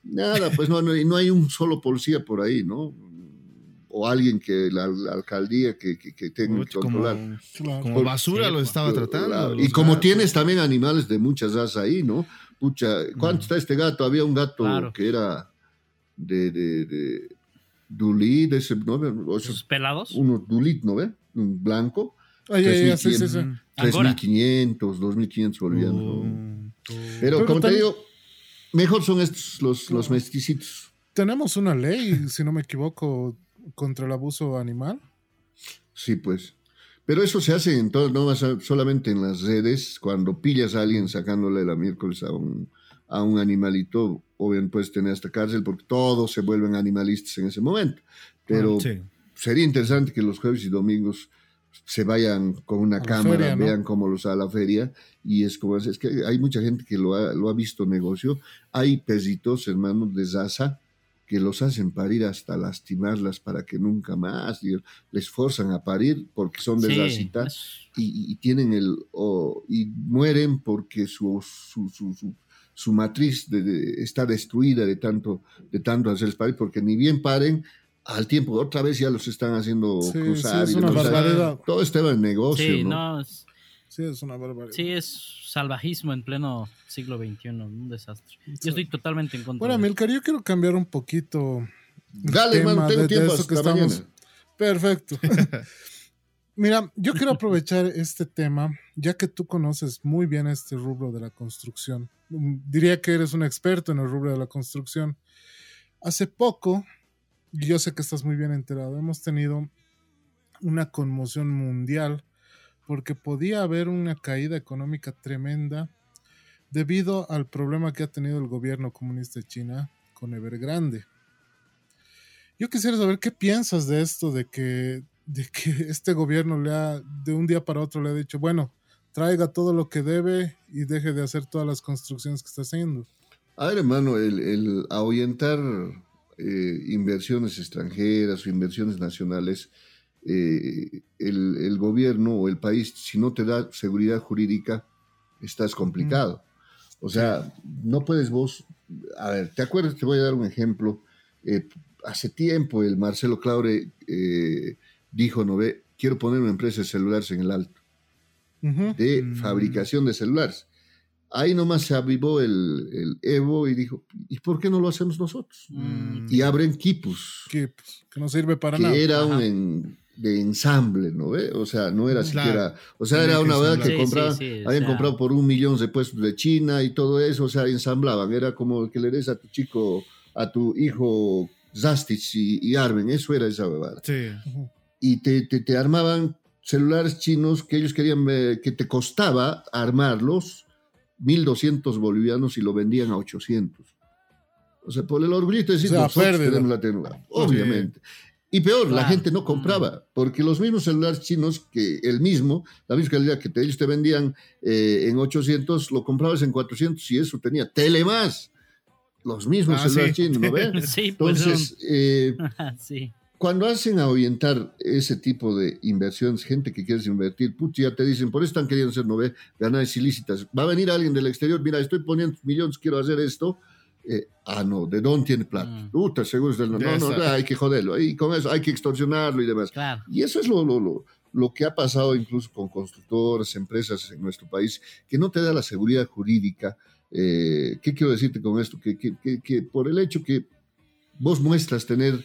D: Nada, pues no, no, no hay un solo policía por ahí, ¿no? o alguien que la, alcaldía que, que, tenga que controlar.
B: Como, basura lo estaba tratando.
D: Y como tienes también animales de muchas razas ahí, ¿no? Pucha, ¿cuánto está este gato? Había un gato que era de, de, de Dulí, de ese, ¿no?
C: ¿Los pelados?
D: Uno Dulit, ¿no ve? Un blanco.
A: Ay, ay, sí, sí,
D: 3.500, 2.500 bolivianos. Oh, Pero, como te digo, mejor son estos los, los mesticitos.
A: Tenemos una ley, si no me equivoco, contra el abuso animal.
D: Sí, pues. Pero eso se hace en todo, no solamente en las redes, cuando pillas a alguien sacándole la miércoles a un, a un animalito, o bien puedes tener hasta cárcel porque todos se vuelven animalistas en ese momento. Pero sería interesante que los jueves y domingos se vayan con una cámara, vean cómo los a la feria, y es como, es que hay mucha gente que lo ha, lo ha visto negocio. Hay pesitos, hermanos, de Zaza, que los hacen parir hasta lastimarlas para que nunca más les forzan a parir porque son de cita y, tienen el y mueren porque su, su, matriz está destruida de tanto de tanto hacerles parir porque ni bien paren al tiempo otra vez ya los están haciendo cruzar
A: es una barbaridad.
D: todo estaba en negocio
C: ¿no?
A: Sí, es una barbaridad.
C: Sí, es salvajismo en pleno siglo XXI, un desastre. Yo estoy totalmente en contra.
A: Bueno, Milcar, yo quiero cambiar un poquito.
D: Dale, tema tengo tiempo
A: que estamos. Perfecto. Mira, yo quiero aprovechar este tema, ya que tú conoces muy bien este rubro de la construcción. Diría que eres un experto en el rubro de la construcción. Hace poco, y yo sé que estás muy bien enterado, hemos tenido una conmoción mundial porque podía haber una caída económica tremenda debido al problema que ha tenido el gobierno comunista de China con Evergrande. Yo quisiera saber qué piensas de esto, de que, de que este gobierno le ha, de un día para otro le ha dicho, bueno, traiga todo lo que debe y deje de hacer todas las construcciones que está haciendo.
D: A ver, hermano, el, ahuyentar eh, inversiones extranjeras o inversiones nacionales eh, el, gobierno o el país, si no te da seguridad jurídica, estás complicado. O sea, no puedes vos, a ver, ¿te acuerdas? Te voy a dar un ejemplo. Eh, hace tiempo el Marcelo Claure dijo, no ve, quiero poner una empresa de celulares en el alto, de mm. fabricación de celulares. Ahí nomás se avivó el, Evo y dijo, ¿y por qué no lo hacemos nosotros? Mm. Y abren Kipus.
A: Kipus, que no sirve para
D: que
A: nada.
D: Era un, de ensamble, ¿no ve? O sea, no era siquiera, o sea, era una verdad que compraban, habían comprado por un millón de puestos de China y todo eso, o sea, ensamblaban, era como que le des a tu chico, a tu hijo Zastich y, Arben, eso era esa verdad.
B: Sí.
D: Y te, te, armaban celulares chinos que ellos querían, que te costaba armarlos 1.200 bolivianos y lo vendían a 800. O sea, por el orgullo de decir,
A: o sea,
D: tenemos la tecnología, obviamente. Y peor, la gente no compraba, porque los mismos celulares chinos, que el mismo, la misma calidad que te- ellos te vendían eh, en 800, lo comprabas en 400 y eso tenía tele más. Los mismos
B: Ah,
D: celulares
B: sí.
D: chinos, ¿no ves?
C: Sí, pues
D: Entonces, eh,
C: son- sí.
D: Cuando hacen a orientar ese tipo de inversiones, gente que quieres invertir, putz, ya te dicen, por eso están queriendo hacer, no ve, ganancias ilícitas. Va a venir alguien del exterior, mira, estoy poniendo millones, quiero hacer esto. Eh, ah, no, ¿de dónde tiene plata?
C: Mm.
D: Puta, seguro es del... No,
B: Ya
D: no,
B: está.
D: hay que joderlo. Y con eso hay que extorsionarlo y demás.
C: Claro.
D: Y eso es lo, lo, lo, lo que ha pasado incluso con constructoras, empresas en nuestro país, que no te da la seguridad jurídica. Eh, ¿Qué quiero decirte con esto? Que, que, que, que por el hecho que vos muestras tener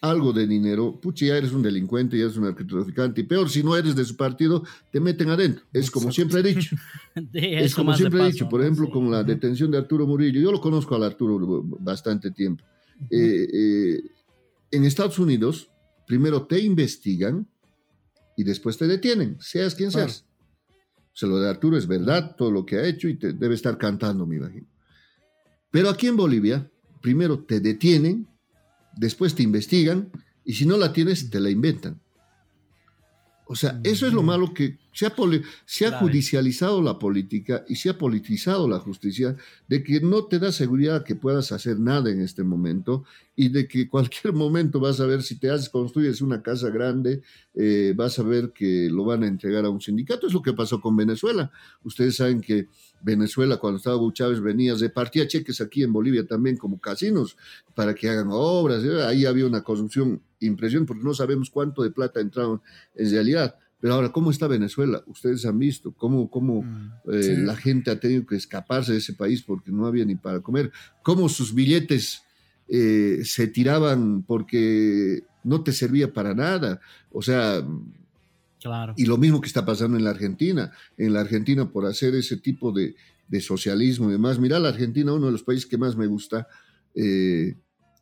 D: algo de dinero, pucha, ya eres un delincuente, ya eres un narcotraficante, y peor, si no eres de su partido, te meten adentro. Es como siempre he dicho. Es como siempre he dicho, por ejemplo, con la detención de Arturo Murillo. Yo lo conozco al Arturo bastante tiempo. Eh, eh, en Estados Unidos, primero te investigan y después te detienen, seas quien seas. O sea, lo de Arturo es verdad, todo lo que ha hecho y te debe estar cantando, me imagino. Pero aquí en Bolivia, primero te detienen, después te investigan y si no la tienes, te la inventan. O sea, eso es lo malo que se ha, se judicializado la política y se ha politizado la justicia de que no te da seguridad que puedas hacer nada en este momento y de que cualquier momento vas a ver si te haces, construyes una casa grande, eh, vas a ver que lo van a entregar a un sindicato. Es lo que pasó con Venezuela. Ustedes saben que Venezuela, cuando estaba Hugo Chávez, venía, repartía cheques aquí en Bolivia también como casinos para que hagan obras. Ahí había una corrupción impresionante porque no sabemos cuánto de plata entraron en realidad. Pero ahora, ¿cómo está Venezuela? Ustedes han visto cómo, cómo
B: Mm.
D: eh,
A: Sí.
D: la gente ha tenido que escaparse de ese país porque no había ni para comer, cómo sus billetes eh, se tiraban porque no te servía para nada. O sea,
C: Claro.
D: y lo mismo que está pasando en la Argentina. En la Argentina, por hacer ese tipo de, de socialismo y demás. Mira, la Argentina, uno de los países que más me gusta. eh,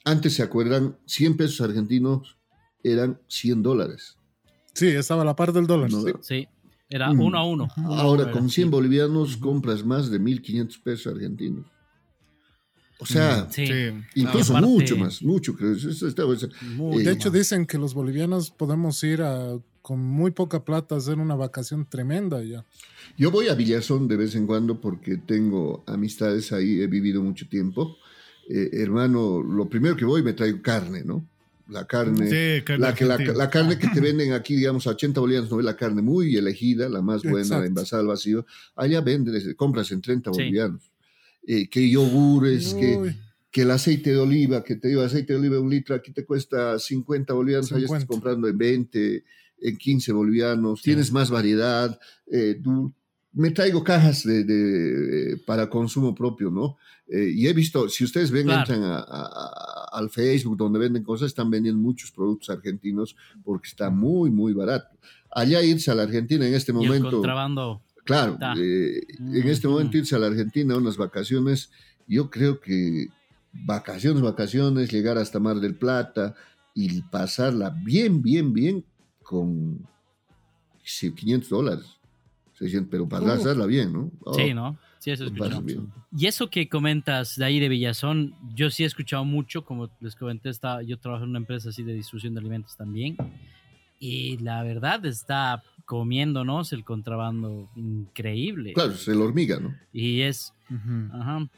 D: antes se acuerdan, 100 pesos argentinos eran 100 dólares.
A: Sí, estaba a la par del dólar.
D: No,
A: sí.
C: Sí. Era
D: Mm.
C: uno a uno.
D: Ahora,
C: uno
D: con
C: era,
D: 100
C: sí.
D: bolivianos compras más de 1.500 pesos argentinos. O sea,
C: Sí.
D: incluso
C: aparte-
D: mucho más, mucho. creo. Eso- eso está- eso-
C: Muy
D: Eh,
A: De hecho, dicen que los bolivianos podemos ir a, con muy poca plata a hacer una vacación tremenda ya.
D: Yo voy a Villazón de vez en cuando porque tengo amistades ahí, he vivido mucho tiempo. Eh, hermano, lo primero que voy me traigo carne, ¿no? La carne.
B: Sí, carne
D: La, que, la, la carne que te venden aquí, digamos, a 80 bolivianos, no es la carne muy elegida, la más buena,
A: Exacto.
D: la envasada al vacío. Allá venden, compras en 30
C: Sí.
D: bolivianos. Eh, que yogures, que,
A: Uy,
D: que el aceite de oliva, que te digo, aceite de oliva un litro, aquí te cuesta 50 bolivianos, allá estás
A: 50.
D: comprando en 20, en 15 bolivianos,
C: Sí.
D: tienes más variedad. eh, tú- me traigo cajas de, de, eh, para consumo propio, ¿no? Eh, y he visto, si ustedes ven,
C: Claro.
D: entran a- al Facebook donde venden cosas, están vendiendo muchos productos argentinos porque está muy, muy barato. Allá irse a la Argentina en este
C: Y el
D: momento,
C: contrabando.
D: claro, eh, en este momento irse a la Argentina, unas vacaciones, yo creo que vacaciones, vacaciones, llegar hasta Mar del Plata y pasarla bien, bien, bien con sí, 500 dólares. 600, pero pasarla bien, ¿no? Oh,
C: Sí, ¿no? Sí, eso
D: pasas
C: escuchamos.
D: bien.
C: Y eso que comentas de ahí de Villazón, yo sí he escuchado mucho, como les comenté, está, yo trabajo en una empresa así de distribución de alimentos también, y la verdad está comiéndonos el contrabando increíble.
D: Claro, es el hormiga, ¿no?
C: Y es, ajá,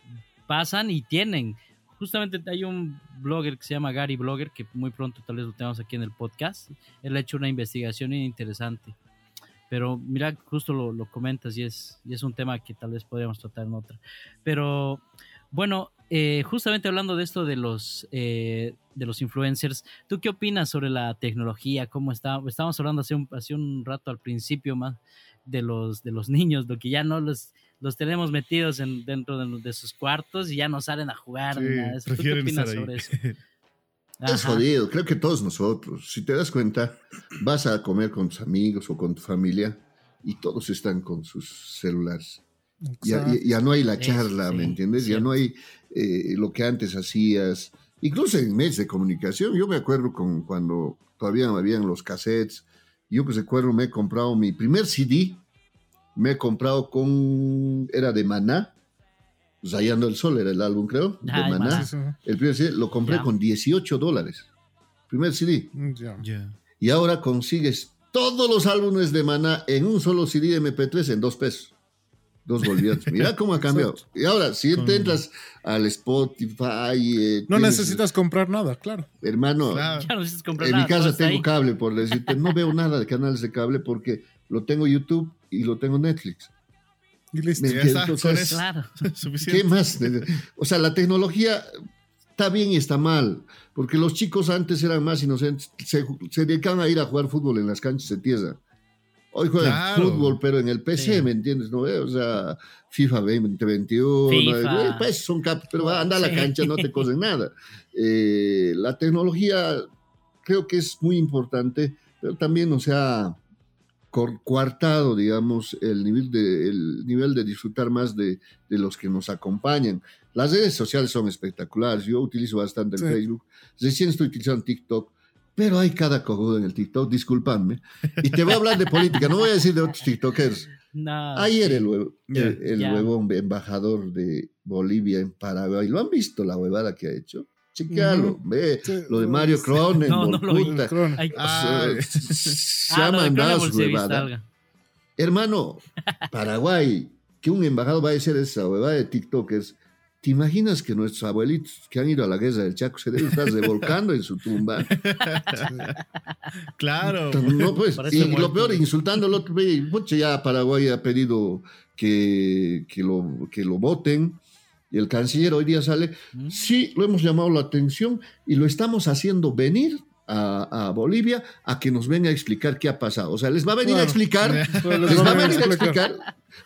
C: pasan y tienen. Justamente hay un blogger que se llama Gary Blogger, que muy pronto tal vez lo tengamos aquí en el podcast. Él ha hecho una investigación interesante. Pero mira, justo lo, lo comentas y es, y es un tema que tal vez podríamos tratar en otra. Pero bueno, eh, justamente hablando de esto de los, eh, de los influencers, ¿tú qué opinas sobre la tecnología? ¿Cómo está? Estábamos hablando hace un, hace un rato al principio más de los, de los niños, lo que ya no los, los tenemos metidos en, dentro de, de sus cuartos y ya no salen a jugar.
B: Sí,
C: nada eso. ¿Tú qué opinas sobre
B: ahí.
C: eso?
D: Es
C: Ajá.
D: jodido, creo que todos nosotros. Si te das cuenta, vas a comer con tus amigos o con tu familia y todos están con sus celulares. Ya, ya- ya no hay la charla,
C: sí,
D: ¿me entiendes? Ya
C: cierto.
D: no hay eh, lo que antes hacías. Incluso en medios de comunicación, yo me acuerdo con cuando todavía habían los cassettes. Yo que recuerdo, me he comprado mi primer CD, me he comprado con, era de Maná, Rayando el Sol era el álbum, creo, de
C: Ay,
D: Maná.
C: Maná.
A: Sí, sí.
D: El primer CD lo compré con 18 dólares. primer CD.
A: Ya.
B: Ya.
D: Y ahora consigues todos los álbumes de Maná en un solo CD MP3 en dos pesos. Dos bolivianos. Mira cómo ha cambiado. Y ahora, si
B: Con-
D: te entras al Spotify. eh,
A: No
D: tienes-
A: necesitas comprar nada, claro.
D: Hermano,
B: Claro.
C: Ya no necesitas comprar
D: en mi
C: nada, todo
D: casa tengo
C: ahí.
D: cable, por decirte. No veo nada de canales de cable porque lo tengo YouTube y lo tengo Netflix.
A: Y listo.
D: Me-
B: Ya está,
D: Entonces,
B: con eso.
C: Claro.
B: Suficiente.
D: ¿Qué más? O sea, la tecnología está bien y está mal, porque los chicos antes eran más inocentes, se, se dedicaban a ir a jugar fútbol en las canchas de tierra. Hoy juegan
B: Claro.
D: fútbol, pero en el PC,
C: Sí.
D: ¿me entiendes? ¿No? O sea, FIFA 2021,
C: FIFA.
D: eh, pues son cap, pero anda a la
C: Sí.
D: cancha, no te cosen nada. Eh, la tecnología creo que es muy importante, pero también, o sea, coartado, digamos, el nivel de, el nivel de disfrutar más de, de los que nos acompañan. Las redes sociales son espectaculares. Yo utilizo bastante el
A: Sí.
D: Facebook. Recién estoy utilizando TikTok, pero hay cada cojudo en el TikTok, discúlpame. Y te voy a hablar de política, no voy a decir de otros TikTokers.
C: No.
D: Ayer el, el, el huevón embajador de Bolivia en Paraguay, ¿lo han visto la huevada que ha hecho? Chequealo,
A: Ujú.
D: ve.
A: Sí.
D: Lo de Mario Cronen,
C: No, no lo vi.
D: puta.
B: Ah,
D: O sea, se
C: ah,
D: ha
C: lo de
D: mandado su huevada. Hermano, Paraguay, que un embajador va a decir esa huevada de TikTokers. ¿Te imaginas que nuestros abuelitos que han ido a la guerra del Chaco se deben estar revolcando en su tumba?
B: Claro.
D: No, pues, y
C: muerto.
D: lo peor, insultando al otro, ya Paraguay ha pedido que, que, lo, que lo voten. Y el canciller hoy día sale, sí, lo hemos llamado la atención y lo estamos haciendo venir a, a Bolivia a que nos venga a explicar qué ha pasado. O sea, les va a venir a explicar
A: Pero
D: les va a venir a explicar.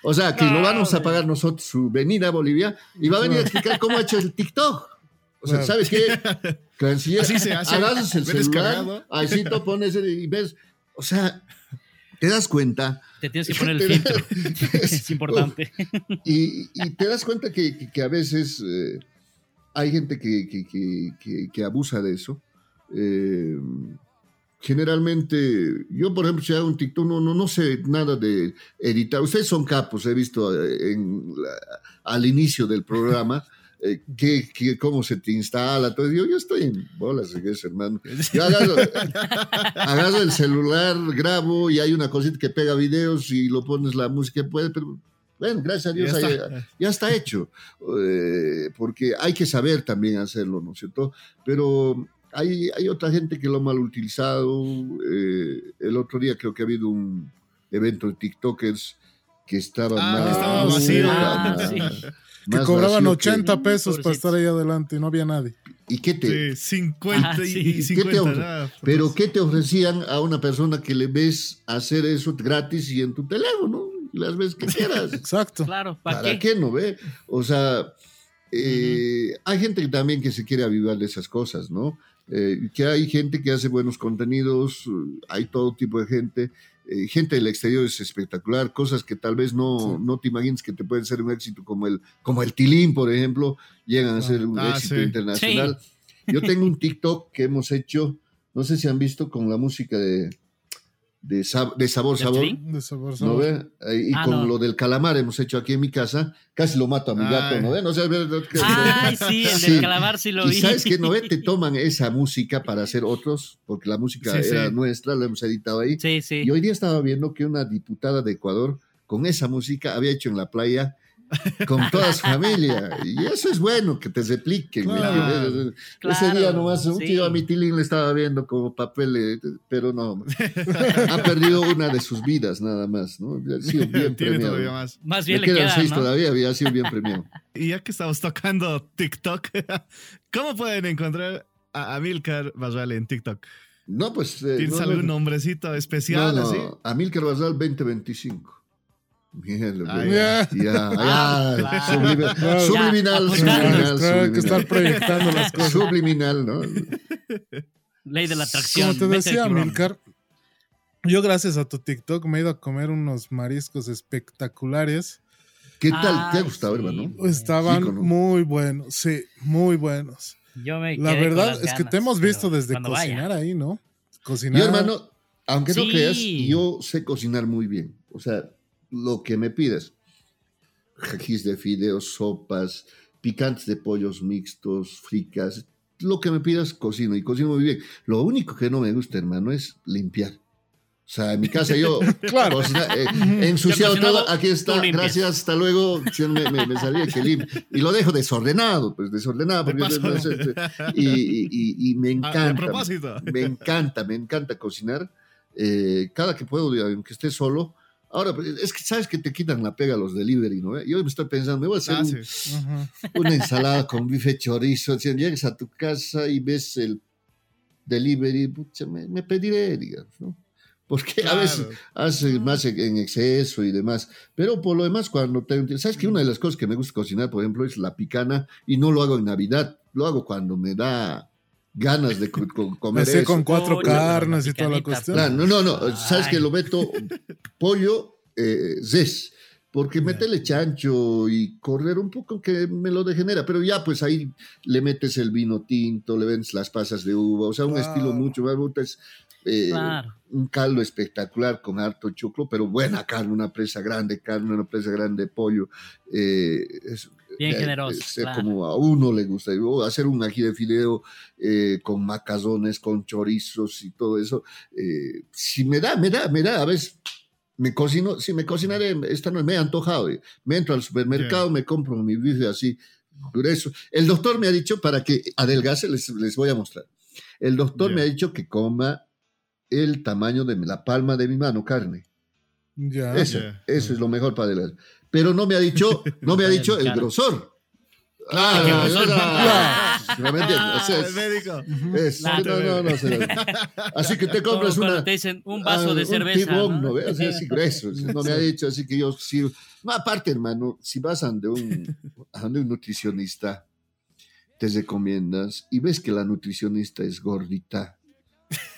D: O sea, que
C: No,
D: lo vamos a pagar nosotros su venida a Bolivia y va a venir a explicar cómo ha hecho el TikTok. O sea. ¿sabes qué? Canciller,
B: Así se hace.
D: agarras el celular, así tú pones y ves. O sea, te das cuenta
C: Te tienes que poner el filtro. es importante.
D: y, y te das cuenta que, que- que a veces eh, hay gente que, que- abusa de eso. Eh, generalmente, yo por ejemplo, si hago un TikTok, no, no, no sé nada de editar. Ustedes son capos, he visto eh, en al inicio del programa. Eh, que, que- cómo se te instala, todo. Yo, yo estoy en bolas hermano. Yo agarro, agarro el celular, grabo y hay una cosita que pega videos y lo pones la música, puede, pero bueno, gracias a Dios
B: Ya está.
D: ya está hecho, eh, porque hay que saber también hacerlo, ¿no es cierto? Pero hay, hay otra gente que lo ha mal utilizado. eh, el otro día creo que ha habido un evento de TikTokers que estaban
B: Ah,
A: que estaba vacío.
C: Ah, sí.
A: Que
D: más
A: cobraban
D: vacío que-
A: 80 pesos para estar ahí adelante y no había nadie.
D: ¿Y qué te,
B: Sí, 50
C: Ah,
B: y-
C: sí.
B: y
C: ¿Qué
B: 50.
D: te ofre-
B: nada,
D: Pero
B: pues.
D: ¿qué te ofrecían a una persona que le ves hacer eso gratis y en tu teléfono? Las ves que quieras.
A: Exacto.
C: Claro, ¿para,
D: ¿Para
C: qué?
D: qué no ve? O sea, eh, hay gente también que se quiere avivar de esas cosas, ¿no? Eh, que hay gente que hace buenos contenidos, hay todo tipo de gente. Eh, gente del exterior es espectacular, cosas que tal vez no,
A: Sí.
D: no te imagines que te pueden ser un éxito, como el, como el Tilín, por ejemplo, llegan a ser un
B: Ah,
D: éxito
B: sí.
D: internacional. Yo tengo un TikTok que hemos hecho, no sé si han visto, con la música de, de, Sab- de Sabor
C: ¿De
D: Sabor.
A: De sabor,
D: ¿no
A: sabor.
D: ve? Eh, Y
C: Ah,
D: con
C: no.
D: lo del calamar hemos hecho aquí en mi casa, casi lo mato a mi gato. ¿no ve? No
C: Ay, sí, el
D: Sí.
C: del calabar sí lo
D: y
C: vi.
D: sabes que no ve, te toman esa música para hacer otros, porque la música
B: Sí,
D: era
B: sí.
D: nuestra, la hemos editado ahí.
C: Sí, sí.
D: Y hoy día estaba viendo que una diputada de Ecuador con esa música había hecho en la playa con toda su familia. Y eso es bueno, que te repliquen. ¿me
A: Claro.
D: entiendes?
C: Claro,
D: Ese día nomás un
C: sí.
D: tío a mi tilín le estaba viendo como papel, eh, pero no. ha perdido una de sus vidas nada más, ¿no? Ha sido bien
B: Tiene
D: premiado.
B: todavía más.
C: Más
D: Le
C: bien le,
D: quedan
C: queda,
D: seis
C: ¿no?
D: todavía, había sido bien premiado.
B: Y ya que estamos tocando TikTok, ¿cómo pueden encontrar a Amilcar Barral en TikTok?
D: No, pues. eh,
B: ¿Tienes
D: no,
B: algún
D: no,
B: nombrecito especial
D: no, no,
B: así?
D: Amílcar Basal 2025.
B: Ah,
C: Ah,
D: subliminal, subliminal,
A: que estar proyectando las cosas.
D: Subliminal, ¿no?
C: Ley de la atracción.
A: Como te decía. Milcar, yo gracias a tu TikTok me he ido a comer unos mariscos espectaculares.
D: ¿Qué tal? ¿Te ha
C: Ay,
D: gustado,
C: sí.
D: hermano?
A: Estaban
D: Rico, ¿no?
A: muy buenos, sí, muy buenos.
C: Yo me
A: La verdad es que te hemos visto desde
C: vaya.
A: cocinar ahí, ¿no? Cocinar.
D: Yo, hermano, aunque no
C: Sí.
D: creas, yo sé cocinar muy bien. O sea, lo que me pides. Jajís de fideos, sopas, picantes de pollos mixtos, fricas. lo que me pidas, cocino y cocino muy bien. Lo único que no me gusta, hermano, es limpiar. O sea, en mi casa yo, claro, eh, ensuciado todo, aquí está, gracias, hasta luego, me, me, me salía que limpio. Y lo dejo desordenado, pues desordenado, porque y, y, y, me ah, encanta, me encanta, me encanta cocinar. Eh, cada que puedo, aunque esté solo, Ahora, es que sabes que te quitan la pega los delivery, ¿no? Yo me estoy pensando, me voy a hacer ah, una ensalada con bife chorizo. Si llegas a tu casa y ves el delivery, me, pediré, digamos, ¿no? Porque a veces hace más en exceso y demás. Pero por lo demás, cuando te... ¿Sabes que una de las cosas que me gusta cocinar, por ejemplo, es la picana? Y no lo hago en Navidad, lo hago cuando me da ganas de comer
A: eso. con cuatro carnes y toda la cuestión.
D: no, no, no. Sabes que lo meto pollo, eh, zes. Porque metele chancho y correr un poco que me lo degenera, pero ya pues ahí le metes el vino tinto, le vendes las pasas de uva, o sea, un estilo mucho más es eh, un caldo espectacular con harto choclo, pero buena carne, una presa grande carne, una presa grande de pollo. Eh, es,
C: Bien generoso.
D: Como a uno le gusta. Hacer un ají de fideo eh, con macazones, con chorizos y todo eso. Eh, si me da, me da, me da. A veces me cocino, si me cocinaré, esta no me he antojado. Me entro al supermercado, me compro mi bife así grueso. El doctor me ha dicho para que adelgace, les, les voy a mostrar. El doctor me ha dicho que coma el tamaño de la palma de mi mano, carne. Eso, eso es lo mejor para adelgazar pero no me ha dicho, no me ha dicho el grosor.
C: Ah, ¿qué grosor?
D: ¿Me entiendes?
C: el médico.
D: no, no, no, Así que te compras una.
C: te dicen un vaso ah, de cerveza.
D: ¿no? ¿no? Así, grueso. No me ha dicho, así que yo sí. No, aparte, hermano, si vas a un, a un nutricionista, te recomiendas y ves que la nutricionista es gordita.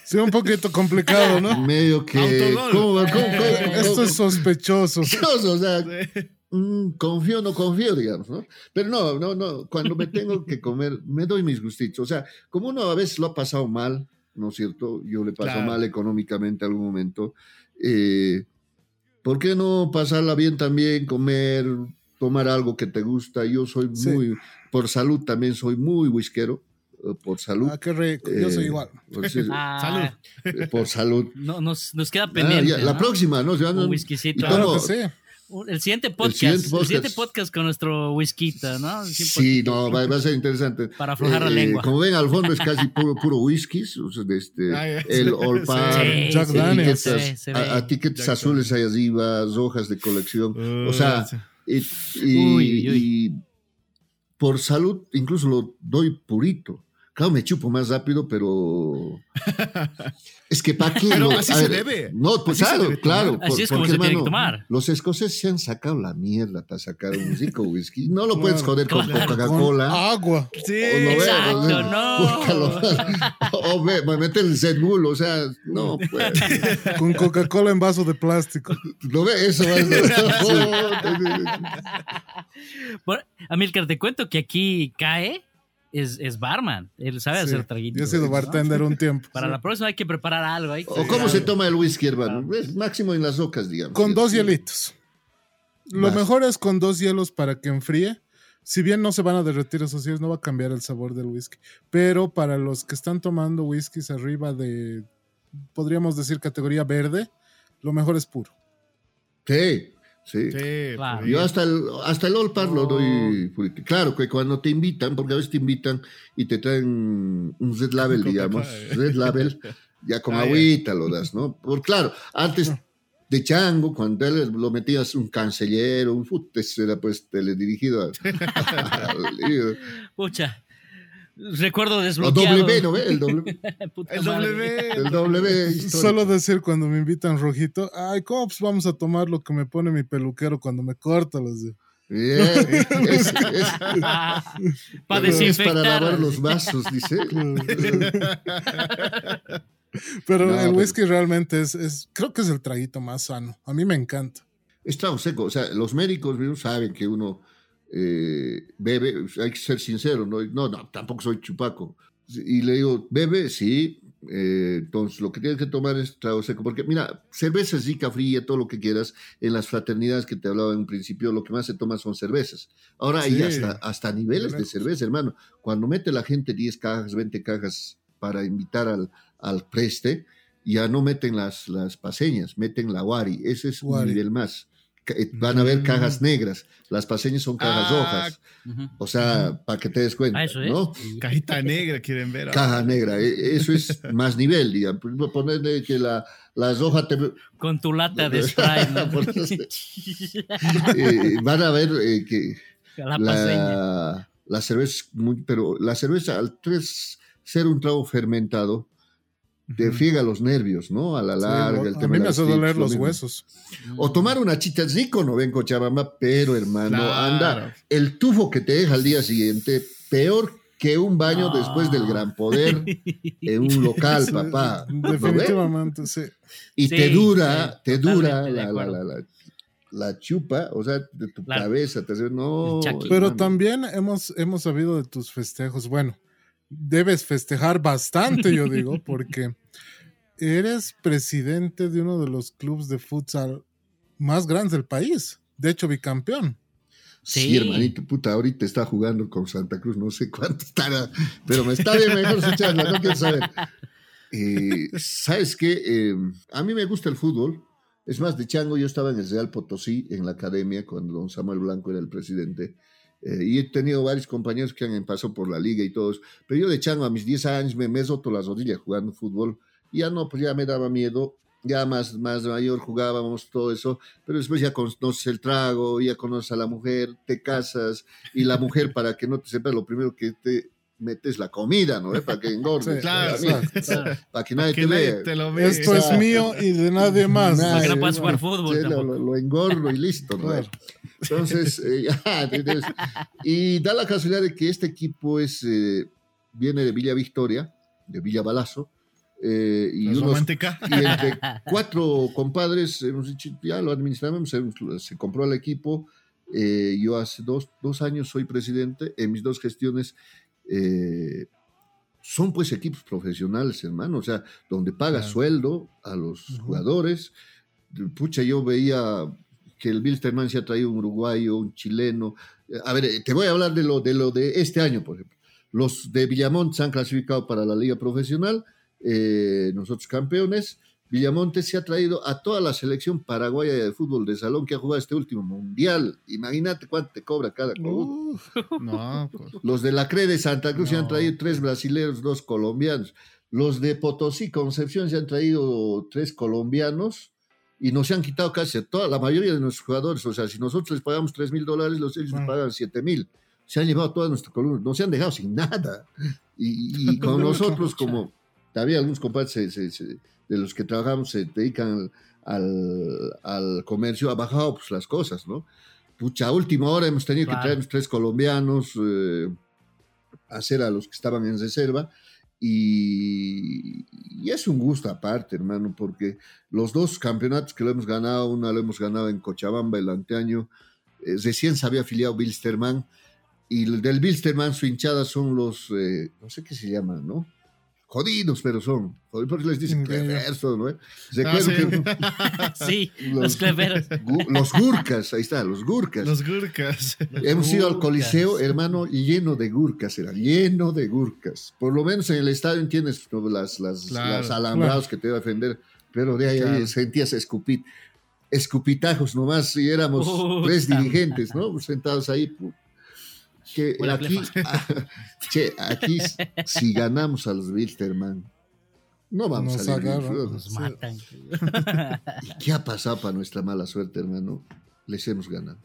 A: Sí, un poquito complicado, ¿no?
D: Medio que. ¿cómo,
A: Esto es sospechoso.
D: o sea, mm, confío, no confío, digamos, ¿no? Pero no, no, no. Cuando me tengo que comer, me doy mis gustitos. O sea, como uno a veces lo ha pasado mal, ¿no es cierto? Yo le paso mal económicamente algún momento. Eh, ¿Por qué no pasarla bien también, comer, tomar algo que te gusta? Yo soy muy, por salud también soy muy whiskero. Eh, por salud.
A: Ah, qué rico. Yo soy eh, igual.
C: Ah. salud.
D: Eh, por salud.
C: No, nos, nos queda ah, pendiente.
D: la próxima, ¿no?
C: Un whiskycito.
A: Claro que
C: El siguiente, podcast, el siguiente podcast. con nuestro whisky, ¿no?
D: Sí, no, va, a ser interesante.
C: Para aflojar la lengua.
D: Como ven, al fondo es casi puro, puro whisky. Este, ah, el Old
A: Jack Daniels.
D: Etiquetas, azules ahí arriba, hojas de colección. o sea, y, por salud incluso lo doy purito. Claro, me chupo más rápido, pero. Es que para qué.
B: Pero así se debe.
D: No, pues claro, claro.
C: Así es como se tiene que tomar.
D: Los escoceses se han sacado la mierda para sacar un rico whisky. No lo puedes joder con Coca-Cola.
A: Agua.
C: Sí, exacto, no.
D: o me, me mete el Red Bull, o sea, no, pues.
A: Con Coca-Cola en vaso de plástico.
D: ¿Lo ve? Eso va
C: a Amilcar, te cuento que aquí cae es, es barman. Él sabe hacer traguitos.
A: Yo he sido bartender un tiempo.
C: Para la próxima hay que preparar algo.
D: ¿O cómo se toma el whisky, hermano? máximo en las ocas, digamos.
A: Con dos hielitos. Lo mejor es con dos hielos para que enfríe. Si bien no se van a derretir esos hielos, no va a cambiar el sabor del whisky. Pero para los que están tomando whiskies arriba de, podríamos decir, categoría verde, lo mejor es puro.
D: Sí, Sí. Yo hasta el, hasta el All lo doy. Claro que cuando te invitan, porque a veces te invitan y te traen un Red Label, digamos, Red Label, ya con ah, agüita lo das, ¿no? Por claro, antes de Chango, cuando él lo metías un cancellero, un fut, era pues teledirigido a,
C: Pucha. Recuerdo desbloqueado.
D: El W, ¿no? El W.
B: el W.
D: El W.
A: Solo decir cuando me invitan rojito, ay, cops, vamos a tomar lo que me pone mi peluquero cuando me corta. Los de...
D: es, para desinfectar. para lavar los vasos, dice.
A: Pero el whisky realmente es, es, creo que es el traguito más sano. A mí me encanta.
D: Es trago seco. O sea, los médicos saben que uno eh, bebe, hay que ser sincero, ¿no? no, no, tampoco soy chupaco. Y le digo, bebe, sí, Eh, entonces, lo que tienes que tomar es trago seco, porque mira, cerveza rica, fría, todo lo que quieras. En las fraternidades que te hablaba en un principio, lo que más se toma son cervezas. Ahora hay hasta, hasta niveles de cerveza, hermano. Cuando mete la gente 10 cajas, 20 cajas para invitar al, al preste, ya no meten las, las paseñas, meten la wari. Ese es un nivel más. Van a ver cajas mm. negras. Las paseñas son cajas ah, rojas. O sea, para que te des cuenta. Ah, ¿no?
B: Cajita negra quieren ver.
D: Caja negra. E, eso es más nivel, digamos. Ponerle que la, las hojas te...
C: Con tu lata de spray.
D: Eh, van a ver eh, que la, la, cerveza, muy, pero la cerveza al ser un trago fermentado, te friega los nervios, ¿no? A la larga,
A: el tema A mí me hace doler los huesos.
D: O tomar una chita rico, no ven Cochabamba, pero hermano, anda, el tufo que te deja al día siguiente, peor que un baño después del gran poder en un local, papá.
A: Definitivamente, sí.
D: Y te dura, te dura la, la, la, la, chupa, o sea, de tu cabeza, te no.
A: Pero también hemos, hemos sabido de tus festejos. Bueno, debes festejar bastante, yo digo, porque eres presidente de uno de los clubes de futsal más grandes del país. De hecho, bicampeón.
D: Sí. hermanito, puta, ahorita está jugando con Santa Cruz, no sé cuánto estará, pero me está bien mejor su charla, no quiero saber. Eh, ¿Sabes qué? Em, a mí me gusta el fútbol. Es más, de chango yo estaba en el Real Potosí, en la academia, cuando don Samuel Blanco era el presidente. Eh, y he tenido varios compañeros que han pasado por la liga y todos. Pero yo de chango a mis 10 años me, me he las rodillas jugando fútbol. Y ya no, pues ya me daba miedo. Ya más, más mayor jugábamos todo eso. Pero después ya conoces el trago, ya conoces a la mujer, te casas. Y la mujer, para que no te sepas, lo primero que te metes la comida, ¿no? Para que engordes.
B: claro,
D: Para que nadie te vea.
A: Esto es mío y de nadie más.
C: para que no puedas jugar fútbol.
D: lo, engordo y listo, ¿no? Entonces, eh, y da la casualidad de que este equipo es, eh, viene de Villa Victoria, de Villa Balazo, eh, y, unos, y entre cuatro compadres hemos dicho, ya lo administramos, se, compró el equipo. yo hace dos, dos, años soy presidente. En mis dos gestiones son pues equipos profesionales, hermano. O sea, donde paga sueldo a los jugadores. Pucha, yo veía que el Wilstermann se ha traído un uruguayo, un chileno. A ver, eh, te voy a hablar de lo de, lo de este año, por ejemplo. Los de Villamonte se han clasificado para la liga profesional, eh, nosotros campeones. Villamonte se ha traído a toda la selección paraguaya de fútbol de salón que ha jugado este último mundial. Imagínate cuánto te cobra cada club. no, pues. Los de la CRE de Santa Cruz se han traído tres brasileños, dos colombianos. Los de Potosí, Concepción, se han traído tres colombianos y nos han quitado casi toda la mayoría de nuestros jugadores. O sea, si nosotros les pagamos 3 mil dólares, los ellos nos pagan 7 mil. Se han llevado toda nuestra columna, no se han dejado sin nada. Y, con nosotros, como todavía algunos compadres de los que trabajamos se dedican al, al, comercio, ha bajado pues, las cosas, ¿no? Pucha, a última hora hemos tenido que traer tres colombianos, eh, hacer a los que estaban en reserva y, es un gusto aparte, hermano, porque los dos campeonatos que lo hemos ganado, uno lo hemos ganado en Cochabamba el anteaño, eh, recién se había afiliado Bilsterman, y del Bilsterman su hinchada son los, eh, no sé qué se llaman, ¿no? Jodidos, pero son. Porque les dicen cleversos, ¿no?
C: Ah, sí, los, cleveros.
D: Los gurkas, ahí está, los gurkas.
B: Los gurkas.
D: Hemos ido al Coliseo, hermano, y lleno de gurkas, era lleno de gurkas. Por lo menos en el estadio entiendes las, las, las alambrados que te iba a defender, pero de ahí, sentías escupit, escupitajos nomás, y éramos tres dirigentes, ¿no? Sentados ahí, que aquí, che, aquí si ganamos a los Wilstermann, no vamos a salir.
C: Nos matan.
D: ¿Y qué ha pasado para nuestra mala suerte, hermano? Les hemos ganado.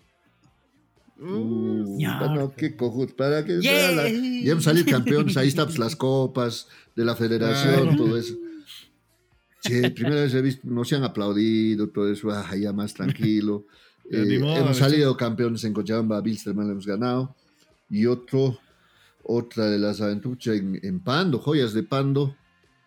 D: Uh, bueno, qué cojut, para que ya hemos salido campeones, ahí están pues, las copas de la federación, todo eso. Che, primera vez he visto, no se han aplaudido, todo eso, ah, ya más tranquilo. Eh, hemos salido campeones en Cochabamba, Wilstermann hemos ganado y otro, otra de las aventuras en, Pando, joyas de Pando,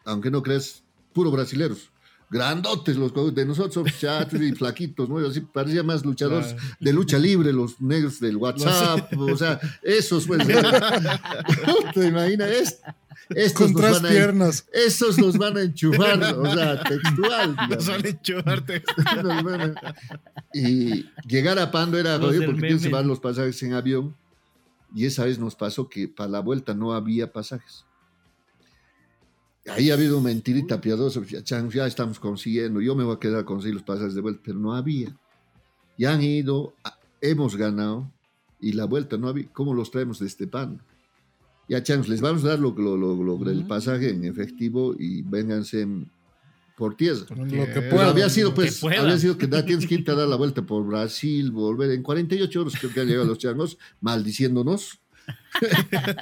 D: aunque no creas, puro brasileros. grandotes los. De nosotros chatos y flaquitos, ¿no? Así parecía más luchadores de lucha libre, los negros del WhatsApp, o sea, esos, pues. ¿Te imaginas? estos
A: Con tres piernas.
D: esos los van a enchufar, o sea, textual.
B: Los van a enchufar textual.
D: y llegar a Pando era jodido porque tienes que llevar los pasajes en avión. Y esa vez nos pasó que para la vuelta no había pasajes. Ahí ha habido mentirita piadosa. Ya estamos consiguiendo. Yo me voy a quedar a conseguir los pasajes de vuelta, pero no había. Ya han ido, hemos ganado. Y la vuelta no había. ¿Cómo los traemos de este pan? Ya, changos, les vamos a dar lo, lo, lo, el pasaje en efectivo y vénganse por tierra. Lo que pueda. Había sido, pues, había sido que da, tienes que irte a dar la vuelta por Brasil, volver. En 48 horas creo que han llegado los changos, maldiciéndonos.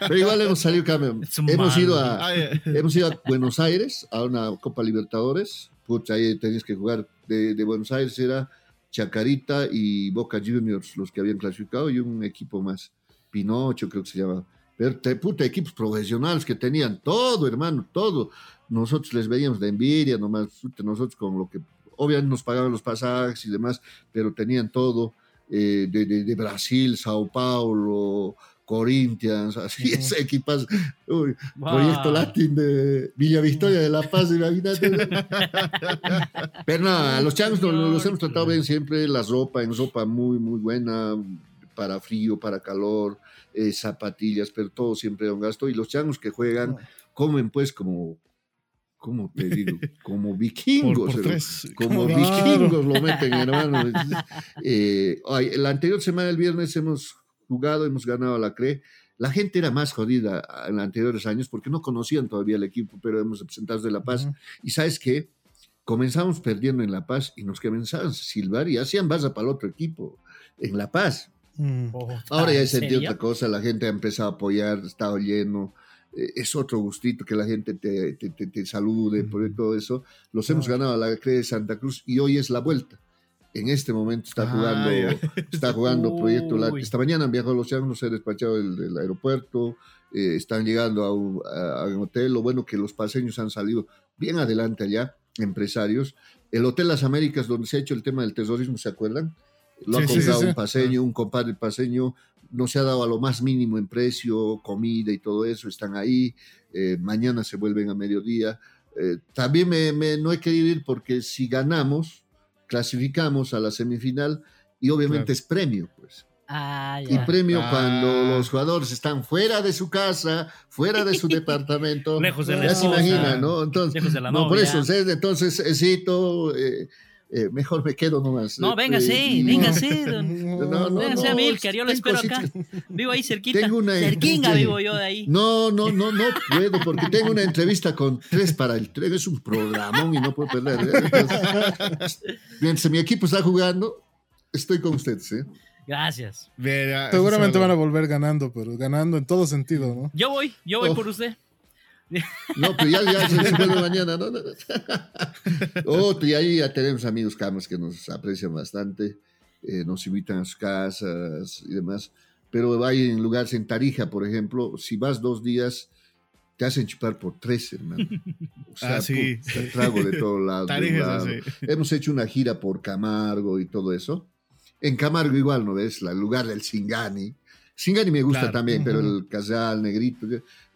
D: Pero igual hemos salido cambio. Hemos ido, a, hemos ido a Buenos Aires a una Copa Libertadores. Pucha, ahí tenías que jugar de, de, Buenos Aires, era Chacarita y Boca Juniors los que habían clasificado y un equipo más. Pinocho, creo que se llama. Pero puta, equipos profesionales que tenían todo, hermano, todo. Nosotros les veíamos de envidia, nomás, nosotros con lo que, obviamente nos pagaban los pasajes y demás, pero tenían todo. Eh, de, de, de, Brasil, Sao Paulo, Corinthians, así, es equipas, uy, proyecto latín de Villa Victoria de La Paz, imagínate. Pero nada, los changos los, hemos tratado bien siempre, la ropa, en ropa muy, muy buena, para frío, para calor, eh, zapatillas, pero todo siempre da un gasto. Y los changos que juegan, comen pues como, ¿cómo te digo? Como vikingos. como vikingos lo meten, hermano. Eh, la anterior semana, el viernes, hemos jugado, hemos ganado a la CRE. La gente era más jodida en los anteriores años porque no conocían todavía el equipo, pero hemos presentado de La Paz. Y sabes qué? Comenzamos perdiendo en La Paz y nos comenzaban a silbar y hacían baza para el otro equipo en La Paz. Mm. Oh, Ahora ya he sentido otra cosa, la gente ha empezado a apoyar, está lleno. Eh, es otro gustito que la gente te, te, te, salude, por todo eso. Los hemos ganado a la CRE de Santa Cruz y hoy es la vuelta en este momento está ah, jugando, está jugando Proyecto Esta mañana han viajado los Llanos, se ha despachado del, aeropuerto, eh, están llegando a un, hotel. Lo bueno que los paseños han salido bien adelante allá, empresarios. El Hotel Las Américas, donde se ha hecho el tema del terrorismo, ¿se acuerdan? Lo ha comprado un paseño, un compadre paseño, no se ha dado a lo más mínimo en precio, comida y todo eso, están ahí. Eh, mañana se vuelven a mediodía. Eh, también me, me, no hay que ir porque si ganamos, clasificamos a la semifinal y obviamente es premio, pues.
C: Ah,
D: y premio cuando ah. los jugadores están fuera de su casa, fuera de su departamento.
C: Lejos de la
D: Ya se imagina, ¿no? Entonces, no, por eso, entonces, eh, eh, mejor me quedo nomás.
C: No, este, véngase, véngase. No, no, véngase a Milcar, yo lo espero acá. Vivo ahí cerquita. Tengo una, Cerquinga vivo yo de ahí.
D: No, no, no, no puedo, porque tengo una entrevista con tres para el tren. Es un programón y no puedo perder. ¿eh? mientras mi equipo está jugando, estoy con ustedes. ¿eh?
C: Gracias.
A: Seguramente van a volver ganando, pero ganando en todo sentido, ¿no?
C: Yo voy, yo voy oh. por usted.
D: No, pero ya, ya se de mañana, ¿no? Otro, y ahí ya tenemos amigos camas que nos aprecian bastante, eh, nos invitan a sus casas y demás. Pero hay en lugares en Tarija, por ejemplo, si vas dos días, te hacen chupar por tres, hermano. O sea, ah, sí. trago de todos lados. Hemos hecho una gira por Camargo y todo eso. En Camargo igual, ¿no ves? El lugar del Singani. Singani me gusta también, pero el Casal, Negrito.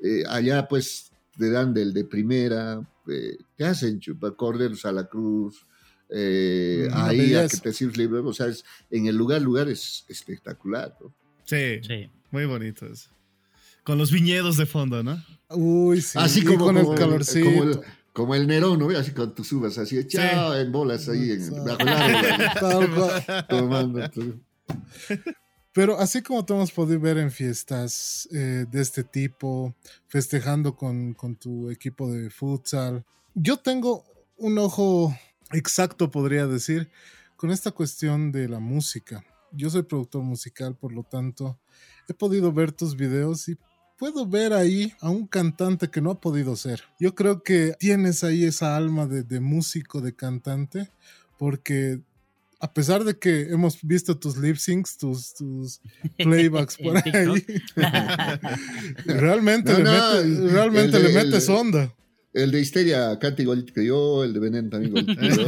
D: Eh, allá, pues, te dan del de primera, eh, te hacen chupar corderos a la cruz, eh, ahí a que te sirves libre, o sea, en el lugar, lugar es espectacular.
B: Sí, sí, muy bonitos. Con los viñedos de fondo, ¿no?
A: Uy, sí. Así como, con el calorcito.
D: Como el, como el Nerón, ¿no? Así con tus uvas, así, echado en bolas ahí, en, bajo el árbol, tomando.
A: Pero así como te hemos podido ver en fiestas eh, de este tipo, festejando con, tu equipo de futsal, yo tengo un ojo exacto, podría decir, con esta cuestión de la música. Yo soy productor musical, por lo tanto, he podido ver tus videos y puedo ver ahí a un cantante que no ha podido ser. Yo creo que tienes ahí esa alma de músico, de cantante, porque a pesar de que hemos visto tus lip syncs, tus, tus playbacks por ahí, realmente, le, realmente le metes onda.
D: El de Histeria canta igualito que yo, el de Veneno también igualito que yo.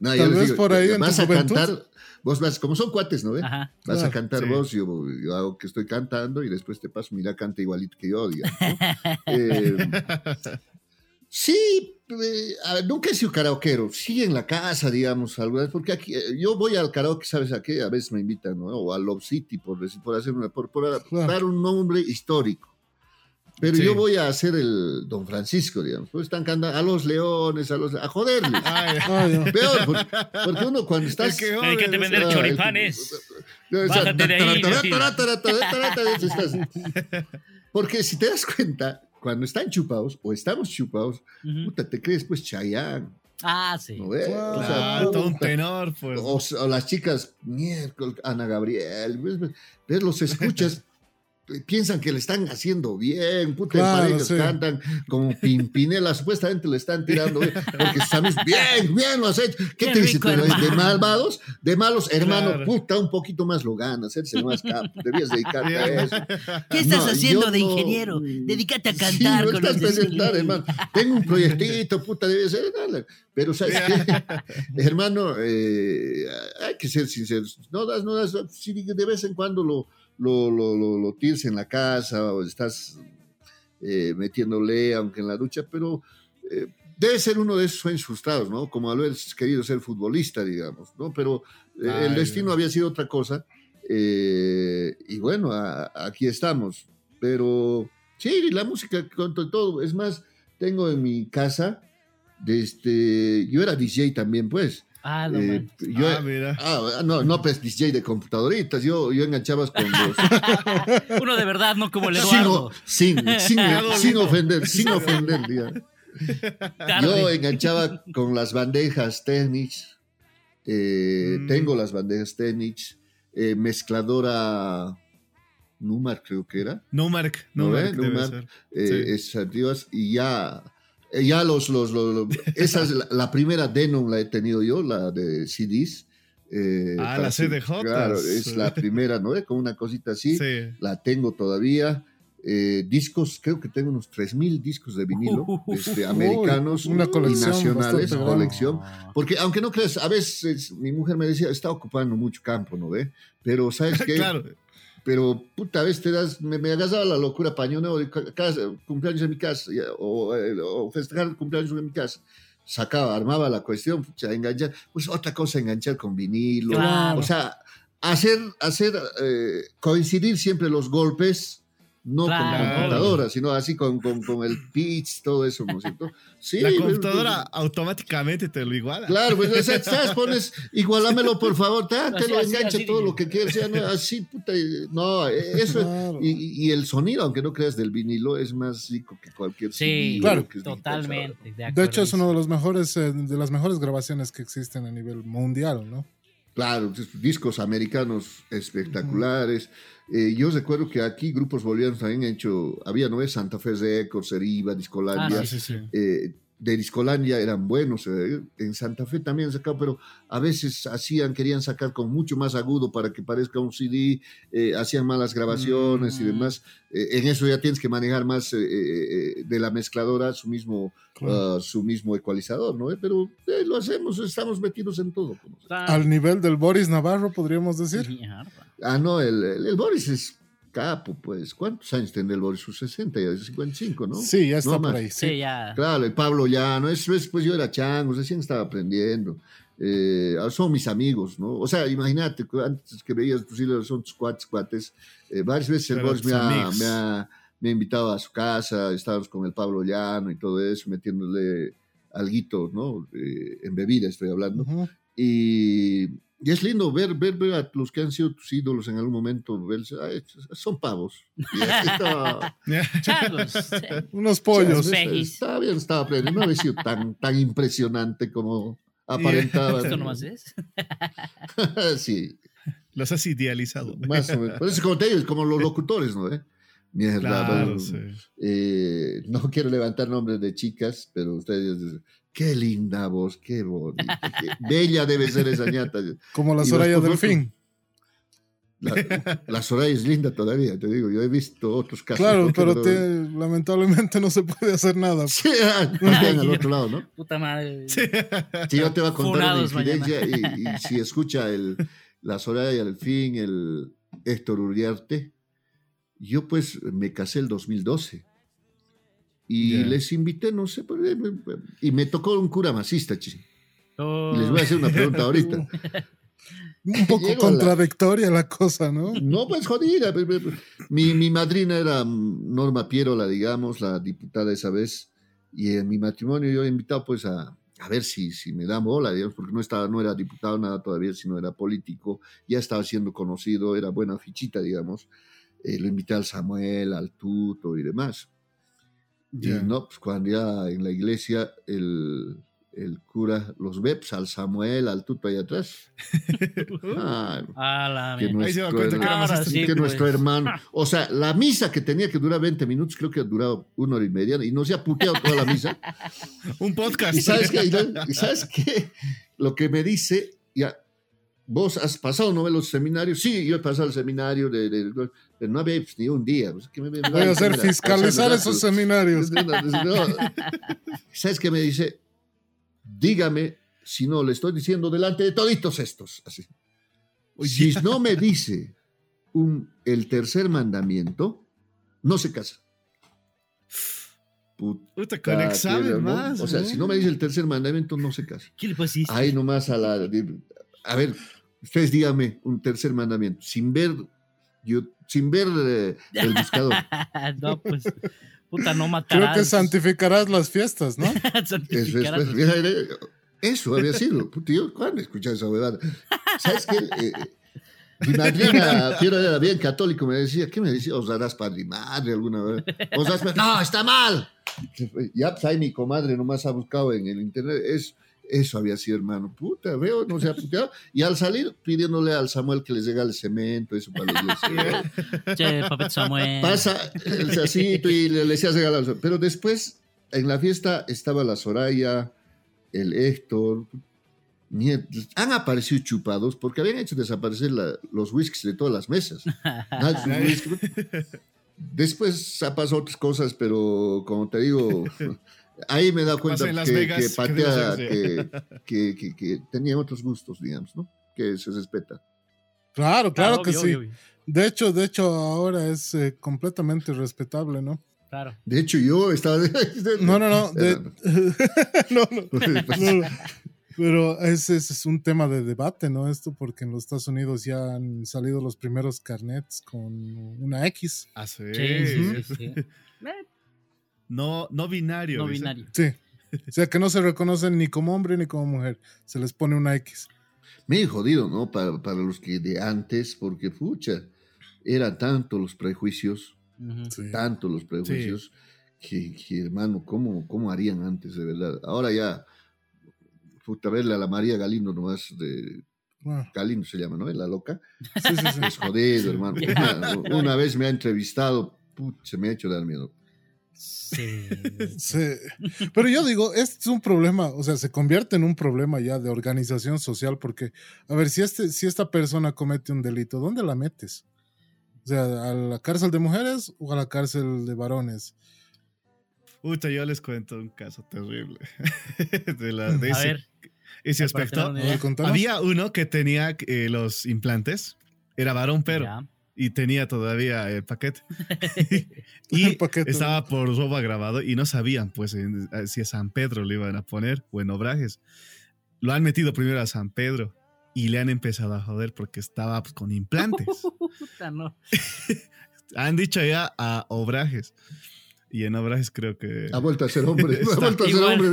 D: No,
A: Tal vez por ahí en
D: vas
A: tu
D: a
A: juventud.
D: cantar, vos vas, como son cuates, ¿no? ve? Vas a cantar
B: sí.
D: vos, yo, yo hago que estoy cantando y después te paso, mira, canta igualito que yo, digamos. ¿no? Eh, sí, a ver, nunca he sido karaoquero, sí en la casa, digamos, alguna vez, porque aquí, eh, yo voy al karaoke, ¿sabes a qué? A veces me invitan, ¿no? O a Love City, por, decir, por hacer una, por, por
A: Claro.
D: dar un nombre histórico. Pero
B: Sí.
D: yo voy a hacer el Don Francisco, digamos. Pues están cantando a los leones, a los. a joderles.
B: Ay,
A: Ah, ya.
D: Peor, porque, porque uno cuando estás.
B: Es que
C: Hay que te vender
D: Ah,
C: choripanes. Bájate de ahí,
D: Porque si te das cuenta, cuando están chupados o estamos chupados, puta, te crees pues Chayanne,
C: Ah, sí.
D: ¿no ves?
A: Claro,
D: O sea,
B: claro, todo un tenor, pues.
D: o, o las chicas, miércoles, Ana Gabriel, ves, ves, ves, los escuchas, piensan que le están haciendo bien, puta,
A: Claro,
D: parejas
A: sí.
D: cantan como Pimpinela, supuestamente le están tirando, bien, porque sabes, bien, bien lo has hecho. ¿Qué
C: Qué
D: te dice? tú, de- malvados, de malos, hermano,
B: Claro.
D: puta, un poquito más lo ganas, el más capo, debías dedicarte a eso.
C: ¿Qué estás
D: No,
C: haciendo de
D: no-
C: ingeniero? Dedícate a
D: Sí,
C: cantar
D: no
C: con los
D: estás hermano. Tengo un proyectito, puta, debe ser. dale. Pero, ¿sabes qué? hermano, eh, hay que ser sinceros. No das, no das. Si de vez en cuando lo, lo, lo, lo, lo tienes en la casa o estás eh, metiéndole, aunque en la ducha, pero eh, debe ser uno de esos sueños frustrados, ¿no? Como haber querido ser futbolista, digamos, ¿no? Pero eh, el destino había sido otra cosa. eh, y bueno, a- aquí estamos. Pero sí, la música con to- todo. Es más, tengo en mi casa, de este, yo era DJ también, pues.
C: Ah, no,
D: Eh, yo,
B: ah, mira.
D: ah, no, no, pues DJ de computadoritas. Yo, yo enganchabas con los.
C: Uno de verdad, no como el
D: sin,
C: Eduardo.
D: sin, sin, sin ofender, sin ofender.
C: Tarde.
D: Yo enganchaba con las bandejas Technics. eh,
B: Mm.
D: Tengo las bandejas Technics. eh, mezcladora Numar, creo que era.
B: No, Mark.
D: ¿No
B: No,
D: ve?
B: Mark debe
D: Numark.
B: ser.
D: eh,
B: Sí.
D: esas y ya, ya los, los, los- los- esa es la, la primera Denon la he tenido yo, la de CDs. eh,
B: Ah, la CDJs.
D: Claro, es la primera, ¿no? Con una cosita así,
B: Sí.
D: la tengo todavía. Eh, discos, creo que tengo unos 3.000 discos de vinilo, este, americanos
A: una
D: y
A: colección
D: nacionales,
A: grande.
D: colección. Porque aunque no creas, a veces mi mujer me decía, está ocupando mucho campo, ¿no ve? Pero ¿sabes qué?
B: claro.
D: Pero puta, veces te das, me, me agasaba la locura pañoneo de ca- casa, cumpleaños en mi casa, o, eh, o festejar cumpleaños en mi casa. Sacaba, armaba la cuestión, pucha, enganchar, pues otra cosa, enganchar con vinilo.
C: Claro.
D: O sea, hacer, hacer eh, coincidir siempre los golpes, no
C: Claro.
D: con computadora, sino así con, con, con el pitch, todo eso, ¿no es cierto? Sí,
B: la computadora
D: pues,
B: automáticamente te lo iguala.
D: Claro, pues, o sea, ¿sabes? Pones, igualámelo, por favor, te
C: Así,
D: lo
C: así,
D: engancha
C: así,
D: todo lo que quieras, ya, no, así, puta, no, eso,
A: Claro.
D: y, y el sonido, aunque no creas del vinilo, es más rico que cualquier
C: Sí,
A: Claro.
D: que es digital,
C: totalmente. De,
A: De hecho, es uno de los mejores, eh, de las mejores grabaciones que existen a nivel mundial, ¿no?
D: Claro, discos americanos espectaculares. Eh, yo recuerdo que aquí grupos bolivianos también han hecho, había, ¿no? Santa Fe Records, Eriva, Discolandia.
C: Ah,
B: Sí, sí, sí.
D: eh, de Discolandia eran buenos, eh, en Santa Fe también sacaban, pero a veces hacían, querían sacar con mucho más agudo para que parezca un CD, eh, hacían malas grabaciones y
C: Mm.
D: demás. Eh, en eso ya tienes que manejar más eh, eh, de la mezcladora su mismo,
A: Claro.
D: ah, su mismo ecualizador, ¿no? Eh, Pero eh, lo hacemos, estamos metidos en todo.
A: Al nivel del Boris Navarro, podríamos decir.
D: Ah, no, el, el- el Boris es capo, pues. ¿Cuántos años tendrá el Boris? Sus 60, ya 55, ¿no?
A: Sí, ya está
D: No
A: por
D: más.
A: ahí.
C: Sí,
A: Sí.
C: ya.
D: Claro, el Pablo ya, ¿no? Es, pues yo era chango, recién estaba aprendiendo. Eh, ahora son mis amigos, ¿no? O sea, imagínate, antes que veías, pues sí, son tus cuates, cuates. Eh, varias veces el
B: Pero
D: Boris
B: tus
D: me ha, me, ha, me ha invitado a su casa, estábamos con el Pablo Llano y todo eso, metiéndole alguito, ¿no? Eh, en bebida estoy hablando.
A: Ujú.
D: Y, y es lindo ver, ver, ver a los que han sido tus ídolos en algún momento, verse, "Ay, son pavos.
A: Unos pollos.
C: Sí.
D: Está- Está bien, estaba aprendiendo. No había sido tan, tan impresionante como aparentaba.
C: Esto nomás es.
D: sí,
B: Los has idealizado.
D: más o menos. Eso, como te digo, es como los locutores, ¿no? ¿Eh? Mierda.
B: Claro,
D: bueno,
B: sí.
D: eh, no quiero levantar nombres de chicas, pero ustedes dicen, qué linda voz, qué bonita, qué bella debe ser esa ñata.
A: Como la Soraya
D: pocos-
A: Delfín.
D: La, la, Soraya es linda todavía, te digo. Yo he visto otros casos.
A: Claro, pero te, lamentablemente no se puede hacer nada.
D: Sí, al otro lado, ¿no?
C: Puta madre.
D: Sí, yo te voy a contar una infidencia y, y, si escucha el, la Soraya al fin, el Héctor Uriarte, yo pues me casé el 2012 y yeah. les invité, no sé, y me tocó un cura masista, chi. Oh. Y les voy a hacer una pregunta ahorita.
A: un poco Llego contradictoria la... la... cosa, ¿no?
D: No, pues jodida. Mi, mi madrina era Norma Pierola, digamos, la diputada esa vez, y en mi matrimonio yo he invitado pues a, a ver si, si me dan bola, digamos, porque no, estaba, no era diputado nada todavía, sino era político, ya estaba siendo conocido, era buena fichita, digamos. Eh, lo invité al Samuel, al Tuto y demás. Yeah. Y no, pues cuando ya en la iglesia el, el cura los ve, pues al Samuel, al Tuto ahí atrás.
C: ah, ah,
D: que nuestro, her sí, que pues. nuestro hermano. O sea, la misa que tenía que durar 20 minutos, creo que ha durado una hora y media y no se ha puteado toda la misa.
B: Un podcast.
D: ¿Y sabes qué? ¿Y sabes qué? Lo que me dice, ya, ¿Vos has pasado no los seminarios? Sí, yo he pasado el seminario, de, de, de pero no había ni un día. Pues, que me,
A: Voy a hacer mira, fiscalizar esos seminarios.
D: No, ¿Sabes qué me dice? Dígame si no le estoy diciendo delante de toditos estos. Así. Si no me dice un, el tercer mandamiento, no se casa.
B: Puta, con examen más.
D: O sea, si no me dice el tercer mandamiento, no se casa.
C: ¿Qué le pusiste?
D: Ahí nomás a la. A ver, ustedes díganme un tercer mandamiento, sin ver, yo, sin ver eh, el buscador.
C: no, pues, puta, no matarás.
A: Creo que santificarás las fiestas, ¿no?
C: santificarás
D: eso, eso, eso, había sido. Yo, ¿cuándo he escuchado esa huevada? ¿Sabes qué? Eh, mi madrina, Piero era bien católico, me decía, ¿qué me decía? ¿Os darás padre y madre alguna vez? ¿Os darás No, está mal. Ya, pues ahí mi comadre nomás ha buscado en el internet. Es, eso había sido, hermano. Puta, veo, no se ha puteado. Y al salir, pidiéndole al Samuel que les regale cemento, eso para los
C: Che, papito Samuel.
D: Pasa el sacito y le, le decías regalar. Pero después, en la fiesta, estaba la Soraya, el Héctor. Han aparecido chupados porque habían hecho desaparecer la, los whiskies de todas las mesas. Después ha pasado otras cosas, pero como te digo, Ahí me he dado cuenta que, Vegas, que patea, que, que, que, que, tenía otros gustos, digamos, ¿no? Que se respeta.
A: Claro, claro, que sí. Obvio. De hecho, de hecho, ahora es eh, completamente respetable, ¿no?
C: Claro.
D: De hecho, yo estaba.
A: no, no, no. De... no, no, no. Pero ese, ese, es un tema de debate, ¿no? Esto porque en los Estados Unidos ya han salido los primeros carnets con una X.
B: Ah, sí.
C: Sí, sí, sí.
B: No, no binario.
C: No binario.
A: Sí. O sea, que no se reconocen ni como hombre ni como mujer. Se les pone una X.
D: Me jodido, ¿no? Para, para los que de antes, porque, pucha, eran tanto los prejuicios, uh -huh. sí. tanto los prejuicios, sí. que, que, hermano, ¿cómo, ¿cómo harían antes, de verdad? Ahora ya, puta, verle a la María Galindo nomás de, Wow. Galindo se llama, ¿no? La loca. Sí, sí, sí. Es jodido, hermano. Una, una, vez me ha entrevistado, se me ha hecho dar miedo.
C: Sí.
A: sí. Pero yo digo, este es un problema, o sea, se convierte en un problema ya de organización social porque, a ver, si, este, si esta persona comete un delito, ¿dónde la metes? O sea, ¿a la cárcel de mujeres o a la cárcel de varones?
B: Puta, yo les cuento un caso terrible. de, la, de ese, ver, ese aspecto. Había uno que tenía eh, los implantes, era varón, pero... Ya y tenía todavía el paquete. y el paquete. estaba por robo grabado y no sabían pues en, si a San Pedro le iban a poner o en Obrajes. Lo han metido primero a San Pedro y le han empezado a joder porque estaba pues, con implantes. han dicho ya a Obrajes. Y en Obrajes creo que.
D: Ha vuelto a ser hombre. ha vuelto a ser hombre.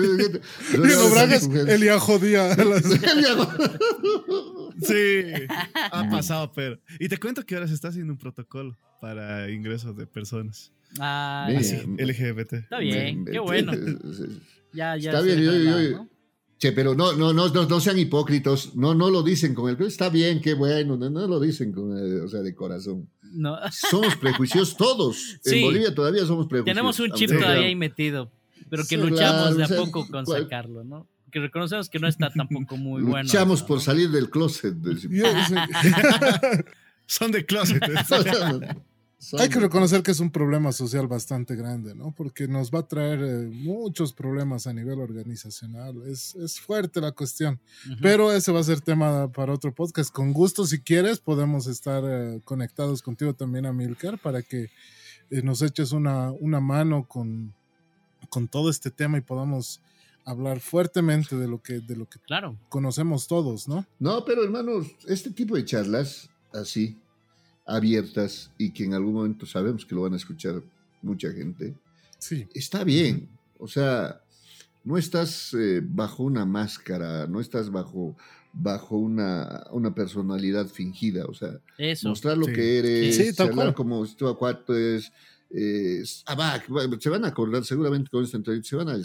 A: y en Obrajes, Elia jodía.
B: sí, ha pasado, pero. Y te cuento que ahora se está haciendo un protocolo para ingresos de personas.
C: Ah,
B: Así, LGBT.
C: Está bien, qué bueno. ya, ya.
D: Está bien, yo, yo, yo, ¿no? Che, pero no, no, no, no, sean hipócritos, no, no lo dicen con el, está bien, qué bueno, no, no lo dicen con el, o sea, de corazón.
C: No.
D: Somos prejuiciosos todos.
C: Sí.
D: En Bolivia todavía somos prejuiciosos.
C: Tenemos un chip todavía ahí metido, pero que sí, luchamos claro, de a o sea, poco con cual... sacarlo, ¿no? Que reconocemos que no está tampoco muy
D: luchamos
C: bueno.
D: Luchamos por
C: ¿no?
D: salir del closet.
B: Son de closet.
A: Hay que reconocer que es un problema social bastante grande, ¿no? Porque nos va a traer eh, muchos problemas a nivel organizacional. Es, es fuerte la cuestión. Pero ese va a ser tema para otro podcast. Con gusto, si quieres, podemos estar eh, conectados contigo también, Amilcar, para que eh, nos eches una, una mano con, con todo este tema y podamos hablar fuertemente de lo que, de lo que
C: claro.
A: conocemos todos, ¿no?
D: No, pero hermanos, este tipo de charlas así abiertas y que en algún momento sabemos que lo van a escuchar mucha gente,
A: sí.
D: está bien. O sea, no estás eh, bajo una máscara, no estás bajo, bajo una, una personalidad fingida. O sea, mostrar lo que eres, sí, hablar como si tú acuates. Eh, ah, se van a acordar seguramente con esta entrevista, se van a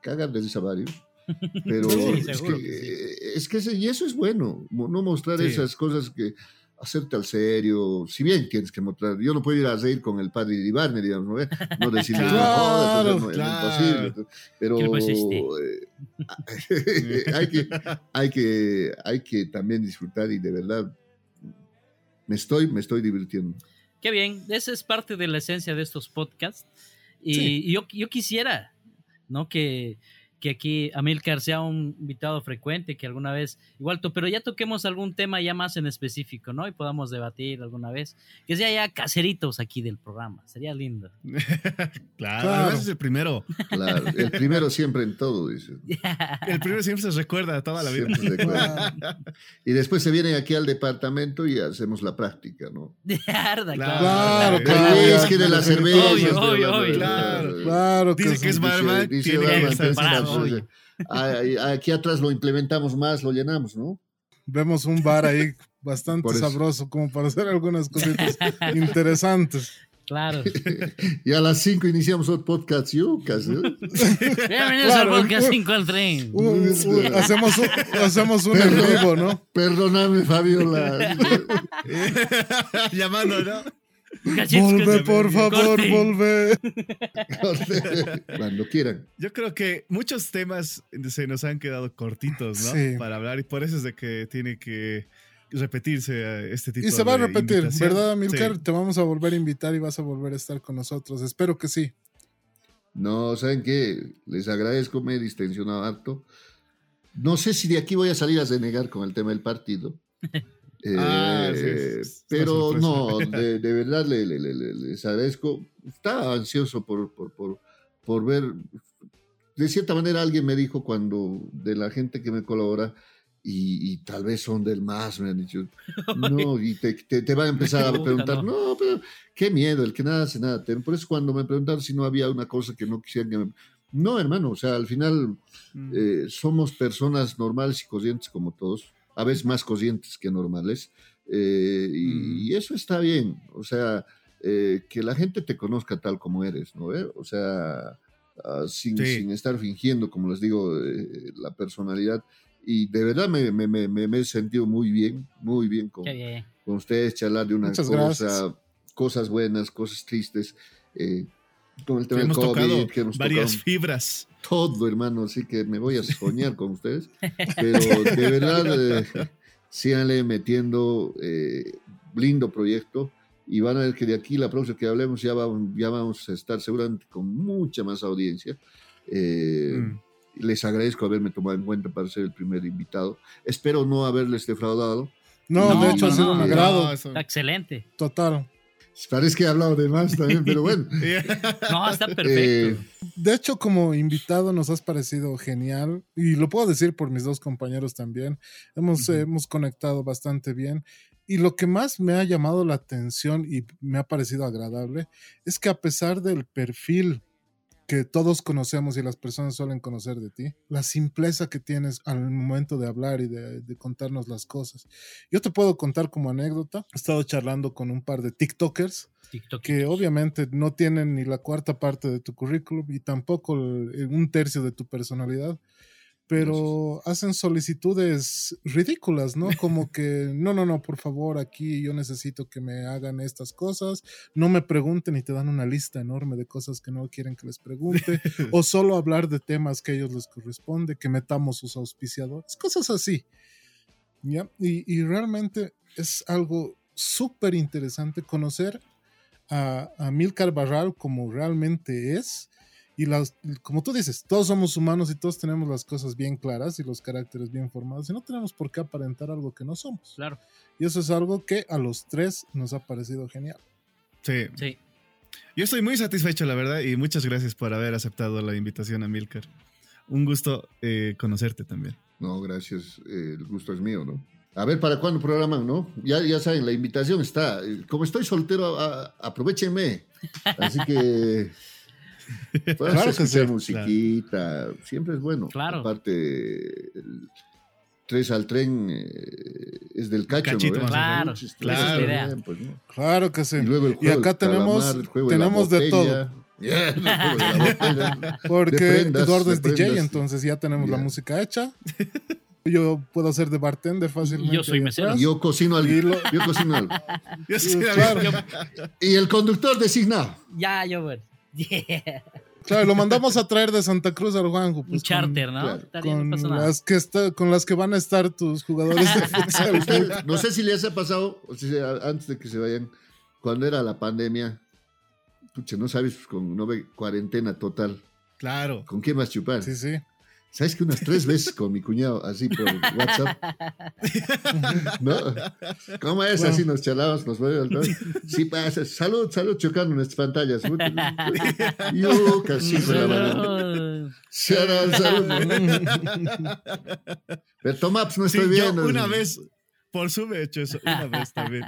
D: cagar de esa Pero es, que, es que, y eso es bueno, no mostrar esas cosas que hacerte al serio, si bien tienes que mostrar, yo no puedo ir a reír con el padre de Ibarne, digamos, ¿no? no decirle,
A: claro,
D: no, claro. es imposible, pero eh, hay, que, hay, que, hay que también disfrutar y de verdad me estoy, me estoy divirtiendo.
C: Qué bien, esa es parte de la esencia de estos podcasts y yo, yo quisiera, ¿no? Que que aquí Amilcar sea un invitado frecuente, que alguna vez, igual, pero ya toquemos algún tema ya más en específico, ¿no? Y podamos debatir alguna vez. Que sea ya caseritos aquí del programa, sería lindo.
B: claro, ese es el primero.
D: Claro, el primero siempre en todo, dice.
B: el primero siempre se recuerda toda la vida.
D: y después se vienen aquí al departamento y hacemos la práctica, ¿no?
C: claro,
A: claro. Claro,
D: Es que de la cerveza.
C: Obvio, obvio, obvio.
B: Claro.
A: claro
B: dice que es barman, tiene que estar
D: Aquí atrás lo implementamos más, lo llenamos, ¿no?
A: Vemos un bar ahí bastante sabroso como para hacer algunas cositas interesantes.
C: Claro.
D: y a las 5 iniciamos el podcast Yucas.
C: Bienvenidos al podcast 5 al tren.
A: hacemos un, hacemos un en vivo, ¿no?
D: Perdóname, Fabiola.
B: Llamando, ¿no?
A: Volve, por favor, volve.
D: Cuando quieran.
B: Yo creo que muchos temas se nos han quedado cortitos, ¿no? Para hablar y por eso es de que tiene que repetirse este tipo de
A: Y se va a repetir, ¿verdad, Milcar? Te vamos a volver a invitar y vas a volver a estar con nosotros. Espero que sí.
D: No, ¿saben qué? Les agradezco, me he distensionado harto. No sé si de aquí voy a salir a denegar con el tema del partido. Ah, eh, pero no, de, verdad le, les agradezco. Estaba ansioso por, por, por, ver. De cierta manera, alguien me dijo cuando de la gente que me colabora, y, tal vez son del más, me han dicho. No, y te, te, va a empezar a preguntar, no. pero qué miedo, el que nada hace nada. Por eso cuando me preguntaron si no había una cosa que no quisieran que me... No, hermano, o sea, al final mm. eh, somos personas normales y corrientes como todos a veces más conscientes que normales. Eh, mm. y, eso está bien, o sea, eh, que la gente te conozca tal como eres, ¿no? O sea, ah, sin, sin, estar fingiendo, como les digo, eh, la personalidad. Y de verdad me, me, me, me, he sentido muy bien, muy bien con, con ustedes, charlar de una cosa, cosas buenas, cosas tristes. con el tema del COVID, que hemos
B: varias fibras
D: todo, hermano, así que me voy a soñar con ustedes. Pero de verdad, eh, síganle metiendo eh, lindo proyecto y van a ver que de aquí la próxima que hablemos ya, ya vamos a estar seguramente con mucha más audiencia. Eh, mm. Les agradezco haberme tomado en cuenta para ser el primer invitado. Espero no haberles defraudado.
A: No, de hecho ha sido un agrado.
C: excelente.
A: Total.
D: Parece que he hablado de más también, pero bueno.
C: no, está perfecto.
A: Eh, de hecho, como invitado nos has parecido genial y lo puedo decir por mis dos compañeros también. Hemos, hemos conectado bastante bien. Y lo que más me ha llamado la atención y me ha parecido agradable es que a pesar del perfil que todos conocemos y las personas suelen conocer de ti, la simpleza que tienes al momento de hablar y de, contarnos las cosas. Yo te puedo contar como anécdota, he estado charlando con un par de TikTokers que obviamente no tienen ni la cuarta parte de tu currículum y tampoco un tercio de tu personalidad, pero hacen solicitudes ridículas, ¿no? Como que, no, no, no, por favor, aquí yo necesito que me hagan estas cosas, no me pregunten y te dan una lista enorme de cosas que no quieren que les pregunte, o solo hablar de temas que a ellos les corresponde, que metamos sus auspiciadores, cosas así, ¿ya? Y, y realmente es algo súper interesante conocer a, a Milcar Barral como realmente es. Y las, como tú dices, todos somos humanos y todos tenemos las cosas bien claras y los caracteres bien formados y no tenemos por qué aparentar algo que no somos.
C: Claro.
A: Y eso es algo que a los tres nos ha parecido genial.
B: Sí.
C: Sí.
B: Yo estoy muy satisfecho, la verdad, y muchas gracias por haber aceptado la invitación a Milcar. Un gusto eh, conocerte también.
D: No, gracias. eh, el gusto es mío, ¿no? A ver, ¿para cuándo programan, no? Ya, ya saben, la invitación está. Eh, Como estoy soltero, a- aprovechenme. Así que. Puedes
A: Claro que
D: escuchar
A: sí,
D: musiquita. Siempre es bueno.
C: Claro.
D: Aparte, el 3 al tren eh, es del cacho,
B: Cachito
D: ¿no?
C: Claro,
B: claro.
C: Idea.
D: pues, ¿no?
A: Claro que sí.
D: Y luego el
A: Y
D: juego
A: acá
D: del
A: tenemos,
D: calamar, el juego de la
A: tenemos de todo.
D: botella. De la botella.
A: Porque
D: De prendas,
A: Eduardo es DJ,
D: prendas.
A: entonces ya tenemos la
D: Ya.
A: música hecha. Yo puedo hacer de bartender fácilmente.
C: Yo soy mesero.
D: Yo cocino algo.
A: Y lo-
D: Yo cocino algo.
B: Yo sí,
A: Claro.
D: Y el conductor designado.
C: Ya, yo, bueno. Yeah.
A: Claro, lo mandamos a traer de Santa Cruz al Juanjo.
C: Un
A: pues,
C: charter, ¿no?
D: claro,
C: Está bien,
A: Con,
C: no
A: con
C: pasa nada.
A: las que está, con las que van a estar tus jugadores de futsal.
D: No sé si les ha pasado, o sea, antes de que se vayan, cuando era la pandemia, pucha, no sabes, con no ve, cuarentena total,
B: Claro.
D: ¿con quién vas a chupar?
A: Sí, sí.
D: ¿Sabes que unas tres veces con mi cuñado, así por WhatsApp? ¿No? ¿Cómo es? Así nos charlábamos, nos toque. Sí pasa, salud, salud, chocando nuestras pantallas. Yo casi con la mano. Salud, salud. Pero toma, pues no
B: Sí,
D: estoy
B: yo
D: viendo.
B: una vez, por su he hecho eso, una vez también.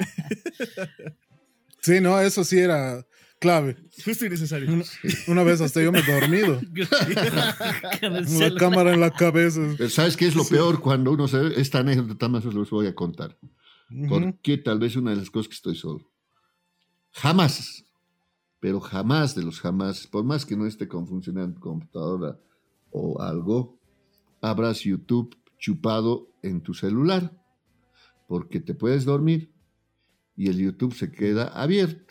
A: Sí, no, eso sí era clave.
B: Justo y necesario.
A: Una, una vez hasta yo me he dormido. La cámara en la cabeza.
D: Pero ¿sabes qué es lo peor cuando uno se... Esta anécdota más os los voy a contar. Porque tal vez una de las cosas que estoy solo. Jamás, pero jamás de los jamás, por más que no esté con funcionando computadora o algo, habrás YouTube chupado en tu celular. Porque te puedes dormir y el YouTube se queda abierto.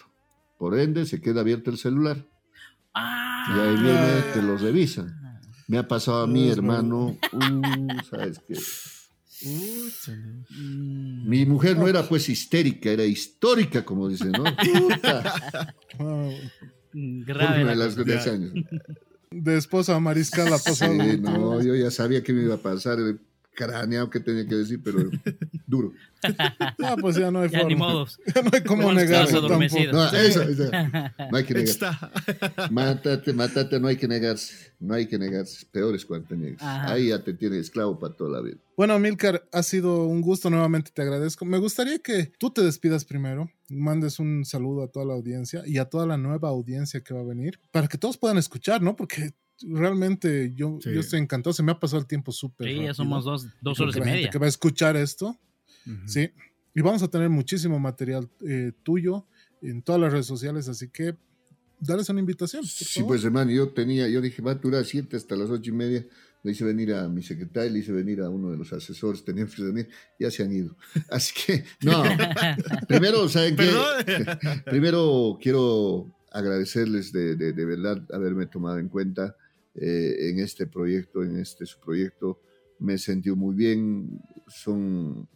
D: Por ende, se queda abierto el celular.
C: Ah.
D: Y ahí viene, te lo revisan. Me ha pasado a mi
A: Dios
D: hermano, uh, ¿sabes qué? Mi mujer no era pues histérica, era histórica, como dicen, ¿no? Puta,
A: Ah,
C: Grave.
D: una
C: la
D: de las de años.
A: De esposa a mariscal ha pasado.
D: Sí, no, yo ya sabía que me iba a pasar, el craneado que tenía que decir, pero duro.
A: Ah, pues ya no hay
C: Ya ni
A: forma.
C: modos.
A: Ya no hay cómo negar.
D: No, eso, eso. No hay que negar.
B: Está.
D: Mátate, mátate, no hay que negarse. No hay que negarse. Peor es cuando te niegas. Ahí ya te tiene esclavo para toda la vida.
A: Bueno, Milcar, ha sido un gusto nuevamente, te agradezco. Me gustaría que tú te despidas primero, mandes un saludo a toda la audiencia y a toda la nueva audiencia que va a venir, para que todos puedan escuchar, ¿no? Porque realmente yo,
B: Sí.
A: yo estoy encantado, se me ha pasado el tiempo súper
C: Sí,
A: rápido.
C: ya somos dos, dos horas
A: que
C: y
A: la gente
C: media.
A: que va a escuchar esto, sí. Y vamos a tener muchísimo material eh, tuyo en todas las redes sociales, así que dales una invitación. por
D: Sí,
A: favor.
D: pues hermano, yo tenía, yo dije, va a durar siete hasta las ocho y media. Le hice venir a mi secretario, le hice venir a uno de los asesores, teníamos que venir, ya se han ido. Así que, no, primero, ¿saben qué? Primero quiero agradecerles de, de- de verdad haberme tomado en cuenta eh, en este proyecto, en este su proyecto. Me sentí muy bien. Son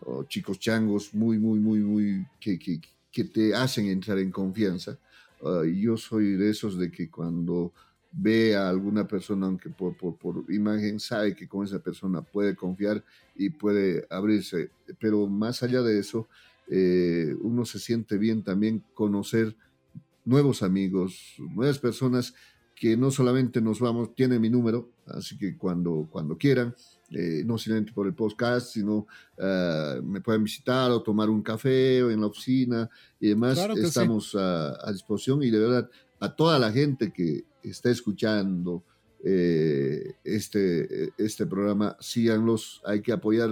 D: oh, chicos changos muy, muy, muy, muy, que, que- que te hacen entrar en confianza. Ah, yo soy de esos de que cuando ve a alguna persona, aunque por, por, por imagen, sabe que con esa persona puede confiar y puede abrirse. Pero más allá de eso, eh, uno se siente bien también conocer nuevos amigos, nuevas personas que no solamente nos vamos, tienen mi número, así que cuando, cuando quieran, eh, no solamente por el podcast, sino ah, me pueden visitar o tomar un café o en la oficina y demás,
A: Claro que sí.
D: estamos a, a disposición y de verdad a toda la gente que está escuchando eh, este, este programa, síganlos, hay que apoyar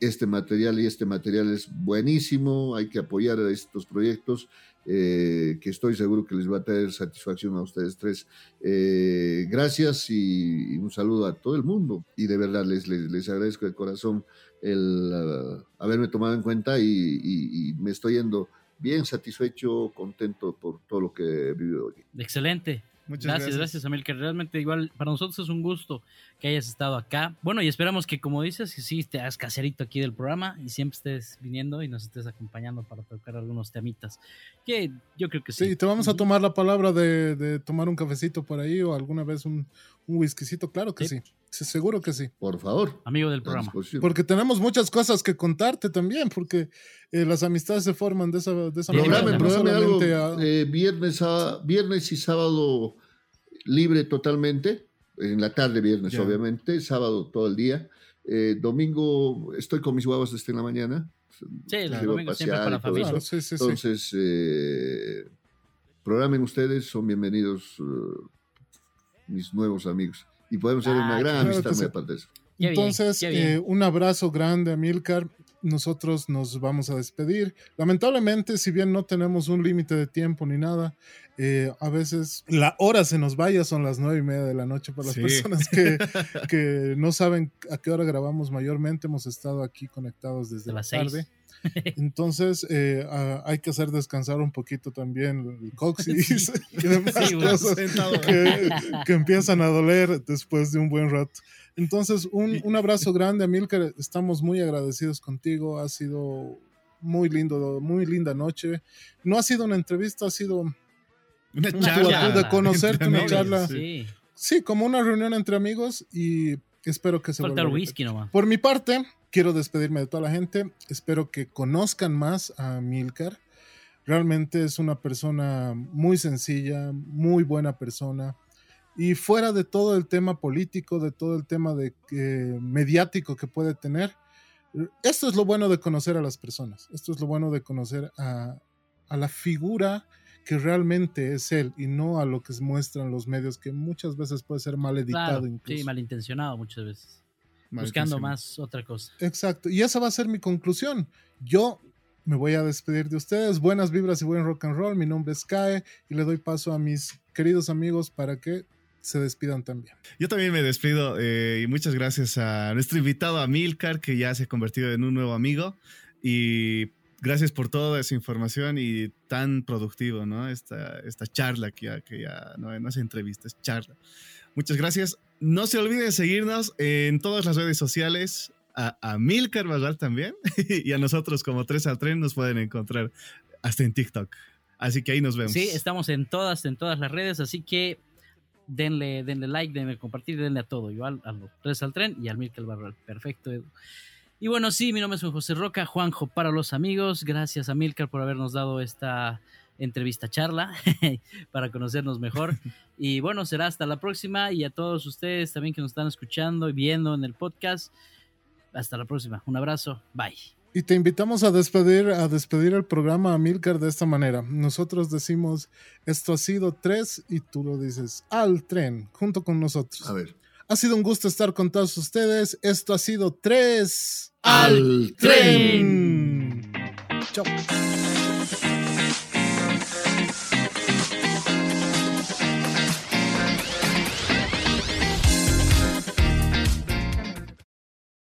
D: este material y este material es buenísimo, hay que apoyar estos proyectos eh, que estoy seguro que les va a traer satisfacción a ustedes tres. Eh, gracias y, un saludo a todo el mundo y de verdad les, les, les agradezco de corazón el uh, haberme tomado en cuenta y, me estoy yendo bien satisfecho, contento por todo lo que he vivido hoy.
C: Excelente.
B: Muchas
C: gracias, gracias, Amilcar. Realmente igual para nosotros es un gusto que hayas estado acá. Bueno, y esperamos que como dices, que sí te hagas caserito aquí del programa y siempre estés viniendo y nos estés acompañando para tocar algunos temitas. Que yo creo que sí.
A: Sí, te vamos a tomar la palabra de, de tomar un cafecito por ahí o alguna vez un, un whiskycito, claro que sí. sí. seguro que sí.
D: Por favor.
C: Amigo del programa.
A: Porque tenemos muchas cosas que contarte también, porque eh, las amistades se forman de esa, de esa manera.
D: Programe, algo, eh, viernes, a, viernes y sábado libre totalmente, en la tarde viernes obviamente, sábado todo el día. Eh, domingo estoy con mis huevos desde la mañana.
C: Sí, el domingo siempre para la familia.
D: sí, sí, Entonces, eh, programen ustedes, son bienvenidos mis nuevos amigos. Y podemos ser una ah, gran amistad muy aparte de eso.
A: Entonces, eh, un abrazo grande a Milcar. Nosotros nos vamos a despedir. Lamentablemente, si bien no tenemos un límite de tiempo ni nada, eh, a veces la hora se nos vaya, son las nueve y media de la noche para las personas que, que, no saben a qué hora grabamos mayormente. Hemos estado aquí conectados desde la tarde. Entonces eh, hay que hacer descansar un poquito también el coxis y demás cosas que, que, empiezan a doler después de un buen rato. Entonces, un, un abrazo grande, Amilcar. Estamos muy agradecidos contigo. Ha sido muy lindo, muy linda noche. No ha sido una entrevista, ha sido
B: una charla
A: de conocerte, una charla. Sí. sí. como una reunión entre amigos y espero que se
C: Falta el whisky nomás.
A: Por mi parte, quiero despedirme de toda la gente. Espero que conozcan más a Milcar. Realmente es una persona muy sencilla, muy buena persona. Y fuera de todo el tema político, de todo el tema de, mediático que puede tener, esto es lo bueno de conocer a las personas. Esto es lo bueno de conocer a, a la figura que realmente es él y no a lo que muestran los medios, que muchas veces puede ser mal editado. incluso.
C: Sí, malintencionado muchas veces. Buscando más otra cosa.
A: Exacto. Y esa va a ser mi conclusión. Yo me voy a despedir de ustedes. Buenas vibras y buen rock and roll. Mi nombre es Kae y le doy paso a mis queridos amigos para que se despidan también.
B: Yo también me despido eh, y muchas gracias a nuestro invitado Amilcar, que ya se ha convertido en un nuevo amigo. Y gracias por toda esa información y tan productivo, ¿no? Esta, esta charla que ya, que ya no, no es entrevista, es charla. Muchas gracias. No se olviden seguirnos en todas las redes sociales. A, a Milcar también. y a nosotros como Tres al Tren nos pueden encontrar hasta en TikTok. Así que ahí nos vemos.
C: Sí, estamos en todas, en todas las redes. Así que denle, denle like, denle compartir, denle a todo. Igual a los tres al tren y al Mirkel Barral. Perfecto, Y bueno, sí, mi nombre es José Roca, Juanjo para los amigos. Gracias a Milcar por habernos dado esta entrevista charla para conocernos mejor. Y bueno, será hasta la próxima y a todos ustedes también que nos están escuchando y viendo en el podcast. Hasta la próxima. Un abrazo. Bye.
A: Y te invitamos a despedir, a despedir el programa a Milcar de esta manera. Nosotros decimos, esto ha sido tres y tú lo dices, al tren, junto con nosotros.
D: A ver.
A: Ha sido un gusto estar con todos ustedes. Esto ha sido tres
D: al, tren.
A: Chao.